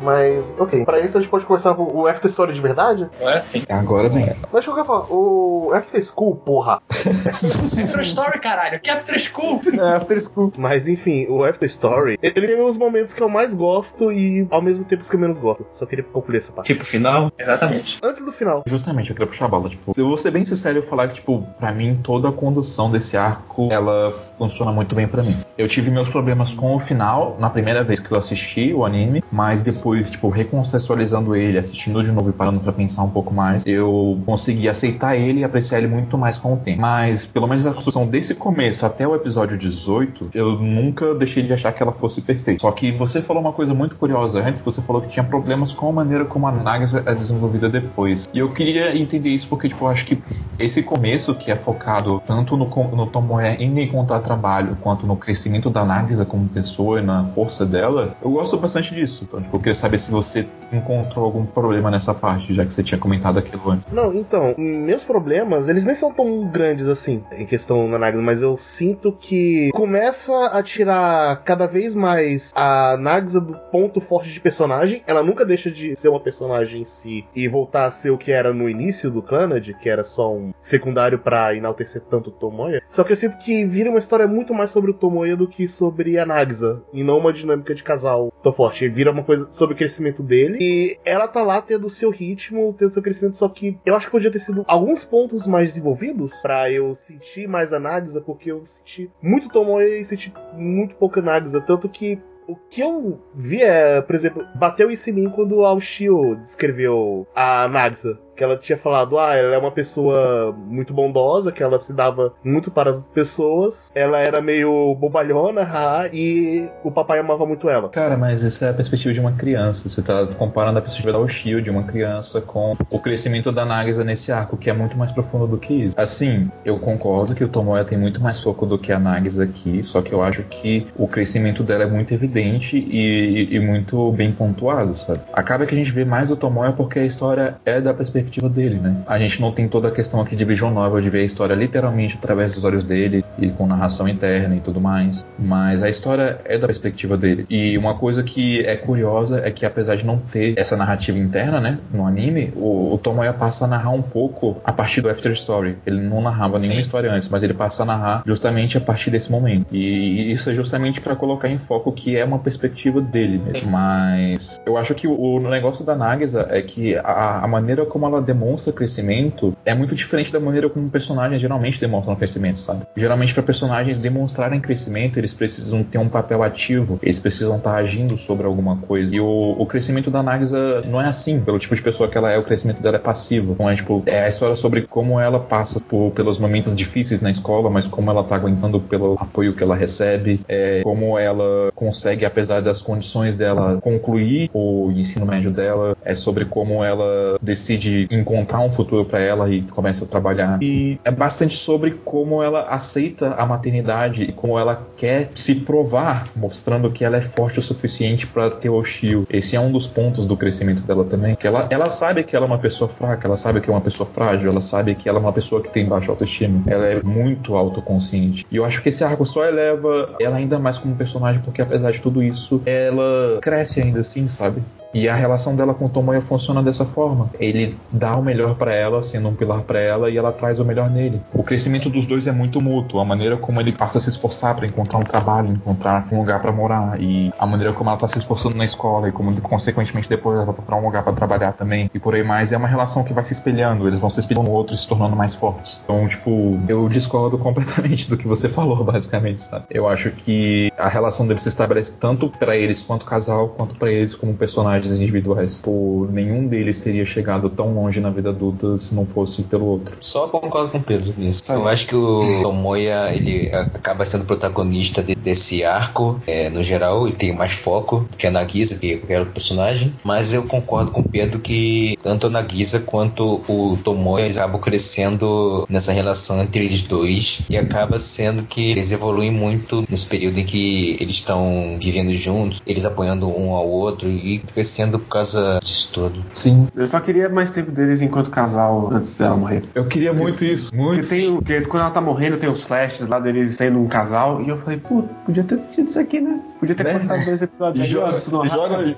Mas, ok. Pra isso a gente pode começar com o After Story de verdade? É assim. Agora vem. Mas eu quero falar, o After School, porra. After Story, caralho. Que After School? É, After School. Mas enfim, o After Story, ele tem os momentos que eu mais gosto e ao mesmo tempo os que eu menos gosto. Só queria concluir essa parte. Tipo, final, Exatamente. Antes do final. Justamente, eu queria puxar a bola. Tipo, eu vou ser bem sincero e falar que, tipo, pra mim, toda a condução desse arco, ela funciona muito bem pra mim. Eu tive meus problemas com o final na primeira vez que eu assisti o anime, mas depois, tipo, recontextualizando ele, assistindo de novo e parando pra pensar um pouco mais, eu consegui aceitar ele e apreciar ele muito mais com o tempo. Mas, pelo menos a construção desse começo até o episódio 18, eu nunca deixei de achar que ela fosse perfeita. Só que você falou uma coisa muito curiosa antes, você falou que tinha problemas com a maneira como a Nagisa é desenvolvida depois. E eu queria entender isso porque, tipo, eu acho que esse começo que é focado tanto no, no Tomoe em encontrar trabalho, quanto no crescimento da Nagisa como pessoa e na força dela, eu gosto bastante disso. Então, tipo, queria saber se você encontrou algum problema nessa parte, já que você tinha comentado aquilo antes. Não, então, meus problemas, eles nem são tão grandes assim, em questão na Nagisa, mas eu sinto que começa a tirar cada vez mais a Nagisa do ponto forte de personagem. Ela nunca deixa de ser uma personagem em si e voltar a ser o que era no início do Clannad, que era só um secundário pra enaltecer tanto o Tomoya. Só que eu sinto que vira uma história muito mais sobre o Tomoya do que sobre a Nagisa, e não uma dinâmica de casal tão forte. Vira uma coisa sobre o crescimento dele, e ela tá lá tendo o seu ritmo, tendo seu crescimento, só que eu acho que podia ter sido alguns pontos mais desenvolvidos pra eu sentir mais a Nagisa, porque eu senti muito Tomoya e senti muito pouca Nagisa, tanto que o que eu vi é, por exemplo, bateu isso em mim quando o Aoshio descreveu a Nagisa. Que ela tinha falado, ah, ela é uma pessoa muito bondosa, que ela se dava muito para as pessoas, ela era meio bobalhona, haha, e o papai amava muito ela. Cara, mas isso é a perspectiva de uma criança. Você tá comparando a perspectiva da Oshio, de uma criança, com o crescimento da Nagisa nesse arco, que é muito mais profundo do que isso. Assim, eu concordo que o Tomoya tem muito mais foco do que a Nagisa aqui, só que eu acho que o crescimento dela é muito evidente e, e muito bem pontuado, sabe? Acaba que a gente vê mais o Tomoya porque a história é da perspectiva dele, né? A gente não tem toda a questão aqui de Vision Novel, de ver a história literalmente através dos olhos dele e com narração interna e tudo mais, mas a história é da perspectiva dele. E uma coisa que é curiosa é que apesar de não ter essa narrativa interna, né, no anime, o, o Tomoya passa a narrar um pouco a partir do After Story. Ele não narrava Sim. nenhuma história antes, mas ele passa a narrar justamente a partir desse momento. E isso é justamente para colocar em foco que é uma perspectiva dele mesmo. Mas eu acho que o, o negócio da Nagisa é que a, a, maneira como ela demonstra crescimento é muito diferente da maneira como personagens geralmente demonstram crescimento, sabe? Geralmente para personagens demonstrarem crescimento, eles precisam ter um papel ativo, eles precisam estar tá agindo sobre alguma coisa. E o, o crescimento da Nagisa não é assim, pelo tipo de pessoa que ela é, o crescimento dela é passivo. Não é tipo, é a história sobre como ela passa por, pelos momentos difíceis na escola, mas como ela tá aguentando pelo apoio que ela recebe, é, como ela consegue, apesar das condições dela, concluir o ensino médio dela, é sobre como ela decide encontrar um futuro para ela e começa a trabalhar. E é bastante sobre como ela aceita a maternidade e como ela quer se provar, mostrando que ela é forte o suficiente para ter o Shio. Esse é um dos pontos do crescimento dela também, que ela, ela sabe que ela é uma pessoa fraca, ela sabe que é uma pessoa frágil, ela sabe que ela é uma pessoa que tem baixa autoestima, ela é muito autoconsciente. E eu acho que esse arco só eleva ela ainda mais como personagem, porque apesar de tudo isso, ela cresce ainda assim, sabe? E a relação dela com o Tomoya funciona dessa forma. Ele dá o melhor para ela, sendo um pilar para ela, e ela traz o melhor nele. O crescimento dos dois é muito mútuo. A maneira como ele passa a se esforçar para encontrar um trabalho, encontrar um lugar para morar, e a maneira como ela tá se esforçando na escola, e como consequentemente depois ela vai procurar um lugar para trabalhar também, e por aí mais, é uma relação que vai se espelhando. Eles vão se espelhando no outro e se tornando mais fortes. Então, tipo, eu discordo <laughs> completamente do que você falou, basicamente, sabe? Eu acho que a relação deles se estabelece tanto para eles quanto casal, quanto para eles como personagens individuais. Por nenhum deles teria chegado tão longe na vida adulta se não fosse pelo outro. Só concordo com o Pedro nisso. Eu acho que o Tomoya ele acaba sendo protagonista de, desse arco, é, no geral, e tem mais foco que a Nagisa, que é qualquer outro personagem. Mas eu concordo com o Pedro que tanto a Nagisa quanto o Tomoya acabam crescendo nessa relação entre eles dois e acaba sendo que eles evoluem muito nesse período em que eles estão vivendo juntos, eles apoiando um ao outro e crescendo por causa disso tudo. Sim. Eu só queria mais tempo deles enquanto casal antes dela morrer. Eu queria muito isso, muito. Porque, tem, porque quando ela tá morrendo, tem os flashes lá deles sendo um casal, e eu falei, pô, podia ter tido isso aqui, né? Podia ter né? cortado dois episódios. Joga, <laughs> joga,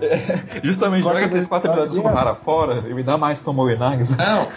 justamente joga aqueles quatro episódios do Hara fora e me dá mais Tomoe Nags. Não,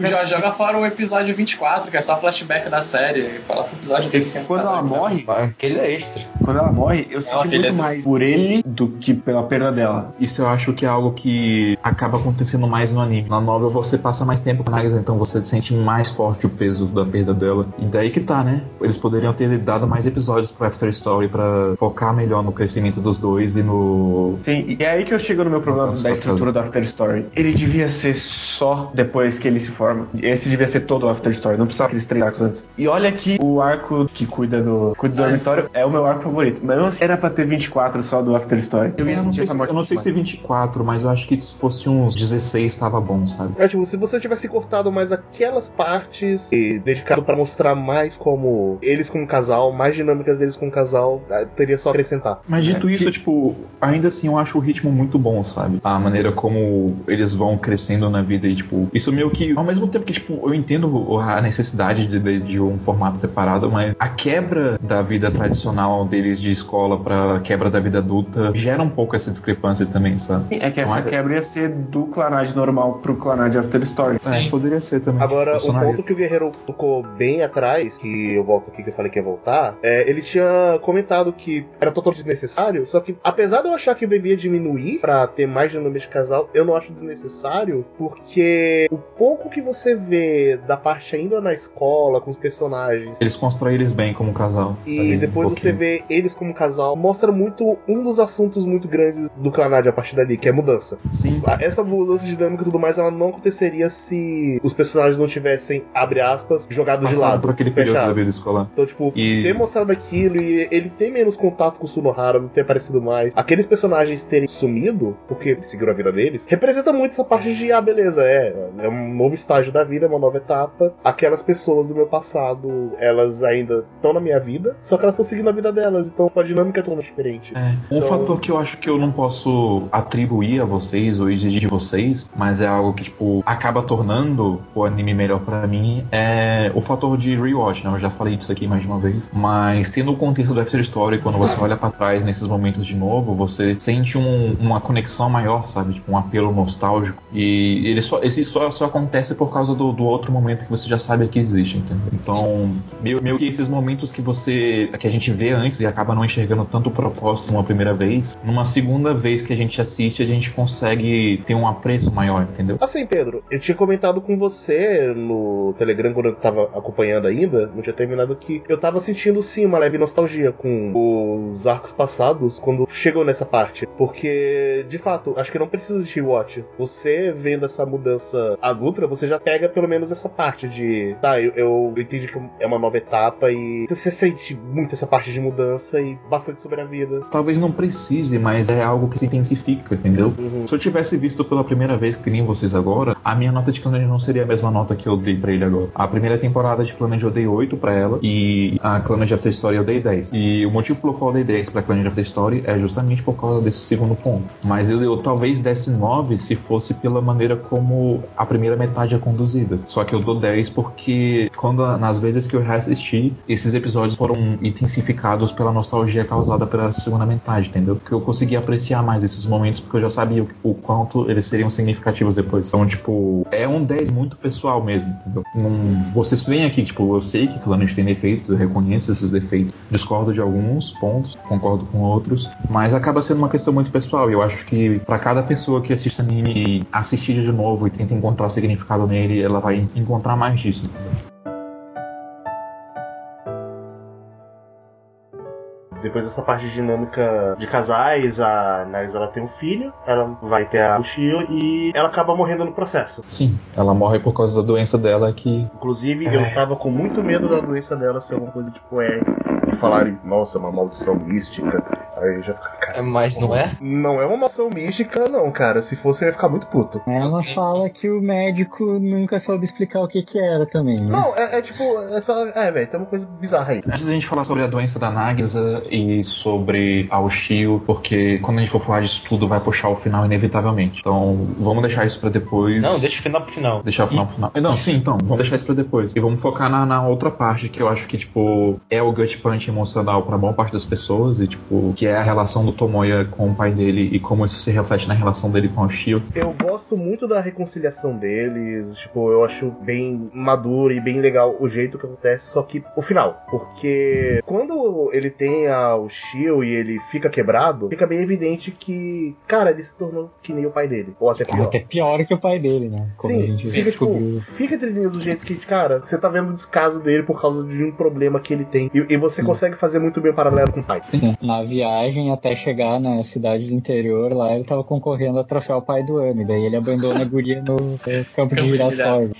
<laughs> joga fora o episódio 24, que é só flashback da série. Fala pro episódio que Quando ela morre. Aquele é extra. Quando ela morre, eu senti muito é... mais por ele do que pela perda dela. Isso eu acho que é algo que acaba acontecendo mais no anime. Na novel você passa mais tempo com a Nagisa, então você sente mais forte o peso da perda dela. E daí que tá, né? Eles poderiam ter dado mais episódios pro After Story para focar melhor no crescimento dos dois e no. Sim, e é aí que eu chego no meu problema da estrutura do After Story. Ele devia ser só depois que ele se forma. Esse devia ser todo o After Story, não precisava aqueles três arcos antes. E olha que o arco que cuida do, cuida do dormitório é o meu arco favorito. Mas era pra ter 24 só do After Story. Eu, ia não sei, se, eu não sei se 24, mas eu acho que se fosse uns 16 tava bom, sabe? É, tipo, se você tivesse cortado mais aquelas partes e dedicado para mostrar mais como eles como casal, mais dinâmicas deles como casal, ah, teria só acrescentar. Mas dito é, isso, que... tipo, ainda assim eu acho o ritmo muito bom, sabe? A maneira como eles vão crescendo na vida e, tipo, isso meio que, ao mesmo tempo que, tipo, eu entendo a necessidade de, de, de um formato separado, mas a quebra da vida tradicional deles de escola pra quebra da vida adulta gera um pouco essa discrepância também, sabe? É que essa é... quebra ia ser do clanage normal pro clanage After Story. É, poderia ser também. Agora, o ponto que o Guerreiro tocou bem atrás, que eu volto aqui que eu falei que ia voltar, é, ele tinha comentado que era totalmente desnecessário, só que apesar de eu achar que devia diminuir para ter mais dinâmica de casal, eu não acho desnecessário, porque o pouco que você vê da parte ainda na escola, com os personagens. Eles constroem eles bem como casal. E depois um você vê eles como casal, mostra muito um dos assuntos muito grandes do Clanad a partir dali ali, que é mudança. Sim. Essa mudança de dinâmica e tudo mais, ela não aconteceria se os personagens não tivessem, abre aspas, jogado de Passado lado. por aquele período fechado. da vida escolar. Então, tipo, E- ter mostrado aquilo e ele ter menos contato com o Sunohara, não ter aparecido mais, aqueles personagens terem sumido, porque seguiram a vida deles, representa muito essa parte de, ah, beleza, é, é um novo estágio da vida, é uma nova etapa. Aquelas pessoas do meu passado, elas ainda estão na minha vida, só que elas estão seguindo a vida delas, então a dinâmica é totalmente diferente. É. Um Então- fator que eu acho que eu não posso atribuir a vocês ou exigir de vocês, mas é algo que, tipo, acaba tornando o anime melhor pra mim, é o fator de rewatch, né? Eu já falei disso aqui mais de uma vez. Mas tendo o contexto do After Story, quando você olha pra trás nesses momentos de novo, você sente um- uma conexão maior, sabe? Tipo, um apelo nostálgico. E ele só, esse só, só acontece por causa do, do outro momento que você já sabe que existe, entendeu? Então, meio, meio que esses momentos que você. que a gente vê antes e acaba não enxergando tanto o propósito numa primeira vez, numa segunda vez que a gente assiste, a gente consegue ter um apreço maior, entendeu? Assim, Pedro, eu tinha comentado com você no Telegram quando eu tava acompanhando ainda, não tinha terminado que eu tava sentindo sim uma leve nostalgia com os arcos passados quando chegou nessa parte. Porque, de fato, acho que não precisa de watch. Você vendo essa mudança adulta, você já pega pelo menos essa parte de. Tá, eu, eu entendi que é uma nova etapa e você, você sente muito essa parte de mudança e bastante sobre a vida. Talvez não precise, mas é algo que se intensifica, entendeu? Uhum. Se eu tivesse visto pela primeira vez, que nem vocês agora, a minha nota de Clannad não seria a mesma nota que eu dei pra ele agora. A primeira temporada de Clannad eu dei 8 pra ela, e a Clannad After Story eu dei 10. E o motivo pelo qual eu dei 10 pra Clannad After Story é justamente por causa desse segundo ponto. Mas eu, eu talvez desse 9 se fosse pela maneira como a primeira metade é conduzida. Só que eu dou 10 porque quando nas vezes que eu reassisti, esses episódios foram intensificados pela nostalgia causada pela segunda metade, entendeu? Que eu consegui apreciar mais esses momentos porque eu já sabia o, o quanto eles seriam significativos depois. Então, tipo, é um 10 muito pessoal mesmo, vocês veem aqui, tipo, eu sei que Clannad tem defeitos, eu reconheço esses defeitos, discordo de alguns pontos, concordo com outros, mas acaba sendo uma questão muito pessoal. E eu acho que pra cada pessoa que assiste anime e assistir de novo e tenta encontrar significado nele, ela vai encontrar mais disso, entendeu? Depois dessa parte de dinâmica de casais, a Nais ela tem um filho, ela vai ter a Shio e ela acaba morrendo no processo. Sim, ela morre por causa da doença dela que Inclusive, eu tava com muito medo da doença dela ser alguma coisa tipo é. E falarem, nossa, uma maldição mística. Aí eu já. Mas não é? Não é uma maldição mística, não, cara. Se fosse, eu ia ficar muito puto. Elas falam que o médico nunca soube explicar o que que era também, né? Não, é, é tipo, é só. É, velho, tem uma coisa bizarra aí. Antes da gente falar sobre a doença da Nagisa e sobre a Ushio, porque quando a gente for falar disso tudo vai puxar o final inevitavelmente. Então, vamos deixar isso pra depois. Não, deixa o final pro final. Deixar o final pro final. Não, sim, então, vamos deixar isso pra depois. E vamos focar na, na outra parte que eu acho que, tipo, é o gut punch emocional pra boa parte das pessoas e, tipo, que é a relação do Tomoya com o pai dele e como isso se reflete na relação dele com a Ushio. Eu gosto muito da reconciliação deles, tipo, eu acho bem maduro e bem legal o jeito que acontece, só que o final. Porque quando ele tem a, o Shio e ele fica quebrado, fica bem evidente que, cara, ele se tornou que nem o pai dele. Ou até pior. Até pior que o pai dele, né? Como a Sim, gente fica tipo, fica entre linhas do jeito que, cara, você tá vendo o descaso dele por causa de um problema que ele tem. E, e você consegue fazer muito bem o paralelo com o pai. Sim, Na viagem até chegar na cidade do interior, lá ele tava concorrendo a troféu pai do ano. E daí ele abandona a guria no <laughs> campo de girassóis.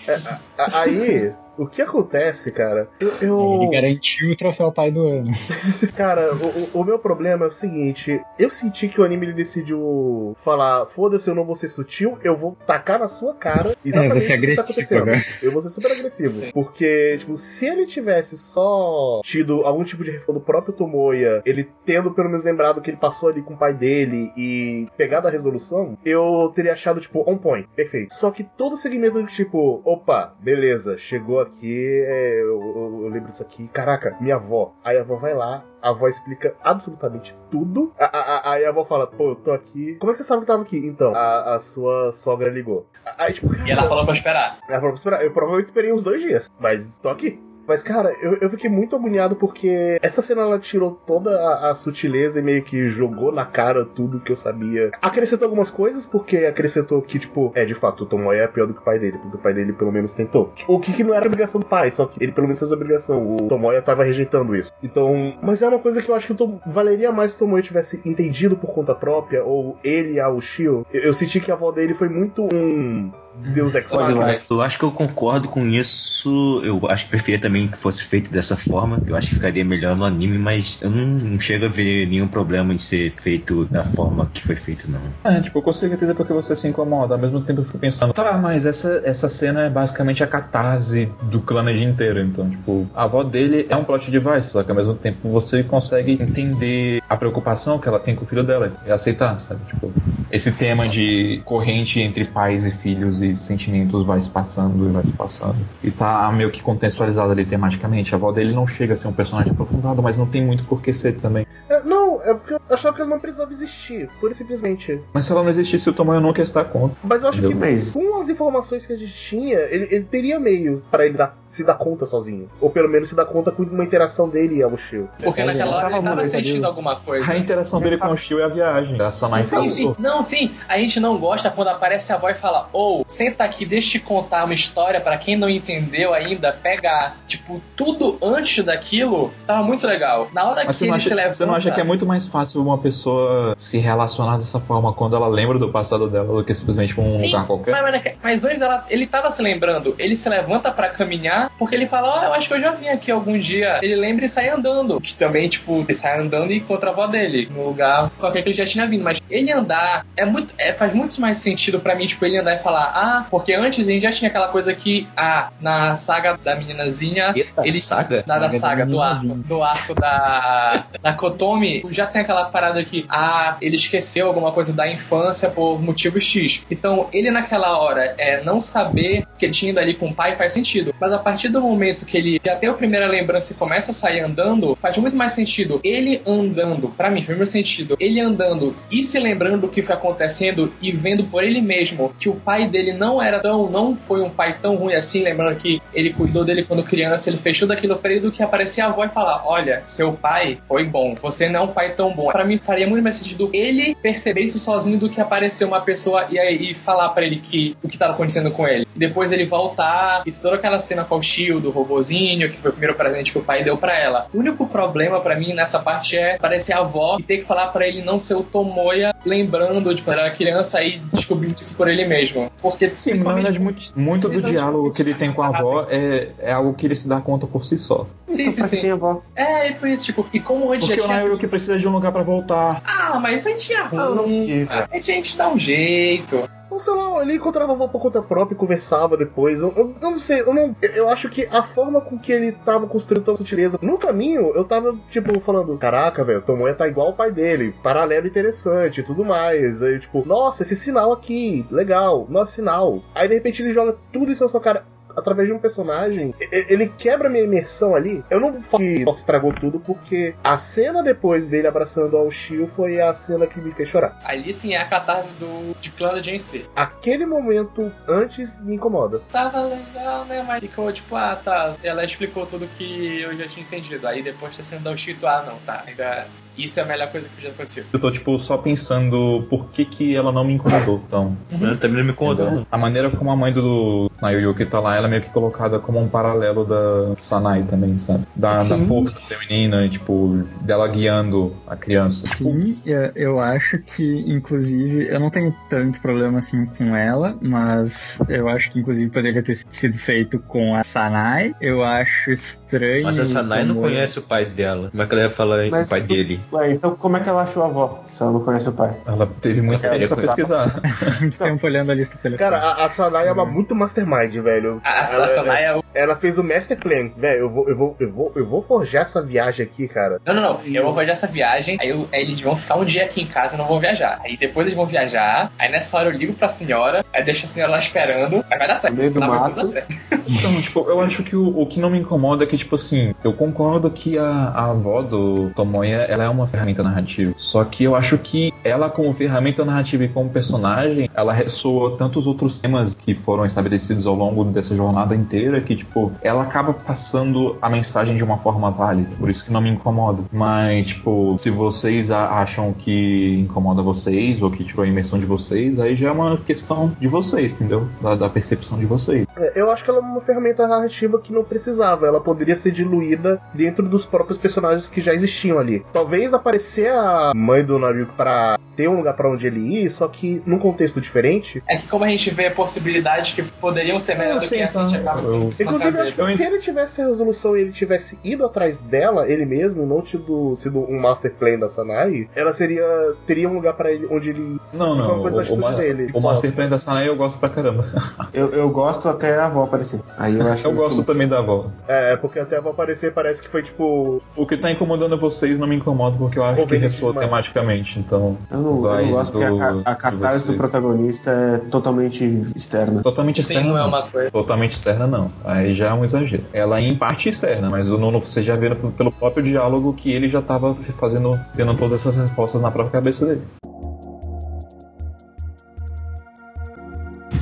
A- Aí, o que acontece, cara? Eu. eu- Ele garantiu o troféu pai do ano. <laughs> Cara, o, o- o meu problema é o seguinte: eu senti que o anime ele decidiu falar, foda-se, eu não vou ser sutil, eu vou tacar na sua cara exatamente você é o que tá agressivo acontecendo. agora. Eu vou ser super agressivo. Porque, tipo, se ele tivesse só tido algum tipo de reflexão do próprio Tomoya, ele tendo pelo menos lembrado que ele passou ali com o pai dele e pegado a resolução, eu teria achado, tipo, on point, perfeito. Só que todo o segmento de tipo, opa, beleza, chegou aqui, é, eu, eu- eu lembro disso aqui, caraca, minha avó. Aí a avó vai lá, a avó explica absolutamente tudo. A- a- a- Aí a avó fala, pô, eu tô aqui. Como é que você sabe que eu tava aqui? Então, a, a sua sogra ligou. Aí, tipo, E ela falou pra esperar. ela falou pra esperar. Eu provavelmente esperei uns dois dias, mas tô aqui. Mas, cara, eu, eu fiquei muito agoniado porque essa cena ela tirou toda a, a sutileza e meio que jogou na cara tudo que eu sabia. Acrescentou algumas coisas, porque acrescentou que, tipo, é de fato, o Tomoya é pior do que o pai dele, porque o pai dele pelo menos tentou. O que, que não era obrigação do pai, só que ele pelo menos fez obrigação. O Tomoya tava rejeitando isso. Então, mas é uma coisa que eu acho que Tom- valeria mais se o Tomoya tivesse entendido por conta própria, ou ele, a Ushio. Eu, eu senti que a avó dele foi muito um Deus Ex Machina. Eu acho que eu concordo com isso. Eu acho que preferia também que fosse feito dessa forma. Eu acho que ficaria melhor no anime, mas eu não, não chego a ver nenhum problema em ser feito da forma que foi feito, não. É, tipo, eu consigo entender porque você se incomoda. Ao mesmo tempo eu fico pensando, tá, mas essa, essa cena é basicamente a catarse do Clannad inteiro. Então, tipo, a avó dele é um plot device, só que ao mesmo tempo você consegue entender a preocupação que ela tem com o filho dela e aceitar, sabe? Tipo, esse tema de corrente entre pais e filhos e sentimentos vai se passando e vai se passando. E tá meio que contextualizado ali tematicamente. A avó dele não chega a ser um personagem aprofundado, mas não tem muito por que ser também. É, não, é porque eu achava que ela não precisava existir, pura e simplesmente. Mas se ela não existisse, o Tomoyo nunca ia estar conta. Mas eu acho que? Mas- com as informações que a gente tinha, ele, ele teria meios pra ele dar- se dar conta sozinho. Ou pelo menos se dar conta com uma interação dele e a Mushio. Porque naquela hora tava ele tava sentindo alguma coisa. A interação dele com o Shio é a viagem. A Sanai Sim, sim. causou. Não, sim. A gente não gosta quando aparece a avó e fala: Ou, senta aqui, deixa eu te contar uma história pra quem não entendeu ainda pegar. Tipo, tudo antes daquilo tava muito legal. Na hora Mas que ele se acha, levanta. você não acha que é muito mais fácil uma pessoa se relacionar dessa forma quando ela lembra do passado dela do que simplesmente com um Sim, lugar qualquer? Mas, mas, antes ela, ele tava se lembrando, ele se levanta pra caminhar, porque ele fala, ó, eu acho que eu já vim aqui algum dia. Ele lembra e sai andando. Que também, tipo, ele sai andando e encontra a avó dele, no lugar qualquer que ele já tinha vindo. Mas ele andar é muito. é, faz muito mais sentido pra mim, tipo, ele andar e falar, ah, porque antes a gente já tinha aquela coisa que, ah, na saga da meninazinha, Eita, ele saga? da, da Saga do arco, do arco da, da Kotomi, já tem aquela parada que, ah, ele esqueceu alguma coisa da infância por motivo X. Então, ele naquela hora, é, não saber que ele tinha ido ali com o pai faz sentido. Mas a partir do momento que ele já tem a primeira lembrança e começa a sair andando, faz muito mais sentido ele andando, pra mim, faz muito sentido, ele andando e se lembrando do que foi acontecendo e vendo por ele mesmo que o pai dele não era tão, não foi um pai tão ruim assim, lembrando que ele cuidou dele quando criança, ele fez tudo aquilo pra ele do que aparecer a avó e falar: Olha, seu pai foi bom, você não é um pai tão bom. Pra mim faria muito mais sentido ele perceber isso sozinho do que aparecer uma pessoa e, aí- falar pra ele que o que tava acontecendo com ele. E depois ele voltar e toda aquela cena com o Shio, do robozinho, que foi o primeiro presente que o pai deu pra ela. O único problema pra mim nessa parte é parecer a avó e ter que falar pra ele não ser o Tomoya, lembrando de quando era criança e descobrindo isso por ele mesmo. Porque Sim, na verdade, muito, muito do diálogo que ele tem com a rápido. avó é, é algo que ele se dá conta por si só. Sim, então, sim, pra que sim. tem avó? É, e por isso, tipo, e como antes Porque já o tinha. Nairo que precisa de um lugar pra voltar. Ah, mas a gente arruma. Não, não precisa. A gente, a gente dá um jeito. Ou sei lá, ele encontrava a por conta própria e conversava depois. Eu, eu, eu não sei, eu não. Eu acho que a forma com que ele tava construindo tanta sutileza. No caminho, eu tava, tipo, falando: Caraca, velho, Tomoya tá igual o pai dele. Paralelo interessante e tudo mais. Aí, tipo, nossa, esse sinal aqui, legal, nosso sinal. Aí de repente ele joga tudo isso na sua cara. Através de um personagem, ele quebra minha imersão ali. Eu não falo que nossa, estragou tudo, porque a cena depois dele abraçando ao Shio foi a cena que me fez chorar. Ali sim é a catarse do, de clã de em si. Aquele momento antes me incomoda. Tava legal, né? Mas ficou tipo, ah, tá. Ela explicou tudo que eu já tinha entendido. Aí depois tá sendo o Chito, ah, não, tá. Ainda. Isso é a melhor coisa que já aconteceu. Eu tô, tipo, só pensando por que, que ela não me incomodou. Então, Eu também não me incomodou. não. a maneira como a mãe do Nayuyuki tá lá, ela é meio que colocada como um paralelo da Sanai também, sabe? Da, da força feminina, e, tipo, dela guiando a criança. Sim, eu, eu acho que, inclusive, eu não tenho tanto problema assim com ela, mas eu acho que, inclusive, poderia ter sido feito com a Sanai. Eu acho estranho. Mas a Sanai não conhece o pai dela. Como é que ela ia falar Mas o pai tu- dele? Ué, então como é que ela achou a avó, se ela não conhece o pai? Ela teve muito Ela tempo pra pesquisar. Muito <laughs> tempo olhando a lista telefônica. Cara, a, a Sanai é uma muito mastermind, velho. A, a ela, Sanai é ela fez o master plan. Velho, eu vou, eu, vou, eu, vou, eu vou forjar essa viagem aqui, cara. Não, não, não. Eu vou fazer essa viagem, aí, eu- aí eles vão ficar um dia aqui em casa e não vão viajar. Aí depois eles vão viajar, aí nessa hora eu ligo pra senhora, aí deixo a senhora lá esperando, aí vai dar certo. No meio do Não, vai tudo mato. dar certo. Então, tipo, eu acho que o, o que não me incomoda é que, tipo assim, eu concordo que a, a avó do Tomoya, ela é uma ferramenta narrativa. Só que eu acho que ela, como ferramenta narrativa e como personagem, ela ressoa tantos outros temas que foram estabelecidos ao longo dessa jornada inteira que, tipo, ela acaba passando a mensagem de uma forma válida, por isso que não me incomoda. Mas, tipo, se vocês acham que incomoda vocês ou que tirou a imersão de vocês, aí já é uma questão de vocês, entendeu? Da, da percepção de vocês. É, Eu acho que ela é uma ferramenta narrativa que não precisava. Ela poderia ser diluída dentro dos próprios personagens que já existiam ali. Talvez aparecer a mãe do Naruto para ter um lugar para onde ele ir, só que num contexto diferente. É que como a gente vê possibilidades que poderiam ser melhores do que essa, a gente acaba com isso na Inclusive, eu acho que se ele tivesse a resolução e ele tivesse ido atrás dela, ele mesmo, não tido sido um master plan da Sanai, ela seria teria um lugar para ele onde ele Não, Uma não. coisa da O, o, ma- dele. o Master Plan da Sanai eu gosto pra caramba. Eu, eu gosto até a avó aparecer. Aí eu <laughs> acho Eu gosto também da avó. é, porque até vai aparecer parece que foi tipo O que tá incomodando vocês não me incomoda porque eu acho que ressoa demais. tematicamente, então. Eu não, eu gosto porque a, a, a catarse do protagonista é totalmente externa. Totalmente Sim, externa. não é uma coisa. Totalmente externa, não. Aí já é um exagero. Ela é em parte externa, mas o Nuno, você já vê pelo- pelo próprio diálogo que ele já tava fazendo, tendo todas essas respostas na própria cabeça dele.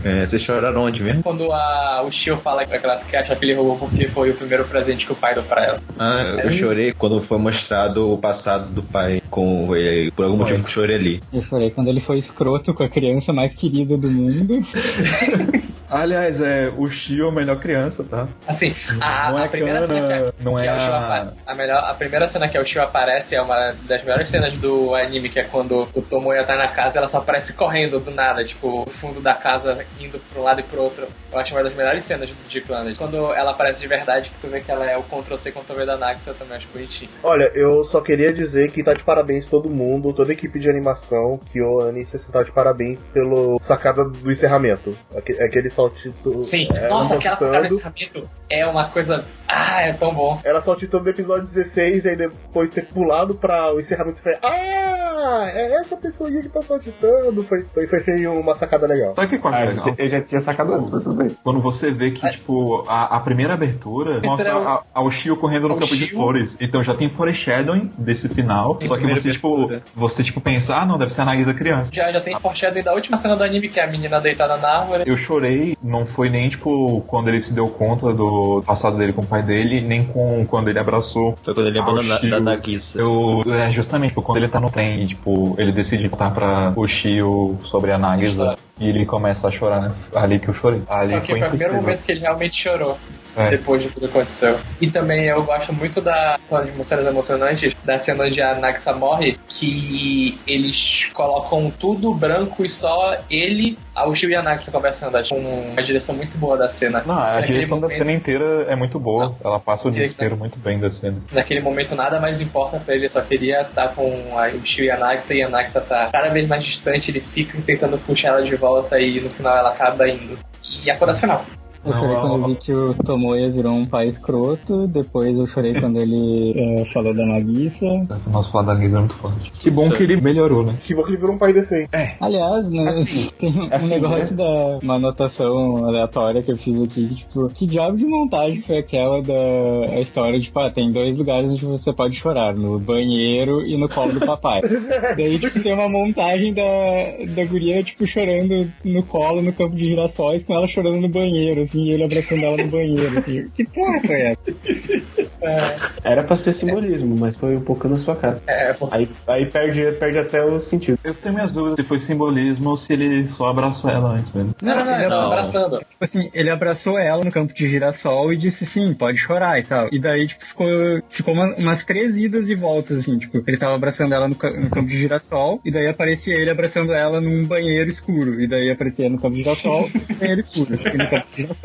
É, vocês choraram onde mesmo? Quando a, o Shio fala que ela que acha que ele roubou porque foi o primeiro presente que o pai deu pra ela. Ah, eu chorei quando foi mostrado o passado do pai com ele. Por algum motivo eu chorei ali. Eu chorei quando ele foi escroto com a criança mais querida do mundo. <laughs> Aliás, é o Shio, melhor criança, tá? Assim, a, Não a é primeira cana, cena que, não que é o Shio a- a melhor, a primeira cena que o Shio aparece é uma das melhores cenas do anime, que é quando o Tomoya tá na casa e ela só aparece correndo do nada, tipo, o fundo da casa indo pra um lado e pro outro. Eu acho uma das melhores cenas de Clannad. Quando ela aparece de verdade, que tu vê que ela é o Ctrl-C, Ctrl-V da Naxa, eu também acho bonitinho. Olha, eu só queria dizer que tá de parabéns todo mundo, toda a equipe de animação, que o Ani, você tá de parabéns pelo sacada do encerramento. Aque- Aquele Sim, é, nossa, aquela encerramento é uma coisa. Ah, é tão bom. Ela saltitando do episódio 16 e aí depois ter pulado pra o encerramento e foi. Ah, é essa pessoinha que tá saltitando. Foi, foi, foi, foi uma sacada legal. Sabe o que eu acho Ah, legal? eu já tinha sacado antes, mas tudo bem. Quando você vê que, tipo, a, a primeira abertura mostra é o- a, a, o Shio correndo no o campo de flores. Então já tem foreshadowing desse final. Tem só que você, tipo, você, tipo, pensa, ah, não, deve ser a Nagisa criança. Já, já tem foreshadowing da última cena do anime, que é a menina deitada na árvore. Eu chorei, não foi nem, tipo, quando ele se deu conta do passado dele com o pai dele, nem com quando ele abraçou. Foi quando ele o abandonou da. Eu, é justamente tipo, quando ele tá no trem e, tipo, ele decide contar pra o Shio sobre a Nagisa. E ele começa a chorar, né? Ali que eu chorei. Ali Porque foi foi o primeiro momento que ele realmente chorou. É. Depois de tudo que aconteceu. E também eu gosto muito da. Falando de cenas emocionantes, da cena onde a Naxa morre, que eles colocam tudo branco e só ele, o Shio e a Naxa conversando. Acho uma direção muito boa da cena. Não, a Naquele direção da momento- cena inteira é muito boa. Ela passa o desespero muito bem da cena. Naquele momento nada mais importa pra ele, só queria estar com a, o Shio e a Naxa, e a Naxa tá cada vez mais distante, ele fica tentando puxar ela de volta e no final ela acaba indo. E a foda final. Eu Não, chorei quando eu vi que o Tomoya virou um pai escroto. Depois eu chorei quando ele eh, <laughs> falou da Nagisa. O nosso falar da Nagisa é muito forte. Que bom que ele melhorou, né? Que bom que ele virou um pai decente. Aliás, né, Assim, <laughs> tem um assim, negócio né? da uma anotação aleatória que eu fiz aqui, que, tipo, que diabo de montagem foi aquela da a história de, tipo, ah, tem dois lugares onde você pode chorar, no banheiro e no colo do papai. <laughs> Daí, tipo, tem uma montagem da, da guria, tipo, chorando no colo, no campo de girassóis, com ela chorando no banheiro, assim, e ele abraçando ela no banheiro, assim. Que porra foi essa? Era pra ser simbolismo, mas foi um pouco na sua cara. É, Aí, aí perde, perde até o sentido. Eu tenho minhas dúvidas se foi simbolismo ou se ele só abraçou ela antes mesmo. Não, não, não, ele Não. abraçando. Tipo assim, ele abraçou ela no campo de girassol e disse sim, pode chorar e tal. E daí, tipo, ficou, ficou uma- umas três idas e voltas, assim, tipo, ele tava abraçando ela no, no campo de girassol, e daí aparecia ele abraçando ela num banheiro escuro, e daí aparecia no campo de girassol, <laughs> banheiro escuro, e no campo de girassol.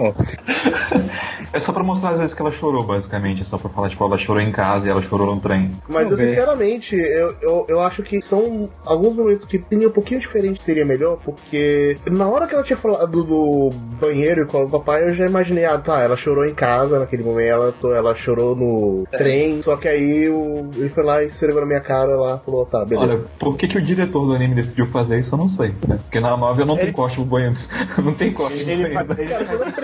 É só pra mostrar as vezes que ela chorou, basicamente. É só pra falar, tipo, ela chorou em casa e ela chorou no trem. Mas eu, sinceramente, eu, eu, eu acho que são alguns momentos que seria um pouquinho diferente seria melhor, porque na hora que ela tinha falado do banheiro e com o papai, eu já imaginei, ah, tá, ela chorou em casa naquele momento, ela, ela chorou no trem, só que aí o, ele foi lá e esfregou na minha cara lá falou, tá, beleza. Olha, por que, que o diretor do anime decidiu fazer isso, eu não sei. Né? Porque na novel não tem Ele- corte no banheiro. não tem corte no banheiro. <laughs> ele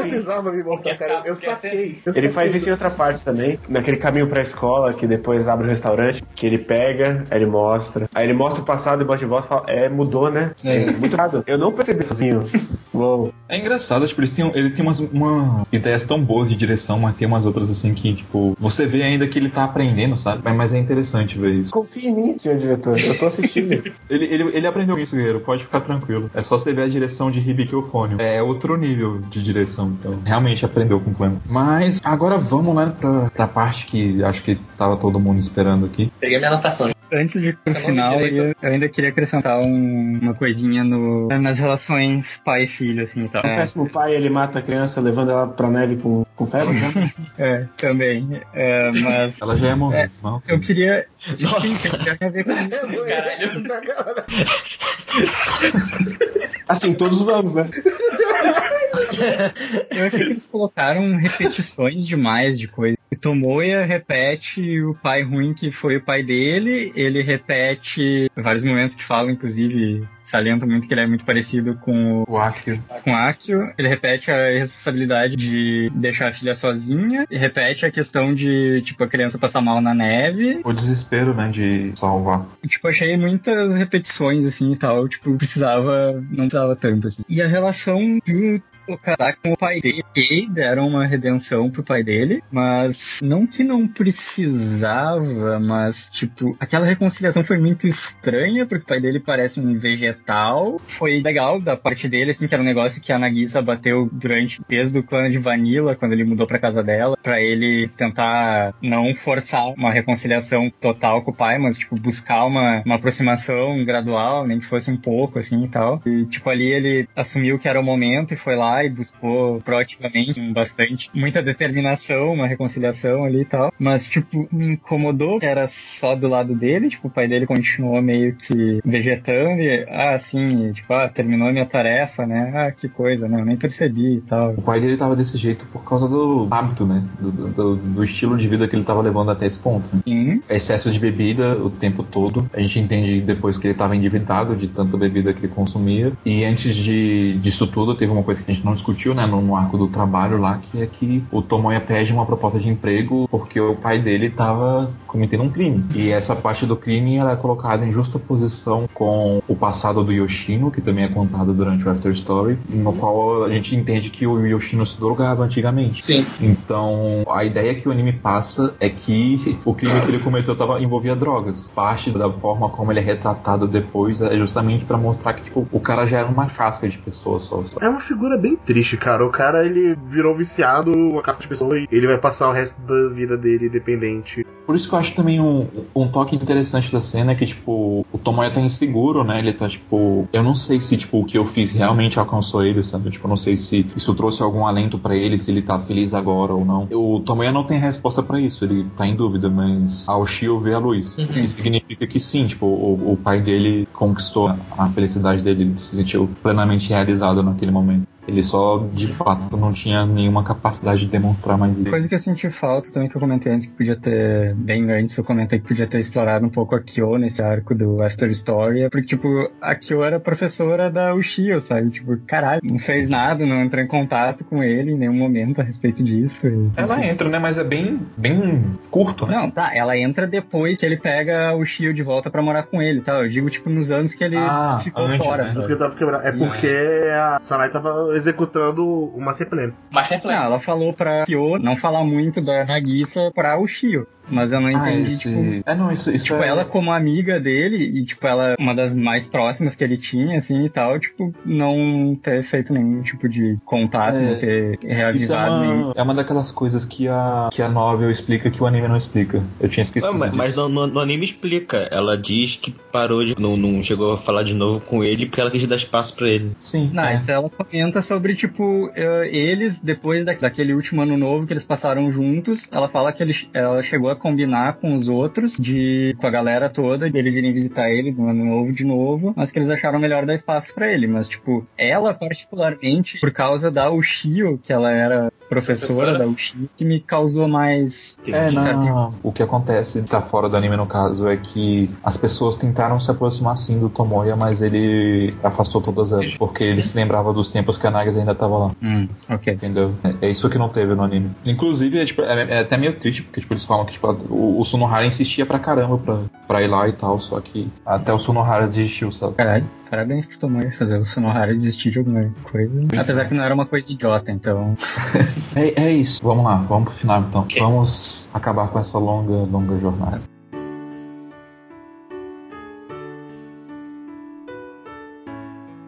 Precisava me mostrar, cara. Eu saquei. eu Ele faz isso em outra parte também, naquele caminho pra escola, que depois abre o restaurante, que ele pega, aí ele mostra. Aí ele mostra o passado e bota de volta e fala, é, mudou, né? É, muito errado. Eu não percebi sozinho. <laughs> Uou. É engraçado, tipo, eles têm, ele tem umas, umas ideias tão boas de direção, mas tem umas outras assim que, tipo, você vê ainda que ele tá aprendendo, sabe? Mas, mas é interessante ver isso. Confia em mim, senhor diretor. Eu tô assistindo. <laughs> Ele, ele, ele aprendeu isso, guerreiro, pode ficar tranquilo. É só você ver a direção de Ribiquiofônio. É outro nível de direção, então realmente aprendeu com o Clem. Mas agora vamos lá pra, pra parte que acho que tava todo mundo esperando aqui. Peguei minha anotação. Antes de ir pro Tá final, eu, eu ainda queria acrescentar um- uma coisinha no, nas relações pai e filho, assim, e tal. O péssimo pai, ele mata a criança levando ela pra neve com, com febre, né? <laughs> É, também. É, mas Ela já ia morrer. É, não? eu queria. Nossa. <laughs> Sim, tem a ver com isso. <laughs> Caralho. Assim, todos vamos, né? Eu achei que eles colocaram repetições demais de coisa. O Tomoya repete o pai ruim que foi o pai dele, ele repete vários momentos que falam, inclusive, salienta muito que ele é muito parecido com o O Akio. com Akio, ele repete a responsabilidade de deixar a filha sozinha, e repete a questão de, tipo, a criança passar mal na neve. O desespero, né, de salvar. Tipo, achei muitas repetições, assim, e tal, tipo, precisava, não precisava tanto, assim. E a relação do Okada com o pai dele, ok, deram uma redenção pro pai dele, mas não que não precisava, mas, tipo, aquela reconciliação foi muito estranha, porque o pai dele parece um vegetal. Foi legal da parte dele, assim, que era um negócio que a Nagisa bateu durante, desde o clã de Vanilla, quando ele mudou pra casa dela, pra ele tentar não forçar uma reconciliação total com o pai, mas, tipo, buscar uma, uma aproximação gradual, nem que fosse um pouco, assim, e tal. E, tipo, ali ele assumiu que era o momento e foi lá e buscou proativamente, bastante, muita determinação, uma reconciliação ali e tal. Mas, tipo, me incomodou que era só do lado dele, tipo, o pai dele continuou meio que vegetando e, ah, assim, tipo, ah, terminou a minha tarefa, né? Ah, que coisa, né? Eu nem percebi e tal. O pai dele tava desse jeito por causa do hábito, né? Do, do, do estilo de vida que ele tava levando até esse ponto. Né? Sim, Excesso de bebida o tempo todo. A gente entende depois que ele tava endividado de tanta bebida que ele consumia. E antes de, disso tudo, teve uma coisa que a gente não discutiu, né? No, no arco do trabalho lá, que é que o Tomoya pede uma proposta de emprego porque o pai dele tava cometendo um crime. E essa parte do crime ela é colocada em justa posição com o passado do Yoshino, que também é contado durante o After Story, no qual a gente entende que o Yoshino se drogava antigamente. Sim. Então, a ideia que o anime passa é que o crime que ele cometeu tava, envolvia drogas. Parte da forma como ele é retratado depois é justamente pra mostrar que tipo, o cara já era uma casca de pessoa só. sabe? É uma figura bem triste, cara. O cara, ele virou viciado, uma casca de pessoa, e ele vai passar o resto da vida dele dependente. Por isso que eu acho também um, um toque interessante da cena é que, tipo, o Tomoya tá inseguro, né? Ele tá, tipo, eu não sei se, tipo, o que eu fiz realmente alcançou ele, sabe? Tipo, eu não sei se isso trouxe algum alento pra ele, se ele tá feliz agora ou não. O Tomoya não tem resposta pra isso, ele tá em dúvida, mas a Oshio vê a luz. Uhum. E significa que sim, tipo, o, o pai dele conquistou a felicidade dele, ele se sentiu plenamente realizado naquele momento. Ele só, de fato, não tinha nenhuma capacidade de demonstrar mais isso. Coisa que eu senti falta também que eu comentei antes, que podia ter, bem antes, eu comentei que podia ter explorado um pouco a Kyo nesse arco do After Story, é porque, tipo, a Kyo era professora da Ushio, sabe? Tipo, caralho, não fez nada, não entrou em contato com ele em nenhum momento a respeito disso. e- Ela entra, né? Mas é bem, bem curto, né? Não, tá, ela entra depois que ele pega o Shio de volta pra morar com ele, tá? Eu digo, tipo, nos anos que ele Ah, ficou antes, fora. né? É porque a Sanai tava executando o Master Plan. Master Não, Plan. ela falou pra Kyo não falar muito da Nagisa pra o Shio. Mas eu não Ah, entendi, esse... tipo, É, não, isso, isso Tipo, é... ela como amiga dele, e tipo, ela uma das mais próximas que ele tinha, assim, e tal, tipo, não ter feito nenhum tipo de contato, É, não ter Isso é reavivado nem- uma, é uma daquelas coisas que a, que a novel explica que o anime não explica. Eu tinha esquecido. Ué, mas disso. mas no, no- no anime explica. Ela diz que parou de. Não, não chegou a falar de novo com ele porque ela quis dar espaço pra ele. Sim. Não, é. isso ela comenta sobre, tipo, eh, eles, depois da- daquele último ano novo que eles passaram juntos, ela fala que eles, ela chegou a combinar com os outros, de com a galera toda, deles irem visitar ele no ano novo de novo, mas que eles acharam melhor dar espaço pra ele. Mas, tipo, ela particularmente, por causa da Ushio, que ela era professora, Professora? da Uchi que me causou mais. É, certo? não. O que acontece, tá fora do anime no caso, é que as pessoas tentaram se aproximar sim do Tomoya, mas ele afastou todas elas. Porque ele se lembrava dos tempos que a Nagisa ainda tava lá. Hum, ok. Entendeu? É, é isso que não teve no anime. Inclusive, é, tipo, é- é até meio triste, porque tipo, eles falam que tipo, o, o Sunohara insistia pra caramba pra, pra ir lá e tal, só que até o Sunohara desistiu, sabe? Caralho, parabéns pro Tomoya fazer o Sonohara desistir de alguma coisa. Apesar que não era uma coisa idiota, então. <laughs> É, é isso. Vamos lá, vamos pro final então. Ok. Vamos acabar com essa longa, longa jornada.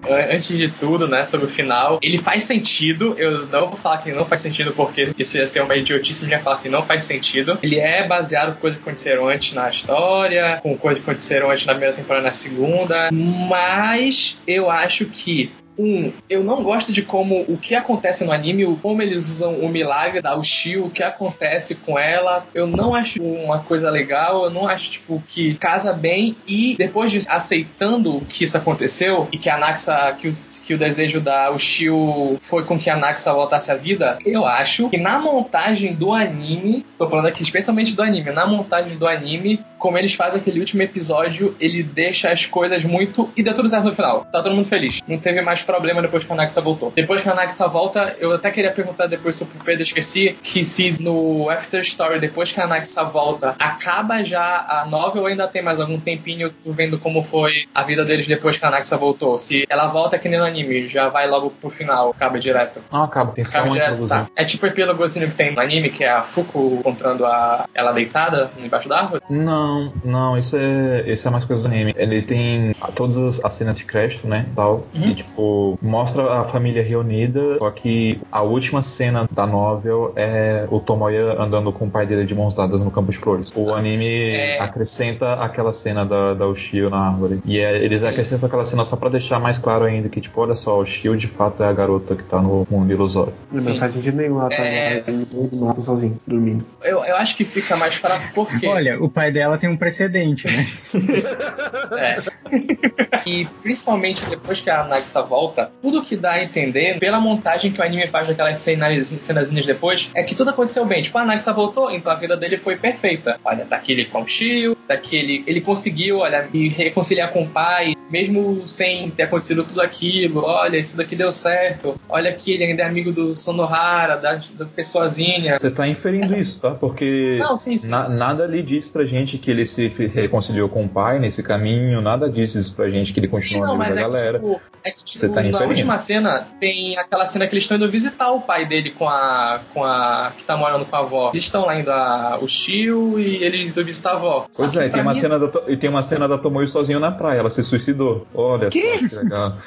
Antes de tudo, né, sobre o final, ele faz sentido. Eu não vou falar que não faz sentido, porque isso ia ser uma idiotice minha falar que não faz sentido. Ele é baseado em coisas que aconteceram antes na história, com coisas que aconteceram antes na primeira temporada na segunda. Mas eu acho que. Um, eu não gosto de como o que acontece no anime, como eles usam o milagre da Ushio, o que acontece com ela. Eu não acho uma coisa legal, eu não acho, tipo, que casa bem. E depois de aceitando que isso aconteceu e que a Naxa, que o, que o desejo da Ushio foi com que a Naxa voltasse à vida, eu acho que na montagem do anime, tô falando aqui especialmente do anime, na montagem do anime, como eles fazem aquele último episódio, ele deixa as coisas muito. E deu tudo certo no final. Tá todo mundo feliz. Não teve mais problema depois que a Naxa voltou. Depois que a Naxa volta, eu até queria perguntar depois sobre o Pedro, esqueci, que se no After Story, depois que a Naxa volta, acaba já a novel ou ainda tem mais algum tempinho tu vendo como foi a vida deles depois que a Naxa voltou? Se ela volta que nem no anime, já vai logo pro final, acaba direto. Não, acaba, tem Acaba direto, tá. É tipo o epílogozinho que tem no anime, que é a Fuku encontrando a, ela deitada embaixo da árvore. Não, não, isso é, isso é mais coisa do anime. Ele tem todas as, as cenas de crédito, né, tal, Uhum. e tipo, mostra a família reunida, só que a última cena da novel é o Tomoya andando com o pai dele de mãos dadas no campo de flores. O anime É. acrescenta aquela cena da, da Ushio na árvore. E é- eles acrescentam aquela cena só pra deixar mais claro ainda que, tipo, olha só, o Ushio de fato é a garota que tá no mundo ilusório. Não, Sim. não faz sentido nenhum ela tá É. no mato sozinho, dormindo. Eu, eu acho que fica mais fraco porque. Olha, o pai dela tem um precedente, né? <laughs> É. e principalmente depois que a Nagisa volta, tudo que dá a entender, pela montagem que o anime faz daquelas cenas, cenazinhas depois, é que tudo aconteceu bem. Tipo, a Nagisa voltou, então a vida dele foi perfeita. Olha, tá aqui ele com o Shio, aqui ele, conseguiu, olha, me reconciliar com o pai, mesmo sem ter acontecido tudo aquilo. Olha, isso daqui deu certo. Olha aqui, ele ainda é amigo do Sonohara, da, da pessoazinha. Você tá inferindo isso, tá? Porque Não, sim, sim. na- nada ali diz pra gente que ele se reconciliou com o pai nesse caminho, nada diz isso pra gente que ele continua amigo da é que, galera. tipo, é que, tipo, Você tá na inferindo. última cena tem aquela cena que eles estão indo visitar o pai dele com a. com a. que tá morando com a avó. Eles estão lá indo a, o Shio e eles indo visitar a avó. Pois que pra tem uma, mim- cena da, e tem uma cena da Tomoyo sozinho na praia, ela se suicidou. Olha só, que legal.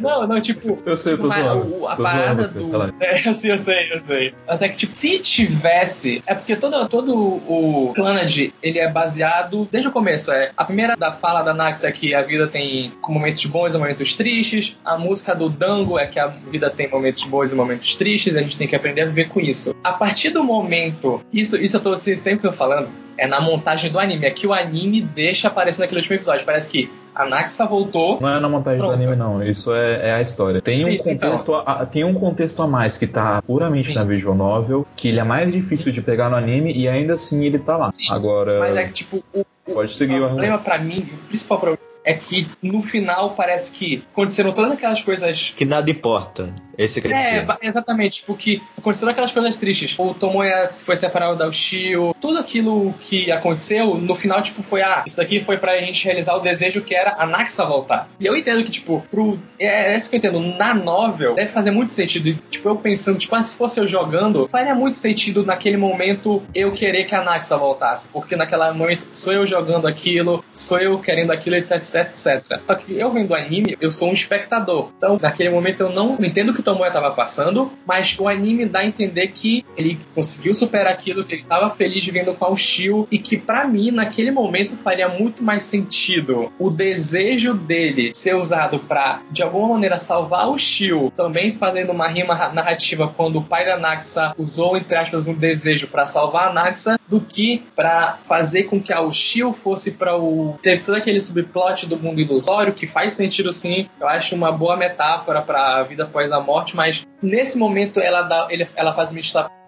Não, não, tipo. <laughs> Eu sei, eu tô Mas zoando. o- a Tô parada zoando do. <laughs> É, eu sei, eu sei, eu sei. Até que, tipo, se tivesse. É porque todo, todo o Clannad, ele é baseado desde o começo. É, a primeira da fala da Nax é que a vida tem momentos bons e momentos tristes. A música do Dango é que a vida tem momentos bons e momentos tristes. A gente tem que aprender a viver com isso. A partir do momento. Isso, isso eu tô sempre que eu tô falando. É na montagem do anime. É que o anime deixa aparecer naquele último episódio. Parece que a Naxa voltou. Não é na montagem Pronto. do anime, não. Isso é, é a história. Tem um, Isso, então. contexto a, tem um contexto a mais que tá puramente Sim. na visual novel, que ele é mais difícil de pegar no anime e ainda assim ele tá lá. Sim. Agora, Mas é que, tipo, o, pode seguir o problema pra mim, o principal problema é que no final parece que aconteceram todas aquelas coisas. Que nada importa. Esse quer É, exatamente, tipo, que aconteceram aquelas coisas tristes. O Tomoya foi separado da Ushio, tudo aquilo que aconteceu, no final, tipo, foi, ah, isso daqui foi pra gente realizar o desejo que era a Naxa voltar. E eu entendo que, tipo, pro. É, é isso que eu entendo. Na novel, deve fazer muito sentido. E, Tipo, eu pensando, tipo, ah, se fosse eu jogando, faria muito sentido naquele momento eu querer que a Naxa voltasse. Porque naquele momento sou eu jogando aquilo, sou eu querendo aquilo, etc, etc, etc. Só que eu vendo anime, eu sou um espectador. Então, naquele momento eu não entendo o que o Tomoya tava passando, mas o anime dá a entender que ele conseguiu superar aquilo, que ele tava feliz vivendo com a Ushio e que pra mim, naquele momento, faria muito mais sentido o desejo dele ser usado pra, de alguma maneira, salvar o Shio, também fazendo uma rima ra- narrativa quando o pai da Naxa usou, entre aspas, um desejo pra salvar a Naxa, do que pra fazer com que a Ushio fosse pra o. Teve todo aquele subplot morte do mundo ilusório, que faz sentido sim. Eu acho uma boa metáfora para a vida após a morte, mas nesse momento ela dá, ela faz uma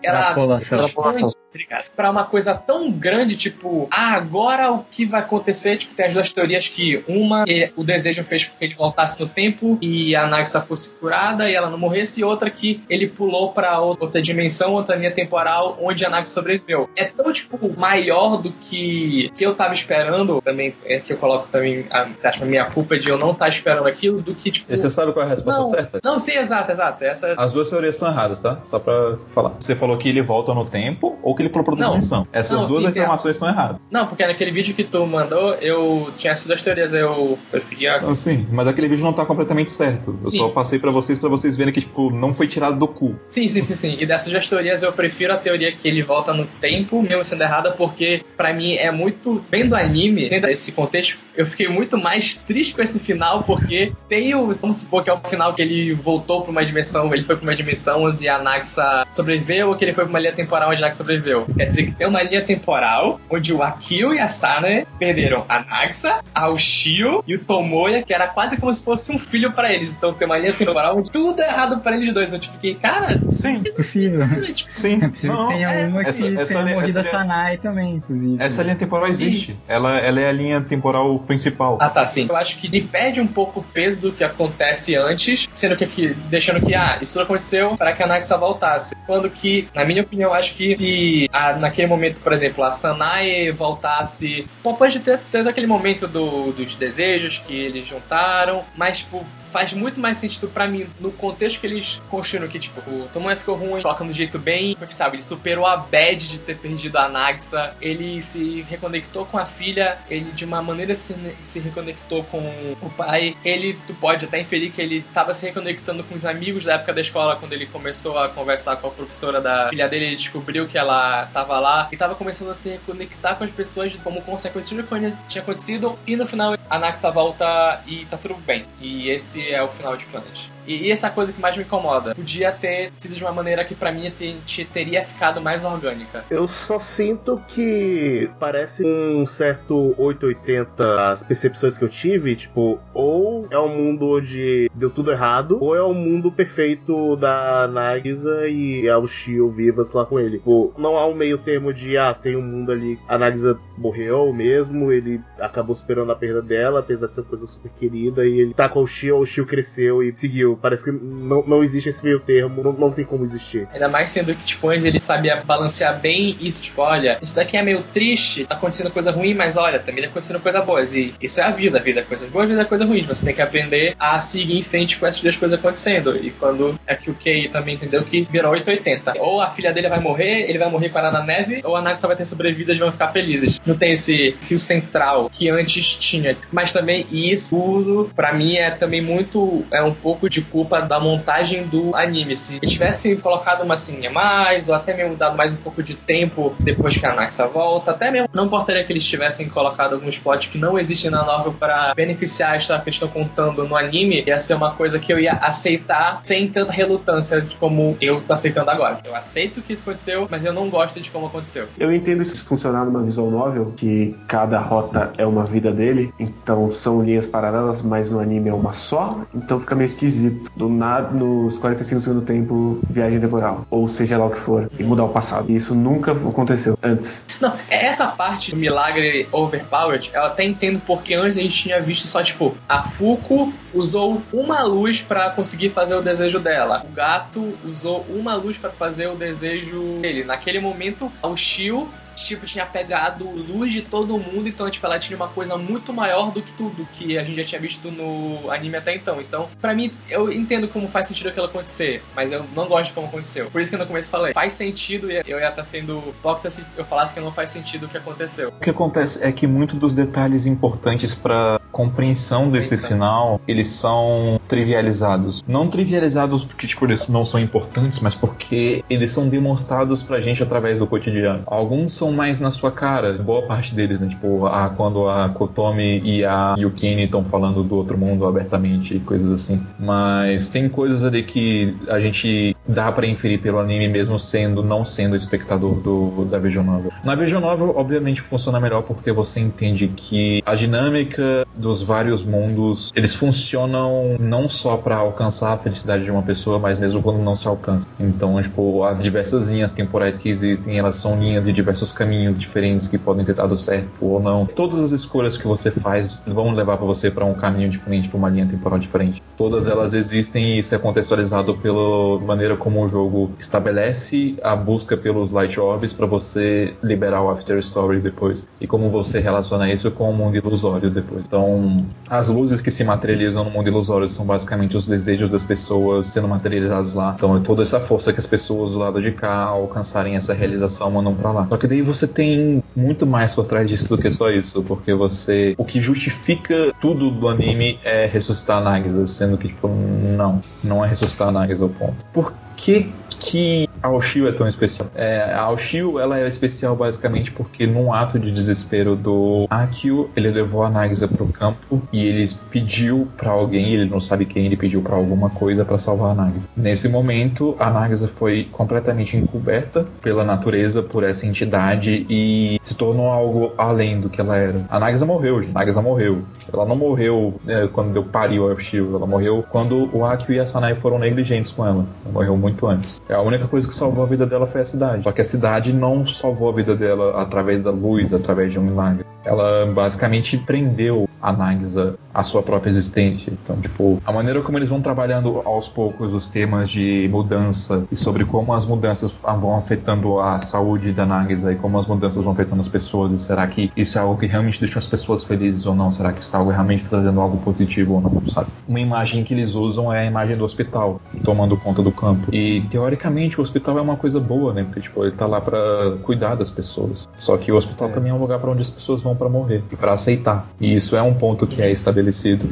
ela Extrapolação. Expande para uma coisa tão grande, tipo, ah, agora o que vai acontecer? Tipo, tem as duas teorias que uma, ele- o desejo fez com que ele voltasse no tempo e a Nagisa fosse curada e ela não morresse, e outra que ele pulou para outra dimensão, outra linha temporal, onde a Nagisa sobreviveu. É tão, tipo, maior do que, que eu tava esperando, também, é que eu coloco também a, a minha culpa de eu não estar esperando aquilo, do que, tipo... E você sabe qual é a resposta não, certa? não, sim, exato, exato. Essa As duas teorias estão erradas, tá? Só pra falar. Você falou que ele volta no tempo ou que ele outra Não. dimensão. Essas Não, duas sim, afirmações estão erradas. Não, porque naquele vídeo que tu mandou, eu tinha essas duas teorias, eu, eu fiquei. ah, sim, mas aquele vídeo não tá completamente certo. Eu só Sim. passei pra vocês pra vocês verem que, tipo, não foi tirado do cu. Sim, sim, sim, sim. E dessas duas teorias eu prefiro a teoria que ele volta no tempo, mesmo sendo errada, porque pra mim é muito. Bem do anime, tendo esse contexto, eu fiquei muito mais triste com esse final, porque tem o. Vamos supor que é o final que ele voltou pra uma dimensão, ele foi pra uma dimensão onde a Naxa sobreviveu, ou que ele foi pra uma linha temporal onde a Naxa sobreviveu. Quer dizer que tem uma linha temporal onde o Akio e a Sana perderam a Naxa, a Ushio e o Tomoya, que era quase como se fosse um filho pra eles. Então tem uma linha temporal onde tudo é errado pra eles dois. Eu tipo, fiquei, cara, Sim, É possível. tipo, sim. É possível Não, que tenha uma que essa- essa tenha linha- morrido a essa linha- Sanai também, inclusive. Essa linha temporal existe. Ela, ela é a linha temporal principal. Ah, tá, sim. Eu acho que ele perde um pouco o peso do que acontece antes, sendo que aqui, deixando que, ah, isso aconteceu para que a Naxa voltasse. Quando que, na minha opinião, acho que se ah, naquele momento, por exemplo, a Sanae voltasse. Bom, pode ter, ter aquele momento do- dos desejos que eles juntaram, mas, tipo, faz muito mais sentido pra mim no contexto que eles construíram que, tipo, o Tomoya ficou ruim, toca no jeito bem, sabe? Ele superou a bad de ter perdido a Nagisa, ele se reconectou com a filha, ele de uma maneira se, se reconectou com o pai, ele, tu pode até inferir que ele tava se reconectando com os amigos da época da escola, quando ele começou a conversar com a professora da filha dele, ele descobriu que ela tava lá, e tava começando a se reconectar com as pessoas como consequência do que tinha acontecido, e no final a Naxa volta e tá tudo bem. E esse é o final de Planet. E, e essa coisa que mais me incomoda. Podia ter sido de uma maneira que pra mim te- te- teria ficado mais orgânica. Eu só sinto que parece um certo 880 as percepções que eu tive, tipo, ou é um mundo onde deu tudo errado, ou é o um mundo perfeito da Nagisa e a Ushio vivas lá com ele. Tipo, não há um meio termo de, ah, tem um mundo ali, a Nagisa morreu mesmo, ele acabou superando a perda dela, apesar de ser uma coisa super querida, e ele tá com a Ushio, a Ushio cresceu e seguiu. Parece que não, não existe esse meio termo, não, não tem como existir. Ainda mais sendo que, antes ele sabia balancear bem isso, tipo, olha, isso daqui é meio triste, tá acontecendo coisa ruim, mas olha, também tá acontecendo coisa boas. E isso é a vida, a vida é coisas boas, a vida é coisa ruim. Você tem que aprender a seguir em frente com essas duas coisas acontecendo. E quando é que o Kei também entendeu que virou 880. Ou a filha dele vai morrer, ele vai morrer com ela na neve, ou a Nagisa vai ter sobrevivido e vão ficar felizes. Não tem esse fio central que antes tinha. Mas também isso, tudo, pra mim, é também muito. É um pouco de culpa da montagem do anime. Se eles tivessem colocado uma assim a mais, ou até mesmo dado mais um pouco de tempo depois que a Naxa volta, até mesmo não importaria que eles tivessem colocado alguns plots que não existem na novel pra beneficiar a história que eles estão contando no anime, ia ser uma coisa que eu ia aceitar sem tanta relutância de como eu tô aceitando agora. Eu aceito que isso aconteceu, mas eu não gosto de como aconteceu. Eu entendo isso funcionar numa visual novel, que cada rota é uma vida dele, então são linhas paralelas, mas no anime é uma só, então fica meio esquisito. Do nada, nos 45 do segundo tempo, viagem temporal, ou seja lá o que for, e mudar o passado. E isso nunca aconteceu antes. Não, é essa parte do milagre overpowered, eu até entendo porque antes a gente tinha visto só, tipo, a Fuko usou uma luz pra conseguir fazer o desejo dela. O gato usou uma luz pra fazer o desejo dele. Naquele momento, o Shio tipo, tinha pegado luz de todo mundo, então, tipo, ela tinha uma coisa muito maior do que tudo que a gente já tinha visto no anime até então. Então, pra mim, eu entendo como faz sentido aquilo acontecer, mas eu não gosto de como aconteceu. Por isso que no começo eu falei, faz sentido e eu ia estar sendo hipócrita se eu falasse que não faz sentido o que aconteceu. O que acontece é que muitos dos detalhes importantes para compreensão desse Compreensão. final, eles são trivializados. Não trivializados porque tipo eles não são importantes, mas porque eles são demonstrados pra gente através do cotidiano. Alguns são mais na sua cara, boa parte deles, né? Tipo, a, quando a Kotomi e a Yukini estão falando do outro mundo abertamente e coisas assim. Mas tem coisas ali que a gente dá pra inferir pelo anime mesmo sendo não sendo espectador do, da Vision Novel. Na Vision Novel, obviamente, funciona melhor porque você entende que a dinâmica dos vários mundos, eles funcionam não só para alcançar a felicidade de uma pessoa, mas mesmo quando não se alcança. Então, tipo, as diversas linhas temporais que existem, elas são linhas de diversos caminhos diferentes que podem ter dado certo ou não. Todas as escolhas que você faz vão levar para você para um caminho diferente, para uma linha temporal diferente. Todas elas existem e isso é contextualizado pela maneira como o jogo estabelece a busca pelos Light Orbs para você liberar o After Story depois e como você relaciona isso com o mundo ilusório depois. Então, as luzes que se materializam no mundo ilusório são basicamente os desejos das pessoas sendo materializados lá. Então, é toda essa força que as pessoas do lado de cá alcançarem essa realização mandam para lá. Só que daí você tem muito mais por trás disso do que só isso, porque você o que justifica tudo do anime é ressuscitar Nagisa, sendo que tipo não, não é ressuscitar Nagisa o ponto. Por que que a Oshio é tão especial? É, a Oshio, ela é especial basicamente porque num ato de desespero do Akio, ele levou a Nagisa pro campo e ele pediu para alguém, ele não sabe quem, ele pediu para alguma coisa para salvar a Nagisa. Nesse momento, a Nagisa foi completamente encoberta pela natureza, por essa entidade e se tornou algo além do que ela era. A Nagisa morreu, gente. A Nagisa morreu. Ela não morreu é, quando deu pariu a Oshio, ela morreu quando o Akio e a Sanai foram negligentes com ela. Ela morreu muito antes. A única coisa que salvou a vida dela foi a cidade. Só que a cidade não salvou a vida dela através da luz, através de um milagre. Ela basicamente prendeu a Nagisa à sua própria existência. Então, tipo, a maneira como eles vão trabalhando aos poucos os temas de mudança e sobre como as mudanças vão afetando a saúde da Nagisa e como as mudanças vão afetando as pessoas. E será que isso é algo que realmente deixa as pessoas felizes ou não? Será que isso é algo realmente trazendo algo positivo ou não, sabe? Uma imagem que eles usam é a imagem do hospital tomando conta do campo. E teoricamente o hospital é uma coisa boa, né? Porque tipo, ele tá lá para cuidar das pessoas. Só que o hospital é. também é um lugar para onde as pessoas vão para morrer e para aceitar. E isso é um ponto que é estabelecido.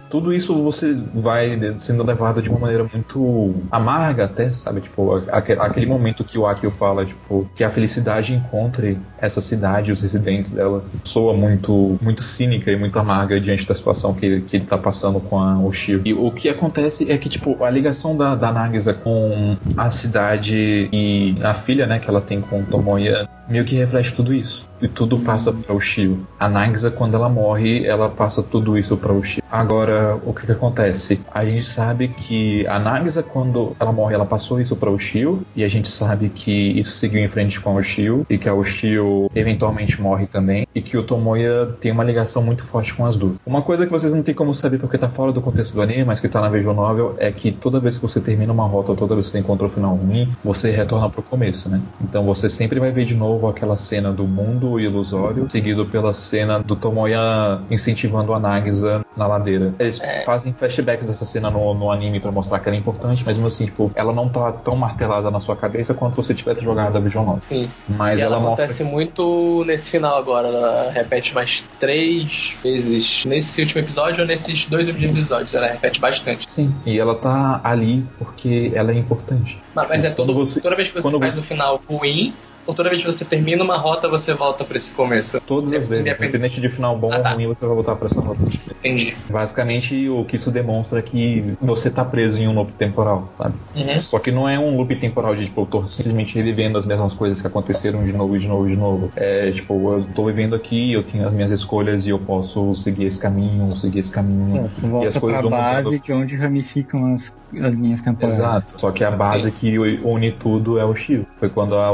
Tudo isso você vai sendo levado de uma maneira muito amarga até, sabe? Tipo, aquele momento que o Akio fala, tipo, que a felicidade encontre essa cidade, os residentes dela, soa muito, muito cínica e muito amarga diante da situação que, que ele tá passando com a Oshio. E o que acontece é que, tipo, a ligação da, da Nagisa com a cidade e a filha, né, que ela tem com Tomoya, meio que reflete tudo isso e tudo passa para o Shio. A Nagisa, quando ela morre, ela passa tudo isso para o Shio. Agora, o que, que acontece? A gente sabe que a Nagisa, quando ela morre, ela passou isso para o Shio, e a gente sabe que isso seguiu em frente com o Shio, e que a Shio eventualmente morre também, e que o Tomoya tem uma ligação muito forte com as duas. Uma coisa que vocês não têm como saber porque tá fora do contexto do anime, mas que tá na visual novel, é que toda vez que você termina uma rota, ou toda vez que você encontra o final ruim, você retorna pro começo, né? Então você sempre vai ver de novo aquela cena do mundo ilusório, seguido pela cena do Tomoya incentivando a Nagisa na ladeira. Eles é. fazem flashbacks dessa cena no, no anime para mostrar que ela é importante, mas mesmo assim, tipo, ela não tá tão martelada na sua cabeça quanto você tivesse jogado a Vision Novel. Sim. Mas e ela, ela acontece mostra... muito nesse final agora. Ela repete mais três vezes nesse último episódio ou nesses dois últimos episódios. Ela repete bastante. Sim, e ela tá ali porque ela é importante. Mas, mas é todo, você, toda vez que você faz você... o final ruim, ou toda vez que você termina uma rota, você volta para esse começo? Todas as vezes, independente de final bom ah, ou tá. ruim, você vai voltar para essa rota. Entendi. Basicamente, o que isso demonstra é que você tá preso em um loop temporal, sabe? Uhum. Só que não é um loop temporal de, tipo, eu tô simplesmente revivendo as mesmas coisas que aconteceram de novo, de novo, de novo. É, tipo, eu tô vivendo aqui, eu tenho as minhas escolhas e eu posso seguir esse caminho, seguir esse caminho. É, e as coisas vão base mudando. de onde ramificam as, as linhas temporais. Exato. Só que a base Sim. que une tudo é o Shio. Foi quando a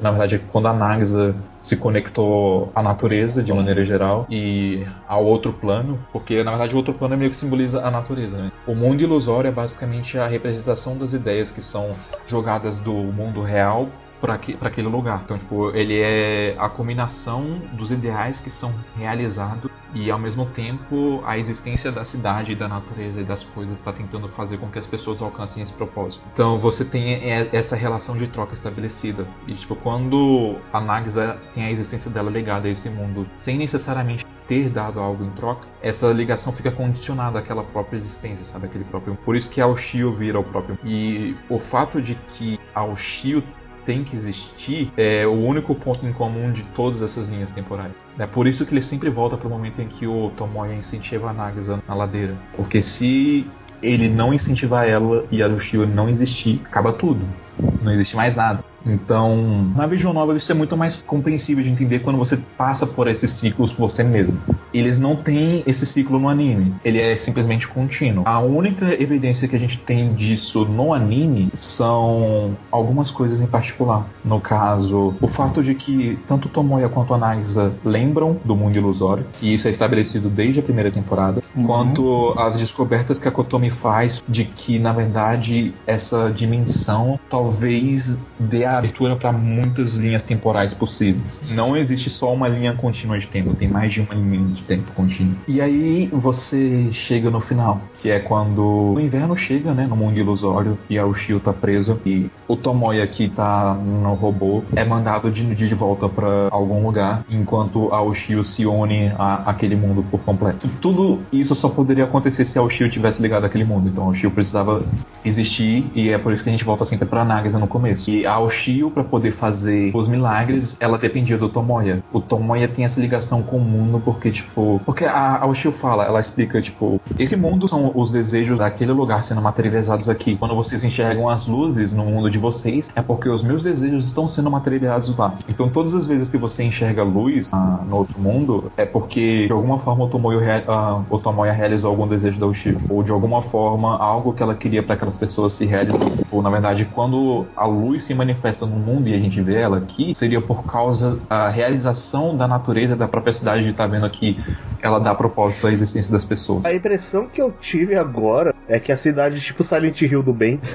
Na verdade, quando a Nagisa se conectou à natureza de maneira geral e ao outro plano, porque na verdade o outro plano é meio que simboliza a natureza. Né? O mundo ilusório é basicamente a representação das ideias que são jogadas do mundo real para aquele lugar. Então, tipo, ele é a combinação dos ideais que são realizados e ao mesmo tempo a existência da cidade da natureza e das coisas está tentando fazer com que as pessoas alcancem esse propósito. Então você tem essa relação de troca estabelecida e tipo quando a Nagisa tem a existência dela ligada a esse mundo sem necessariamente ter dado algo em troca, essa ligação fica condicionada àquela própria existência, sabe? Aquele próprio. Por isso que a Oshio vira o próprio. E o fato de que a Oshio tem que existir é o único ponto em comum de todas essas linhas temporais. É por isso que ele sempre volta para o momento em que o Tomoya incentiva a Nagisa na ladeira. Porque se ele não incentivar ela e a Ushio não existir, acaba tudo. Não existe mais nada. Então, na visual novel isso é muito mais compreensível de entender quando você passa por esses ciclos por você mesmo. Eles não têm esse ciclo no anime, ele é simplesmente contínuo. A única evidência que a gente tem disso no anime são algumas coisas em particular. No caso, o fato de que tanto Tomoya quanto a Nagisa lembram do mundo ilusório, e isso é estabelecido desde a primeira temporada, Uhum. quanto as descobertas que a Kotomi faz de que, na verdade, essa dimensão talvez dê a abertura para muitas linhas temporais possíveis. Não existe só uma linha contínua de tempo, tem mais de uma linha de tempo contínua. E aí você chega no final, que é quando o inverno chega, né, no mundo ilusório e a Ushio tá preso e o Tomoya que tá no robô é mandado de, de volta para algum lugar, enquanto a Ushio se une a aquele mundo por completo. E tudo isso só poderia acontecer se a Ushio tivesse ligado àquele mundo. Então a Ushio precisava existir e é por isso que a gente volta sempre pra Nagisa no começo. E a Ushio, para poder fazer os milagres, ela dependia do Tomoya. O Tomoya tem essa ligação com o mundo porque, tipo... Porque a, a Ushio fala, ela explica, tipo... Esse mundo são os desejos daquele lugar sendo materializados aqui. Quando vocês enxergam as luzes no mundo de vocês, é porque os meus desejos estão sendo materializados lá. Então todas as vezes que você enxerga luz ah, no outro mundo, é porque de alguma forma o ah, o Tomoya realizou algum desejo da Ushio. Ou de alguma forma algo que ela queria para aquelas pessoas se realizou. Ou na verdade, quando a luz se manifesta no mundo e a gente vê ela aqui, seria por causa da realização da natureza, da própria cidade de estar vendo aqui, ela dá propósito à existência das pessoas. A impressão que eu tive agora é que a cidade tipo Silent Hill do bem. <laughs>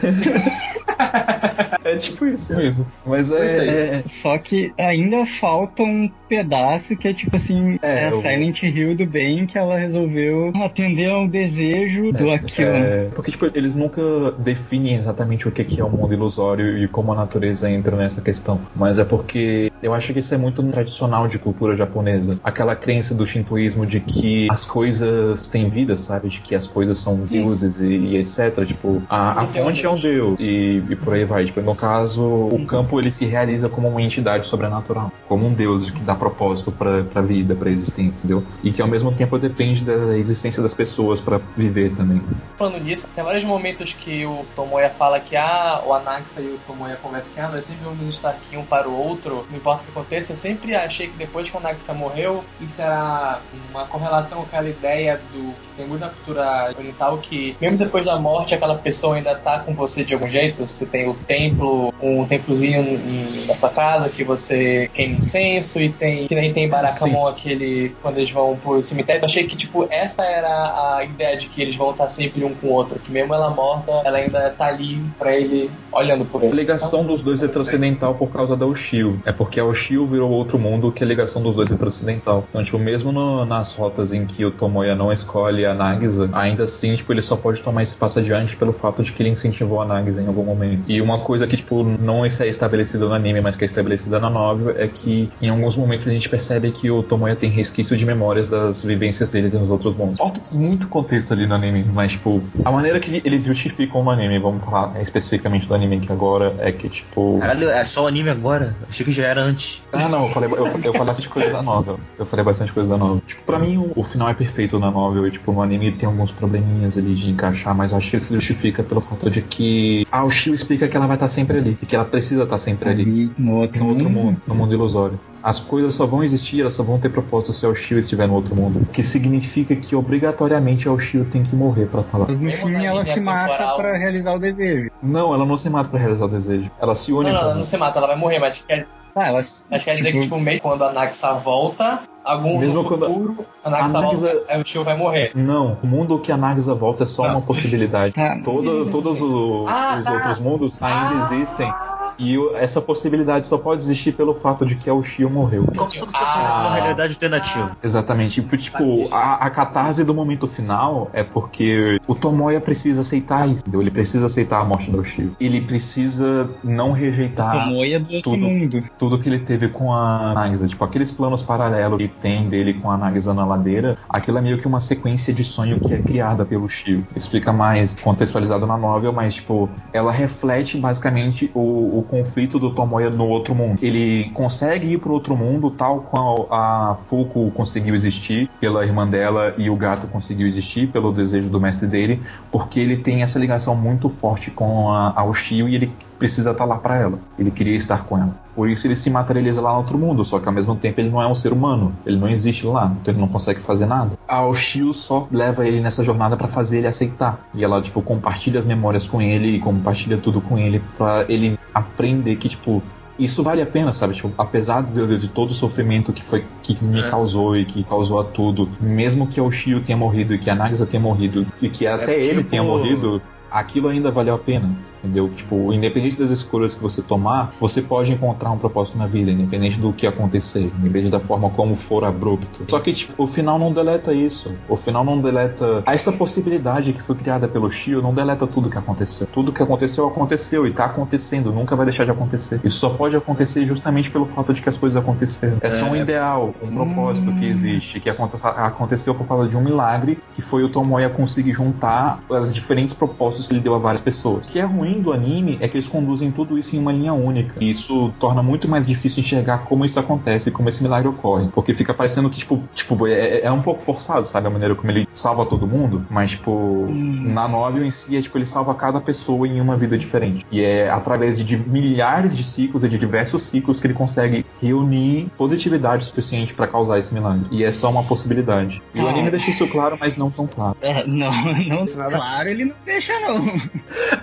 <laughs> É tipo isso mesmo. Mas é, é- Só que ainda falta um pedaço que é tipo assim, É, é, a eu- Silent Hill do bem que ela resolveu atender ao desejo do aquilo. É, porque tipo, eles nunca definem exatamente o que que é o mundo ilusório e como a natureza entra nessa questão. Mas é porque eu acho que isso é muito tradicional de cultura japonesa. Aquela crença do shintoísmo de que as coisas têm vida, sabe? De que as coisas são deuses e, e etc. Tipo, a, a é um fonte é um deus e, e por aí vai. Tipo, no caso, o campo ele se realiza como uma entidade sobrenatural, como um deus que dá propósito pra, pra vida, pra existência, entendeu? E que ao mesmo tempo depende da existência das pessoas pra viver também. Falando nisso, tem vários momentos que o Tomoya fala que ah, o Anaxa e o Tomoya conversam que ah, nós sempre vamos estar aqui um para o outro, não importa o que aconteça. Eu sempre achei que depois que o Anaxa morreu, isso era uma correlação com aquela ideia do que tem muito na cultura oriental que mesmo depois da morte aquela pessoa ainda tá com você de algum jeito. Você tem o templo, um templozinho em- sua casa que você queima incenso e tem que nem tem Barakamon aquele quando eles vão pro cemitério. Eu achei que tipo essa era a ideia de que eles vão estar sempre um com o outro, que mesmo ela morta, ela ainda tá ali pra ele olhando por A ele. ligação dos dois é transcendental por causa da Ushio. É porque a Ushio virou outro mundo que a ligação dos dois é transcendental. Então, tipo, mesmo no- nas rotas em que o Tomoya não escolhe a Nagisa, ainda assim, tipo, ele só pode tomar esse passo adiante pelo fato de que ele incentivou a Nagisa em algum momento. E uma coisa que, tipo, não é estabelecida no anime, mas que é estabelecida na novel, é que em alguns momentos a gente percebe que o Tomoya tem resquício de memórias das vivências dele nos outros mundos. Falta muito contexto ali no anime, mas, tipo, a maneira que eles justificam no anime, vamos falar né, especificamente do anime que agora, é que, tipo. Caralho, é só o anime agora? Achei que já era antes. Ah, não, eu falei, eu, eu falei bastante coisa da novel. Eu falei bastante coisa da novel. Tipo, pra mim, o, o final é perfeito na novel. E, tipo, no anime tem alguns probleminhas ali de encaixar, mas eu acho que isso justifica pelo fato de que a Ushio explica que ela vai estar sempre ali. E que ela precisa estar sempre ali. Ali no outro, No outro mundo. mundo, no mundo ilusório. As coisas só vão existir, elas só vão ter propósito se a Ushio estiver no outro mundo. O que significa que obrigatoriamente a Ushio tem que morrer pra estar lá. Mas no fim ela linha se mata pra realizar o desejo. Não, ela não se mata pra realizar o desejo. Ela se une Não, não, ela não se mata, ela vai morrer, mas quer, Ah, ela, mas quer dizer que, tipo, mesmo quando a Naxa volta, algum Mesmo no quando- futuro, a Naxa a Nagisa- volta, aí o Shio vai morrer. Não, o mundo que a Nagisa volta é só Tá. uma possibilidade. <laughs> Tá. Todos, todos o- Ah, os tá. outros mundos ainda Ah. existem. E o- essa possibilidade só pode existir pelo fato de que a Ushio morreu. Como se fosse Ah. uma realidade alternativa. Exatamente. Tipo, tipo, a, a catarse do momento final é porque o Tomoya precisa aceitar isso. entendeu? Ele precisa aceitar a morte da Ushio. Ele precisa não rejeitar Tomoya do outro tudo. mundo. tudo que ele teve com a Nagisa. Tipo, aqueles planos paralelos que tem dele com a Nagisa na ladeira, aquilo é meio que uma sequência de sonho que é criada pelo Shio. Explica mais contextualizado na novel, mas, tipo, ela reflete basicamente o, o conflito do Tomoya no outro mundo. Ele consegue ir pro outro mundo, tal qual a Fuku conseguiu existir pela irmã dela e o gato conseguiu existir pelo desejo do mestre dele, porque ele tem essa ligação muito forte com a, a Ushio e ele precisa estar lá para ela. Ele queria estar com ela. Por isso ele se materializa lá no outro mundo, só que ao mesmo tempo ele não é um ser humano, ele não existe lá, então ele não consegue fazer nada. A Oshio só leva ele nessa jornada para fazer ele aceitar. E ela tipo compartilha as memórias com ele, compartilha tudo com ele para ele aprender que tipo isso vale a pena, sabe? Tipo, apesar de, de, todo o sofrimento que foi que me é. causou e que causou a tudo, mesmo que o Shio tenha morrido e que a Nagisa tenha morrido e que até é, ele tipo... tenha morrido, aquilo ainda valeu a pena entendeu? Tipo, independente das escolhas que você tomar, você pode encontrar um propósito na vida, independente do que acontecer, independente da forma como for abrupto. Só que, tipo, o final não deleta isso. O final não deleta essa possibilidade que foi criada pelo Shio, não deleta tudo que aconteceu. Tudo que aconteceu, aconteceu e tá acontecendo, nunca vai deixar de acontecer. Isso só pode acontecer justamente pelo fato de que as coisas aconteceram. É, é só um ideal, um propósito hum. que existe, que aconteceu por causa de um milagre, que foi o Tomoya conseguir juntar as diferentes propósitos que ele deu a várias pessoas. Que é ruim ruim do anime é que eles conduzem tudo isso em uma linha única. E isso torna muito mais difícil enxergar como isso acontece, como esse milagre ocorre. Porque fica parecendo que, tipo, tipo é, é um pouco forçado, sabe? A maneira como ele salva todo mundo. Mas, tipo, hum. na novel em si, é tipo, ele salva cada pessoa em uma vida diferente. E é através de milhares de ciclos e de diversos ciclos que ele consegue reunir positividade suficiente para causar esse milagre. E é só uma possibilidade. E é. o anime deixa isso claro, mas não tão claro. É, não, <laughs> não claro ele não deixa, não.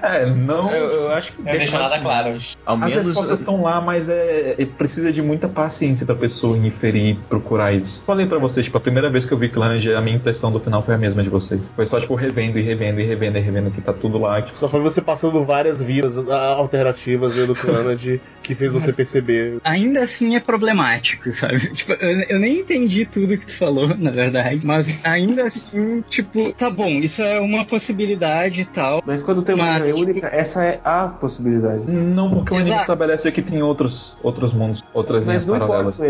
É, não não. Eu, eu acho que não deixa nada claro. Ao menos As respostas estão lá, mas é, é, precisa de muita paciência da pessoa inferir, procurar isso. Falei para vocês, tipo, a primeira vez que eu vi Clange, a minha impressão do final foi a mesma de vocês. Foi só, tipo, revendo e revendo e revendo e revendo que tá tudo lá. Tipo... Só foi você passando várias vidas alternativas vendo <laughs> Clange que fez você perceber. Ainda assim é problemático, sabe? <laughs> Tipo, eu, eu nem entendi tudo que tu falou, <laughs> na verdade, mas ainda assim, tipo, tá bom, isso é uma possibilidade e tal. Mas quando tem uma mas, única, essa essa é a possibilidade. Não, porque o anime estabelece que tem outros, outros mundos, outras Mas linhas paralelas.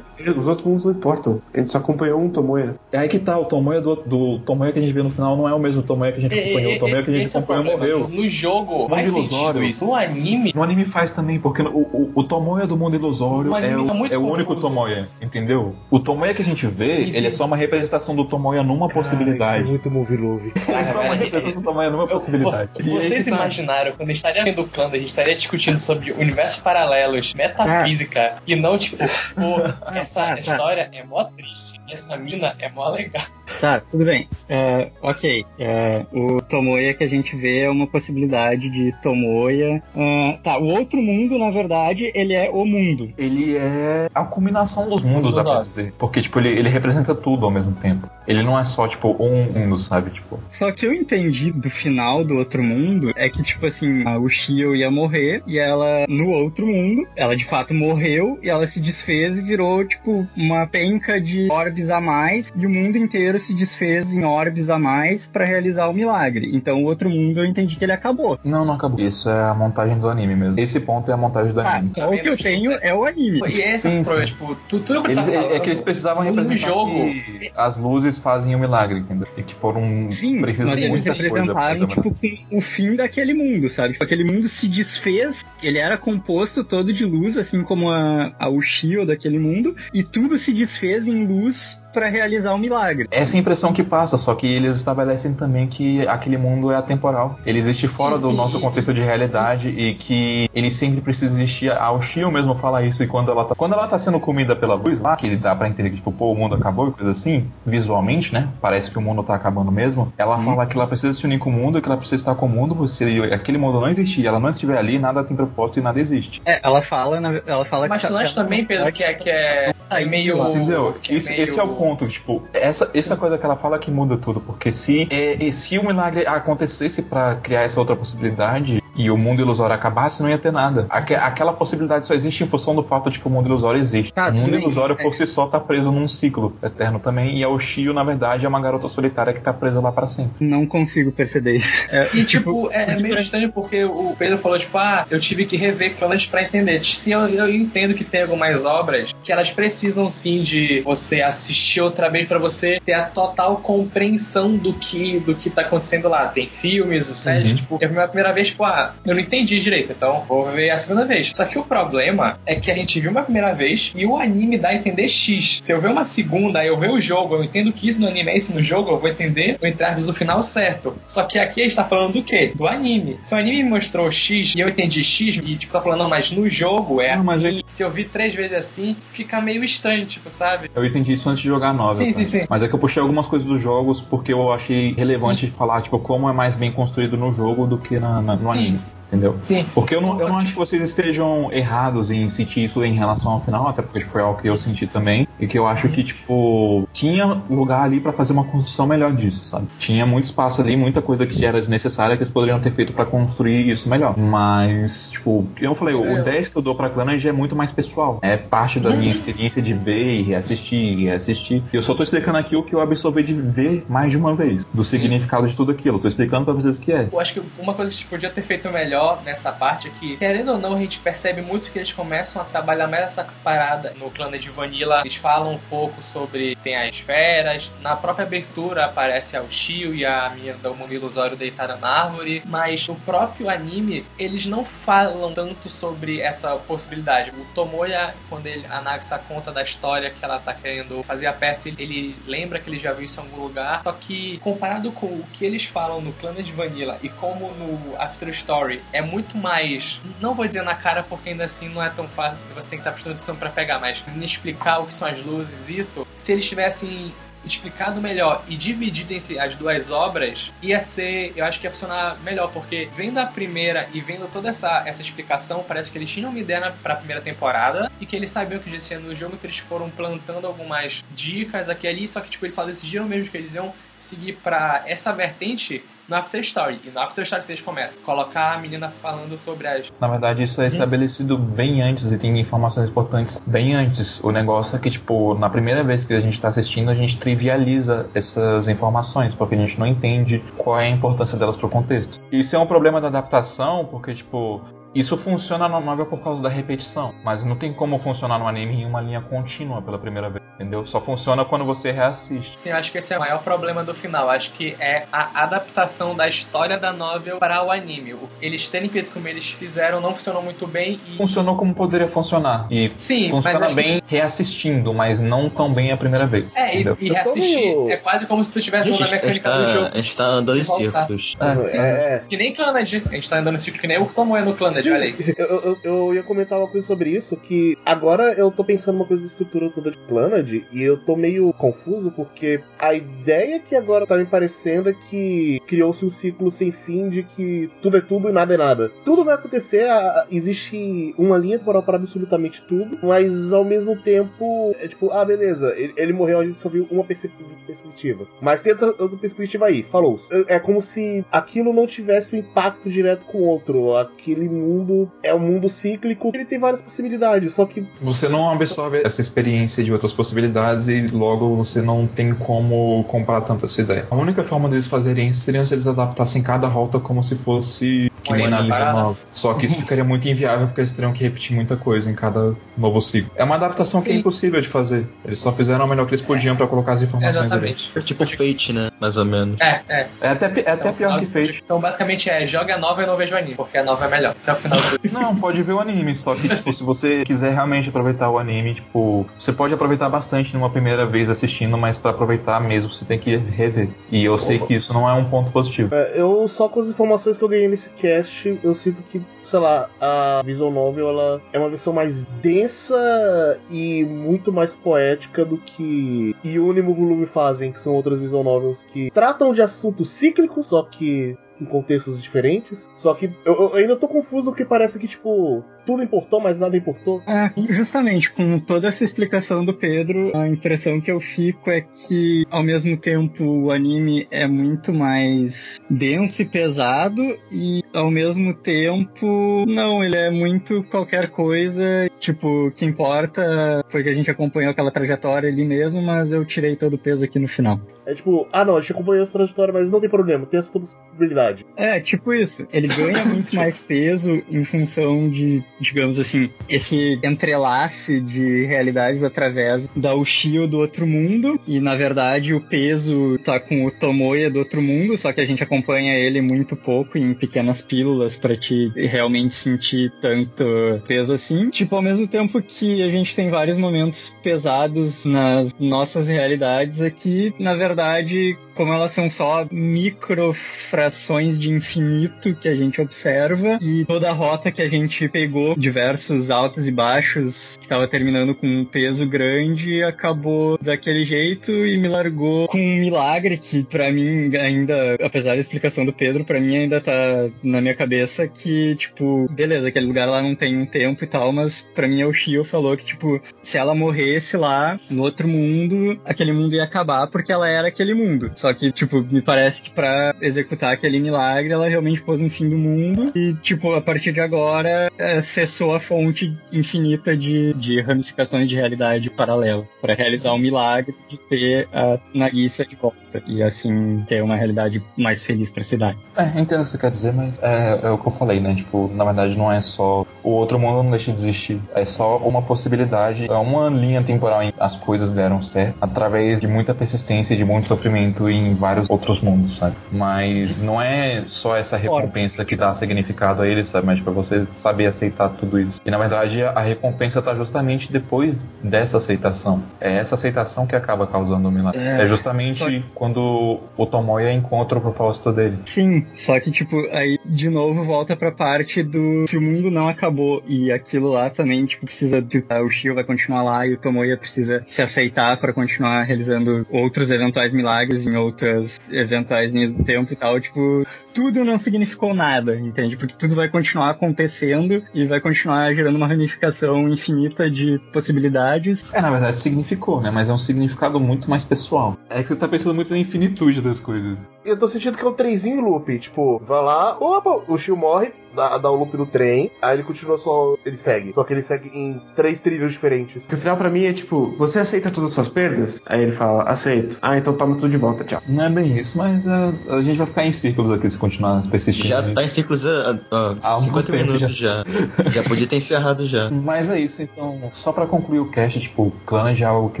Os outros mundos não importam. A gente só acompanhou um Tomoya. É aí que tá, o Tomoya do, do Tomoya que a gente vê no final não é o mesmo Tomoya que a gente acompanhou. o Tomoya que a gente acompanhou é morreu. No jogo faz sentido isso. No anime... No anime faz também, porque o, o, o Tomoya do mundo ilusório é o, tá é o único Tomoya, entendeu? O Tomoya que a gente vê, ele é só uma representação do Tomoya numa possibilidade. Isso é muito movie love. É só uma representação do Tomoya numa possibilidade. Vocês tá. imaginaram quando estaria vendo o clã da gente estaria discutindo sobre universos paralelos, metafísica, ah. e não, tipo, pô, essa <laughs> ah, tá. história é mó triste, essa mina é mó legal. Tá, tudo bem. É, ok. É, o Tomoya que a gente vê é uma possibilidade de Tomoya. Uh, tá, o outro mundo, na verdade, ele é o mundo. Ele é a combinação dos mundos, dá pra dizer. Porque, tipo, ele, ele representa tudo ao mesmo tempo. Ele não é só, tipo, um mundo, sabe? Tipo. Só que eu entendi do final do outro mundo é que, tipo assim, o Shio ia morrer e ela, no outro mundo, ela de fato morreu e ela se desfez e virou, tipo, uma penca de orbes a mais e o mundo inteiro se desfez em orbes a mais para realizar o milagre. Então o outro mundo eu entendi que ele acabou. Não, não acabou. Isso é a montagem do anime mesmo. Esse ponto é a montagem do ah, anime. Então o que eu tenho é o anime. E essa sim, sim. tipo, tudo, tudo que eles, tá falando, É que eles precisavam representar jogo. as luzes fazem o um milagre, entendeu? E que foram Sim, mas eles apresentaram tipo o fim daquele mundo, sabe? Tipo, aquele mundo se desfez, ele era composto todo de luz, assim como a, a Ushio daquele mundo, e tudo se desfez em luz para realizar um milagre. Essa é a impressão que passa, só que eles estabelecem também que aquele mundo é atemporal. Ele existe fora sim, do sim. nosso contexto de realidade isso. e que ele sempre precisa existir. A Ushio mesmo fala isso e quando ela tá, quando ela tá sendo comida pela luz lá, que dá para entender que tipo, pô, o mundo acabou e coisa assim, visualmente, né? Parece que o mundo tá acabando mesmo. Ela sim. fala que ela precisa se unir com o mundo, que ela precisa estar com o mundo, você aquele mundo não existir, ela não estiver ali, nada tem propósito e nada existe. É, ela fala, ela fala Mas que nós também, Pedro, que é que é, é meio entendeu? Que é esse, meio... esse é o ponto, tipo, essa, essa coisa que ela fala que muda tudo, porque se, é, se o milagre acontecesse para criar essa outra possibilidade, e o mundo ilusório acabasse, não ia ter nada. Aqu aquela possibilidade só existe em função do fato de que o mundo ilusório existe. Ah, o mundo sim, ilusório é. por si só tá preso num ciclo eterno também, e a Oshio, na verdade, é uma garota solitária que tá presa lá para sempre. Não consigo perceber isso. É, e, <laughs> tipo, é, é, meio estranho porque o Pedro falou, tipo, ah, eu tive que rever Clannad pra entender. Se eu, eu entendo que tem algumas obras que elas precisam sim de você assistir outra vez para você ter a total compreensão do que do que tá acontecendo lá. Tem filmes, séries, uhum. tipo, é a primeira vez, tipo, ah, eu não entendi direito, então vou ver a segunda vez. Só que o problema é que a gente viu uma primeira vez e o anime dá a entender X. Se eu ver uma segunda, eu ver o jogo, eu entendo que isso no anime é isso no jogo, eu vou entender o entraves do final certo. Só que aqui a gente tá falando do quê? Do anime. Se o anime me mostrou X e eu entendi X, e tipo, tá falando, não, mas no jogo é Não, assim. Se eu vi três vezes assim, fica meio estranho, tipo, sabe? Eu entendi isso antes de jogar a novel. Sim, cara. sim, sim. Mas é que eu puxei algumas coisas dos jogos porque eu achei relevante falar, tipo, como é mais bem construído no jogo do que na, na- no Sim. anime. Entendeu? Sim. Porque eu não, eu não acho que vocês estejam errados em sentir isso em relação ao final, até porque foi algo que eu senti também. E que eu acho que, tipo, tinha lugar ali pra fazer uma construção melhor disso, sabe? Tinha muito espaço ali, muita coisa que era desnecessária que eles poderiam ter feito pra construir isso melhor. Mas, tipo, eu falei, o É. 10 que eu dou pra Clannad é muito mais pessoal. É parte da minha experiência de ver e reassistir e reassistir. Eu só tô explicando aqui o que eu absorvi de ver mais de uma vez. Do significado de tudo aquilo. Eu tô explicando pra vocês o que é. Eu acho que uma coisa que a gente podia ter feito melhor nessa parte é que, querendo ou não, a gente percebe muito que eles começam a trabalhar mais essa parada no clã de Vanilla. Eles falam um pouco sobre. Tem as esferas. Na própria abertura aparece a Ushio e a menina do mundo ilusório deitada na árvore. Mas no próprio anime, eles não falam tanto sobre essa possibilidade. O Tomoya, quando ele, a Nagisa conta da história que ela tá querendo fazer a peça, ele lembra que ele já viu isso em algum lugar. Só que, comparado com o que eles falam no clã de Vanilla e como no After Story, é muito mais. Não vou dizer na cara, porque ainda assim não é tão fácil. Você tem que estar prestando atenção pra pegar, mas explicar o que são as luzes, isso. Se eles tivessem explicado melhor e dividido entre as duas obras, ia ser, eu acho que ia funcionar melhor, porque vendo a primeira e vendo toda essa, essa explicação, parece que eles tinham uma ideia para a primeira temporada e que eles sabiam que existia no jogo, então eles foram plantando algumas dicas aqui e ali, só que tipo, eles só decidiram mesmo que eles iam seguir para essa vertente no After Story. E no After Story vocês começam a colocar a menina falando sobre as Na verdade, isso é estabelecido bem antes e tem informações importantes bem antes. O negócio é que, tipo, na primeira vez que a gente tá assistindo, a gente trivializa essas informações, porque a gente não entende qual é a importância delas pro contexto. Isso é um problema da adaptação, porque, tipo, isso funciona na novel por causa da repetição, mas não tem como funcionar no anime em uma linha contínua pela primeira vez, entendeu? Só funciona quando você reassiste. Sim, eu acho que esse é o maior problema do final. Acho que é a adaptação da história da novel para o anime. O- Eles terem feito como eles fizeram não funcionou muito bem e. Funcionou como poderia funcionar. E Sim, funciona bem reassistindo, mas não tão bem a primeira vez. É, e, entendeu? e tô reassistir meio- é quase como se tu estivesse Gente, usando a a gente, mecânica do tá, jogo. a gente tá andando em De voltar. círculos. É, É, Que nem Clannad. A gente tá andando em ciclo que nem o Tomoe no Clannad, Olha aí. <laughs> Eu, eu, eu ia comentar uma coisa sobre isso, que agora eu tô pensando uma coisa da estrutura toda de Planet e eu tô meio confuso porque a ideia que agora tá me parecendo é que criou-se um ciclo sem fim de que tudo é tudo e nada é nada. Tudo vai acontecer, existe uma linha temporal para absolutamente tudo, mas ao mesmo tempo é tipo, ah, beleza, ele, ele morreu, a gente só viu uma perspectiva. Mas tem outra, outra perspectiva aí, falou. É é como se aquilo não tivesse um impacto direto com o outro. Aquele mundo é um mundo cíclico, ele tem várias possibilidades, só que Você não absorve essa experiência de outras possibilidades e logo você não tem como comprar tanto essa ideia. A única forma deles fazerem isso seria se eles adaptassem cada rota como se fosse que Uma nem na. 9. Só que isso <laughs> ficaria muito inviável porque eles teriam que repetir muita coisa em cada novo ciclo. É uma adaptação que é Sim. impossível de fazer. Eles só fizeram o melhor que eles podiam pra colocar as informações ali. Exatamente. É tipo Fate, né? Mais ou menos. É, é. É até, é até Então, pior que nós- Fate. Então, basicamente é joga a nova e não vejo anime, porque a nova é melhor. Esse é o final. <laughs> Não, pode ver o anime, só que tipo, se você quiser realmente aproveitar o anime, tipo, você pode aproveitar bastante numa primeira vez assistindo, mas pra aproveitar mesmo você tem que rever. E eu sei que isso não é um ponto positivo. é, eu só com as informações que eu ganhei nesse cast, eu sinto que, sei lá, a Visual Novel ela é uma versão mais densa e muito mais poética do que Yunimo Volume fazem, que são outras Visual Novels que tratam de assuntos cíclicos, só que em contextos diferentes. Só que eu, eu ainda tô confuso porque parece que, tipo, tudo importou, mas nada importou. É, justamente, com toda essa explicação do Pedro, a impressão que eu fico é que, ao mesmo tempo, o anime é muito mais denso e pesado, e, ao mesmo tempo, não, ele é muito qualquer coisa. Tipo, o que importa foi que a gente acompanhou aquela trajetória ali mesmo, mas eu tirei todo o peso aqui no final. É tipo, ah não, a gente acompanhou essa trajetória, mas não tem problema, tem essa possibilidade. É, tipo isso. Ele ganha <laughs> muito mais peso em função de, digamos assim, esse entrelace de realidades através da Ushio do outro mundo. E na verdade o peso tá com o Tomoya do outro mundo, só que a gente acompanha ele muito pouco em pequenas pílulas para te realmente sentir tanto peso assim. Tipo, ao mesmo tempo que a gente tem vários momentos pesados nas nossas realidades aqui, na verdade, verdade, como elas são só microfrações de infinito que a gente observa e toda a rota que a gente pegou, diversos altos e baixos, que estava terminando com um peso grande, acabou daquele jeito e me largou com um milagre que para mim ainda, apesar da explicação do Pedro, para mim ainda tá na minha cabeça que, tipo, beleza, aquele lugar lá não tem um tempo e tal, mas para mim o Shio falou que, tipo, se ela morresse lá no outro mundo, aquele mundo ia acabar porque ela era aquele mundo. Só que, tipo, me parece que para executar aquele milagre, ela realmente pôs um fim do mundo e, tipo, a partir de agora, é, cessou a fonte infinita de, de ramificações de realidade paralela para realizar o milagre de ter a Nagisa de volta e, assim, ter uma realidade mais feliz pra cidade. É, entendo o que você quer dizer, mas é, é o que eu falei, né? Tipo, na verdade não é só o outro mundo não deixa de existir. É só uma possibilidade, é uma linha temporal em as coisas deram certo através de muita persistência e de muito sofrimento em vários outros mundos, sabe? Mas não é só essa recompensa que dá significado a ele, sabe? Mas pra você saber aceitar tudo isso. E na verdade a recompensa tá justamente depois dessa aceitação. É essa aceitação que acaba causando o milagre. É, é justamente só... quando o Tomoya encontra o propósito dele. Sim, só que tipo, aí de novo volta pra parte do se o mundo não acabou e aquilo lá também, tipo, precisa de, o Shio vai continuar lá e o Tomoya precisa se aceitar para continuar realizando outros eventuais milagres em outras eventuais linhas do tempo e tal, tipo, tudo não significou nada, entende? Porque tudo vai continuar acontecendo e vai continuar gerando uma ramificação infinita de possibilidades. É, na verdade significou, né? Mas é um significado muito mais pessoal. É que você tá pensando muito na infinitude das coisas. Eu tô sentindo que é um trenzinho loop, tipo, vai lá, opa, o Shio morre, dá, dá o loop do trem, aí ele continua só, ele segue. Só que ele segue em três trilhos diferentes. Que o final pra mim é tipo, você aceita todas as suas perdas? Aí ele fala, aceito. Ah, então toma tudo de volta, tchau. Não é bem isso, mas uh, a gente vai ficar em círculos aqui se continuar persistindo. Já tá em círculos há, há 50 minutos já. já. já. podia ter encerrado já. <laughs> Mas é isso, então, só pra concluir o cast, tipo, Clan já é algo que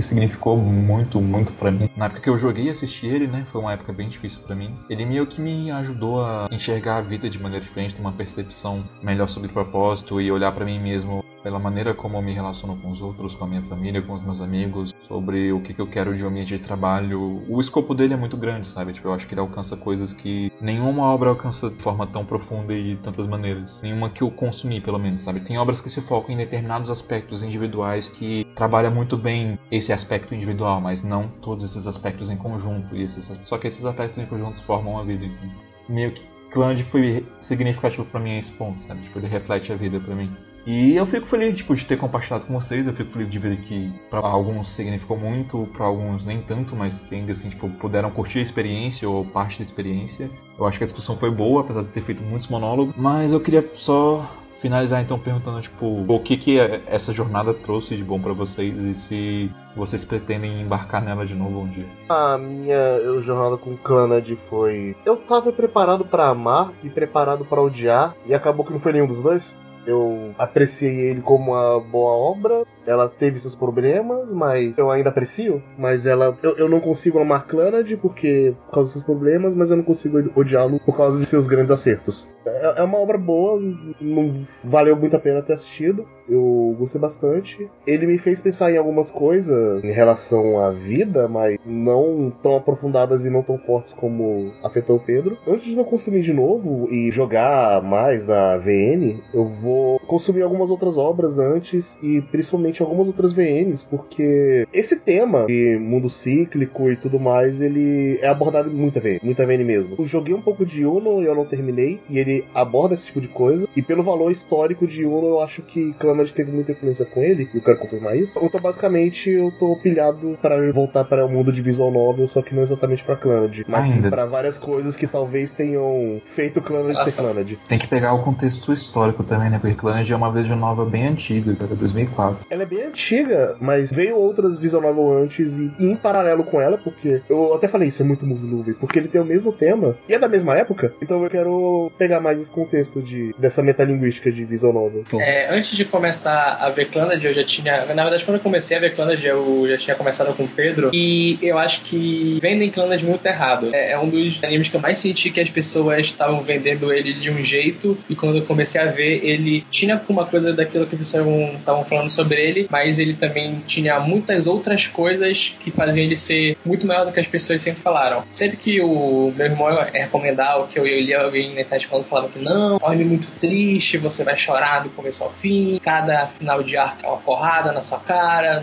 significou muito, muito pra mim. Na época que eu joguei e assisti ele, né, foi uma época bem difícil pra mim. Ele meio que me ajudou a enxergar a vida de maneira diferente, ter uma percepção melhor sobre o propósito e olhar para mim mesmo pela maneira como eu me relaciono com os outros, com a minha família, com os meus amigos, sobre o que, que eu quero de um ambiente de trabalho. O escopo dele é muito grande, sabe? Tipo, eu acho que ele alcança coisas que nenhuma obra alcança de forma tão profunda e de tantas maneiras. Nenhuma que eu consumi, pelo menos, sabe? Tem obras que se focam em determinados aspectos individuais que trabalham muito bem esse aspecto individual, mas não todos esses aspectos em conjunto. E esses, só que esses aspectos em conjunto formam a vida. Então, meio que Cland foi significativo para mim esse ponto, sabe? Tipo, ele reflete a vida para mim. E eu fico feliz tipo, de ter compartilhado com vocês, eu fico feliz de ver que para alguns significou muito, para alguns nem tanto, mas que ainda assim tipo, puderam curtir a experiência ou parte da experiência. Eu acho que a discussão foi boa, apesar de ter feito muitos monólogos, mas eu queria só finalizar então perguntando tipo o que que essa jornada trouxe de bom para vocês e se vocês pretendem embarcar nela de novo um dia. A minha jornada com Clannad foi eu tava preparado para amar e preparado para odiar e acabou que não foi nenhum dos dois. Eu apreciei ele como uma boa obra. Ela teve seus problemas, mas eu ainda aprecio. Mas ela. Eu, eu não consigo amar Clannad porque. por causa dos seus problemas, mas eu não consigo odiá-lo por causa de seus grandes acertos. É, é uma obra boa, não valeu muito a pena ter assistido. Eu gostei bastante. Ele me fez pensar em algumas coisas em relação à vida, mas não tão aprofundadas e não tão fortes como afetou o Pedro. Antes de eu consumir de novo e jogar mais da VN, eu vou consumir algumas outras obras antes e principalmente algumas outras VNs, porque esse tema de mundo cíclico e tudo mais, ele é abordado em muita VN, muita VN mesmo. Eu joguei um pouco de Uno e eu não terminei, e ele aborda esse tipo de coisa, e pelo valor histórico de Uno, eu acho que Clannad teve muita influência com ele, e eu quero confirmar isso. Então, basicamente, eu tô pilhado para voltar para o mundo de visual novel, só que não exatamente para Clannad, mas sim para várias coisas que talvez tenham feito Clannad ser Clannad. Tem que pegar o contexto histórico também, né? né? Porque Clannad é uma visual novel bem antiga, cara, 2004. Ela é bem antiga, mas veio outras visual novel antes e, e em paralelo com ela, porque eu até falei isso é muito movie movie, porque ele tem o mesmo tema e é da mesma época, então eu quero pegar mais esse contexto de, dessa metalinguística de visual novel. É, antes de começar a ver Clannad, eu já tinha. Na verdade, quando eu comecei a ver Clannad, eu já tinha começado com o Pedro. E eu acho que vendem Clannad muito errado. É, é um dos animes que eu mais senti que as pessoas estavam vendendo ele de um jeito. E quando eu comecei a ver, ele tinha alguma coisa daquilo que vocês estavam falando sobre ele, mas ele também tinha muitas outras coisas que faziam ele ser muito maior do que as pessoas sempre falaram. Sempre que o meu irmão é recomendar o que eu, eu li alguém na internet falando, falava que não, é muito triste, você vai chorar do começo ao fim, cada final de arco é uma porrada na sua cara,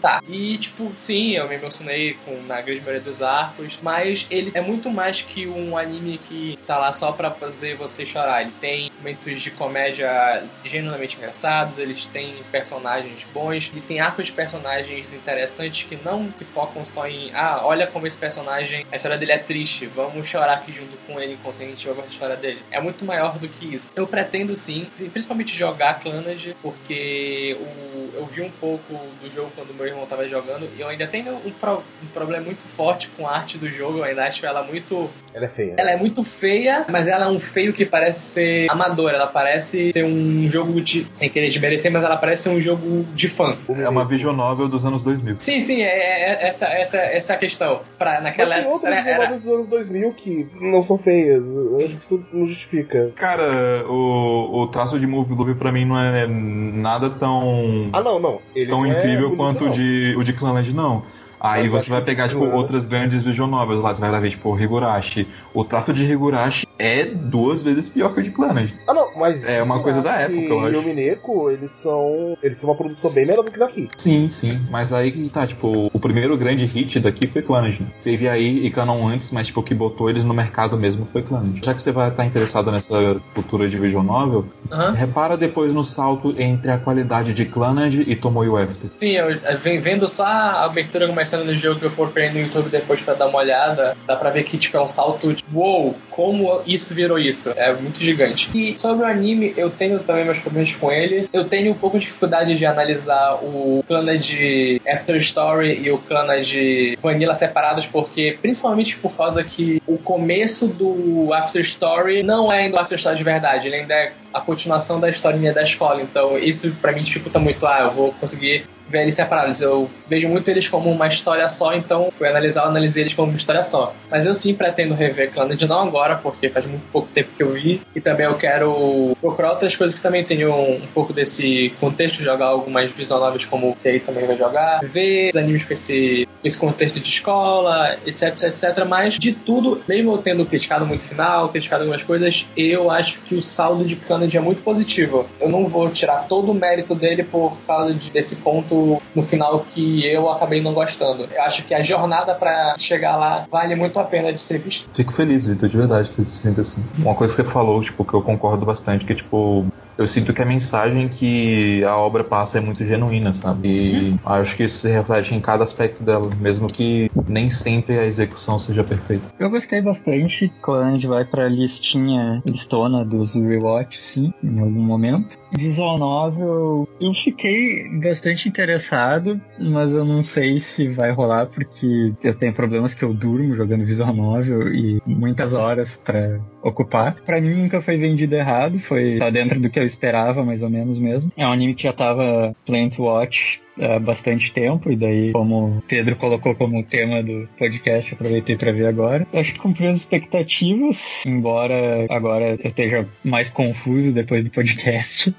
tá. E, tipo, sim, eu me emocionei com, na grande maioria dos arcos, mas ele é muito mais que um anime que tá lá só pra fazer você chorar. Ele tem momentos de comédia genuinamente engraçados, eles têm personagens bons, ele tem arcos de personagens interessantes que não se focam só em, ah, olha como esse personagem, a história dele é triste, vamos chorar aqui junto com ele enquanto a gente ouve a história dele. É muito maior do que isso. Eu pretendo sim, principalmente jogar Clannad, porque o, eu vi um pouco do jogo quando meu irmão tava jogando e eu ainda tenho um, pro, um problema muito forte com a arte do jogo, eu ainda acho ela muito. Ela é feia. Ela é muito feia, mas ela é um feio que parece ser amador, ela parece ser um jogo de. sem querer desmerecer, mas ela parece ser um jogo de fã. É uma visual novel dos anos 2000. Sim, sim, é, é, é essa, essa, essa a questão. Pra, naquela Mas tem época. outras era- visual novels dos anos 2000 que não são feias. Eu acho que isso não justifica. Cara, o, o traço de Movie Loop pra mim não é nada tão. Ah, não, não. Ele tão é incrível bonito, quanto o não. de, o de Clanland, não. Aí Mas você vai pegar, tipo, continua. outras grandes visual novels lá. Você vai lá ver, tipo, o Higurashi. O traço de Higurashi é duas vezes pior que o de Clanland. Ah, não, mas. É uma coisa da época, eu acho. E o Mineko, eles são. Eles são uma produção bem melhor do que daqui. Sim, sim. Mas aí que tá, tipo, o primeiro grande hit daqui foi Clanage. Teve aí e Canon antes, mas tipo, o que botou eles no mercado mesmo foi Clanage. Já que você vai estar interessado nessa cultura de visual novel, repara depois no salto entre a qualidade de Clanage e Tomoyo After. Sim, eu venho vendo só a abertura começando no jogo que eu procurei no YouTube depois pra dar uma olhada. Dá pra ver que tipo, é um salto de uou, como isso virou isso. É muito gigante. E sobre o anime, eu tenho também meus problemas com ele. Eu tenho um pouco de dificuldade de analisar o Clannad de After Story e o Clannad de Vanilla separados, porque principalmente por causa que o começo do After Story não é ainda o After Story de verdade, ele ainda é a continuação da historinha da escola. Então isso pra mim dificulta muito. Ah, eu vou conseguir ver eles separados. Eu vejo muito eles como uma história só, então fui analisar, eu analisei eles como uma história só. Mas eu sim pretendo rever Clannad, não agora, porque faz muito pouco tempo que eu vi. E também eu quero procurar outras coisas que também tenham um pouco desse contexto, jogar algumas visual novels como o Kei também vai jogar, ver os animes com esse, esse contexto de escola, etc, etc, etc. Mas de tudo, mesmo eu tendo criticado muito o final, criticado algumas coisas, eu acho que o saldo de Clannad é muito positivo. Eu não vou tirar todo o mérito dele por causa de- desse ponto no final que eu acabei não gostando. Eu acho que a jornada pra chegar lá vale muito a pena de ser vista. Fico feliz, Vitor, de verdade, que você se assim. Uma coisa que você falou, tipo, que eu concordo bastante, que tipo, eu sinto que a mensagem que a obra passa é muito genuína, sabe? E acho que isso se reflete em cada aspecto dela, mesmo que nem sempre a execução seja perfeita. Eu gostei bastante. Clannad vai pra listinha listona dos rewatch, sim, em algum momento. Visual novel, eu fiquei bastante interessado, mas eu não sei se vai rolar porque eu tenho problemas que eu durmo jogando visual novel e muitas horas pra ocupar. Pra mim nunca foi vendido errado, foi tá dentro do que eu esperava, mais ou menos mesmo. É um anime que já tava planned to watch há bastante tempo, e daí, como o Pedro colocou como tema do podcast, aproveitei para ver agora. Eu acho que cumpriu as expectativas, embora agora eu esteja mais confuso depois do podcast.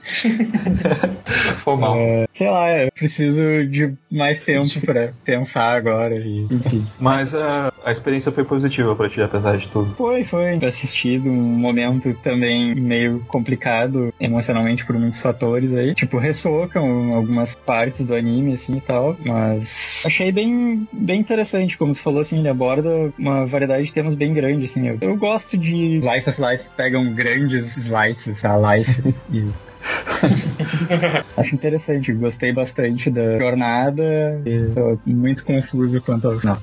<laughs> Foi mal. É, sei lá, eu preciso de mais tempo para pensar agora, e, enfim. Mas a, a experiência foi positiva pra ti, apesar de tudo. Foi, foi assistido um momento também meio complicado emocionalmente por muitos fatores aí. Tipo, ressoa com algumas partes do anime, assim e tal. Mas achei bem, bem interessante, como tu falou, assim, ele aborda uma variedade de temas bem grande, assim. Eu, eu gosto de Slice of Life, pegam grandes slices, a life, <laughs> e <laughs> Acho interessante, gostei bastante da jornada e tô muito confuso quanto ao final.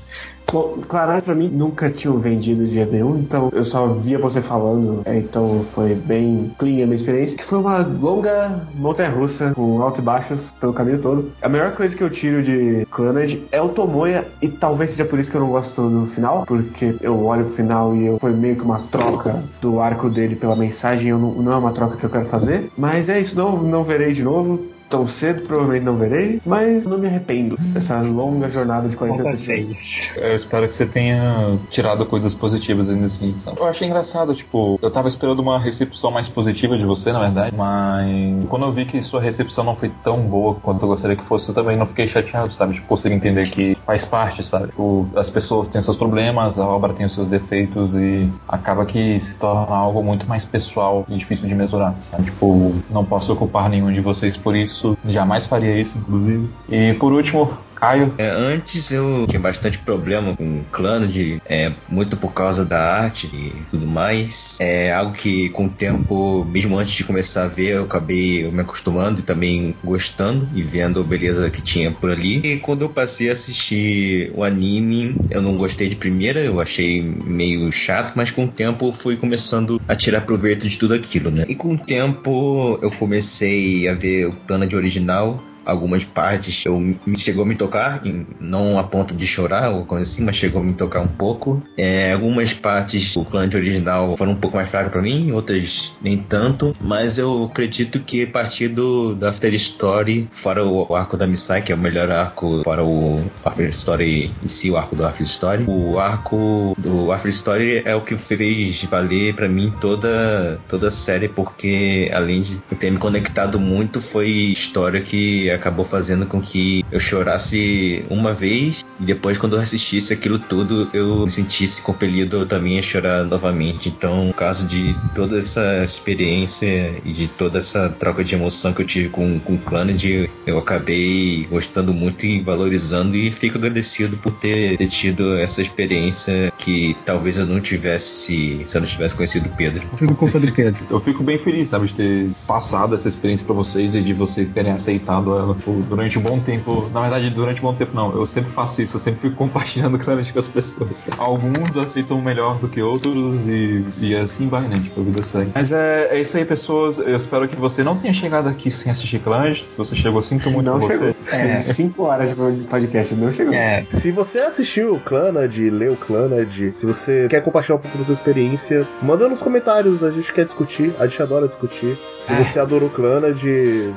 Bom, Clannad pra mim nunca tinham vendido de jeito nenhum, então eu só via você falando, é, então foi bem clean a minha experiência, que foi uma longa montanha russa com altos e baixos pelo caminho todo. A melhor coisa que eu tiro de Clannad é o Tomoya, e talvez seja por isso que eu não gosto do final, porque eu olho pro final e eu, foi meio que uma troca do arco dele pela mensagem, eu não, não é uma troca que eu quero fazer. Mas é isso, não, não verei de novo. Tão cedo, provavelmente não verei, mas não me arrependo dessa longa jornada de 40 Nota episódios. seis. Eu espero que você tenha tirado coisas positivas ainda assim. sabe? Eu achei engraçado, tipo, eu tava esperando uma recepção mais positiva de você, na verdade, mas quando eu vi que sua recepção não foi tão boa quanto eu gostaria que fosse, eu também não fiquei chateado, sabe? Tipo, consigo entender que faz parte, sabe? Tipo, as pessoas têm seus problemas, a obra tem os seus defeitos e acaba que se torna algo muito mais pessoal e difícil de mesurar, sabe? Tipo, não posso culpar nenhum de vocês por isso, jamais faria isso, inclusive. E por último, Caio, É, antes eu tinha bastante problema com o Clannad, é, muito por causa da arte e tudo mais. É algo que com o tempo, mesmo antes de começar a ver, eu acabei me acostumando e também gostando e vendo a beleza que tinha por ali. E quando eu passei a assistir o anime, eu não gostei de primeira, eu achei meio chato, mas com o tempo eu fui começando a tirar proveito de tudo aquilo, né? E com o tempo eu comecei a ver o Clannad original algumas partes eu me chegou a me tocar, não a ponto de chorar ou coisa assim, mas chegou a me tocar um pouco. É, algumas partes do clã original foram um pouco mais fracas pra mim, outras nem tanto, mas eu acredito que a partir do, After Story, fora o, o arco da Misai, que é o melhor arco, fora o After Story em si, o arco do After Story, o arco do After Story é o que fez valer pra mim toda, toda a série, porque além de ter me conectado muito, foi história que acabou fazendo com que eu chorasse uma vez e depois quando eu assistisse aquilo tudo eu me sentisse compelido também a chorar novamente. Então, por causa de toda essa experiência e de toda essa troca de emoção que eu tive com, com o Clannad, eu acabei gostando muito e valorizando e fico agradecido por ter, ter tido essa experiência que talvez eu não tivesse se, se eu não tivesse conhecido o Pedro. Tudo culpa do Pedro. eu fico bem feliz, sabe, de ter passado essa experiência pra vocês e de vocês terem aceitado ela durante um bom tempo. Na verdade, durante um bom tempo não. Eu sempre faço isso, eu sempre fico compartilhando <laughs> claramente com as pessoas. Alguns aceitam melhor do que outros e, e assim vai, né? Tipo, a vida segue. Mas é, é isso aí, pessoas. Eu espero que você não tenha chegado aqui sem assistir Clans. Se você chegou, sinto muito Não chegou. você. É. <laughs> Cinco horas de podcast, não chegou. É, Se você assistiu o Clannad, leu o Clannad, se você quer compartilhar um pouco da sua experiência, manda nos comentários, a gente quer discutir, a gente adora discutir. Se É. você adorou o Clannad,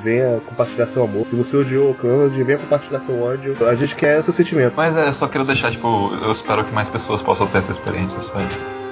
venha compartilhar seu amor. Se você odiou o Clannad, venha compartilhar seu ódio. A gente quer seu sentimento. Mas é, só quero deixar, tipo, eu espero que mais pessoas possam ter essa experiência, só isso.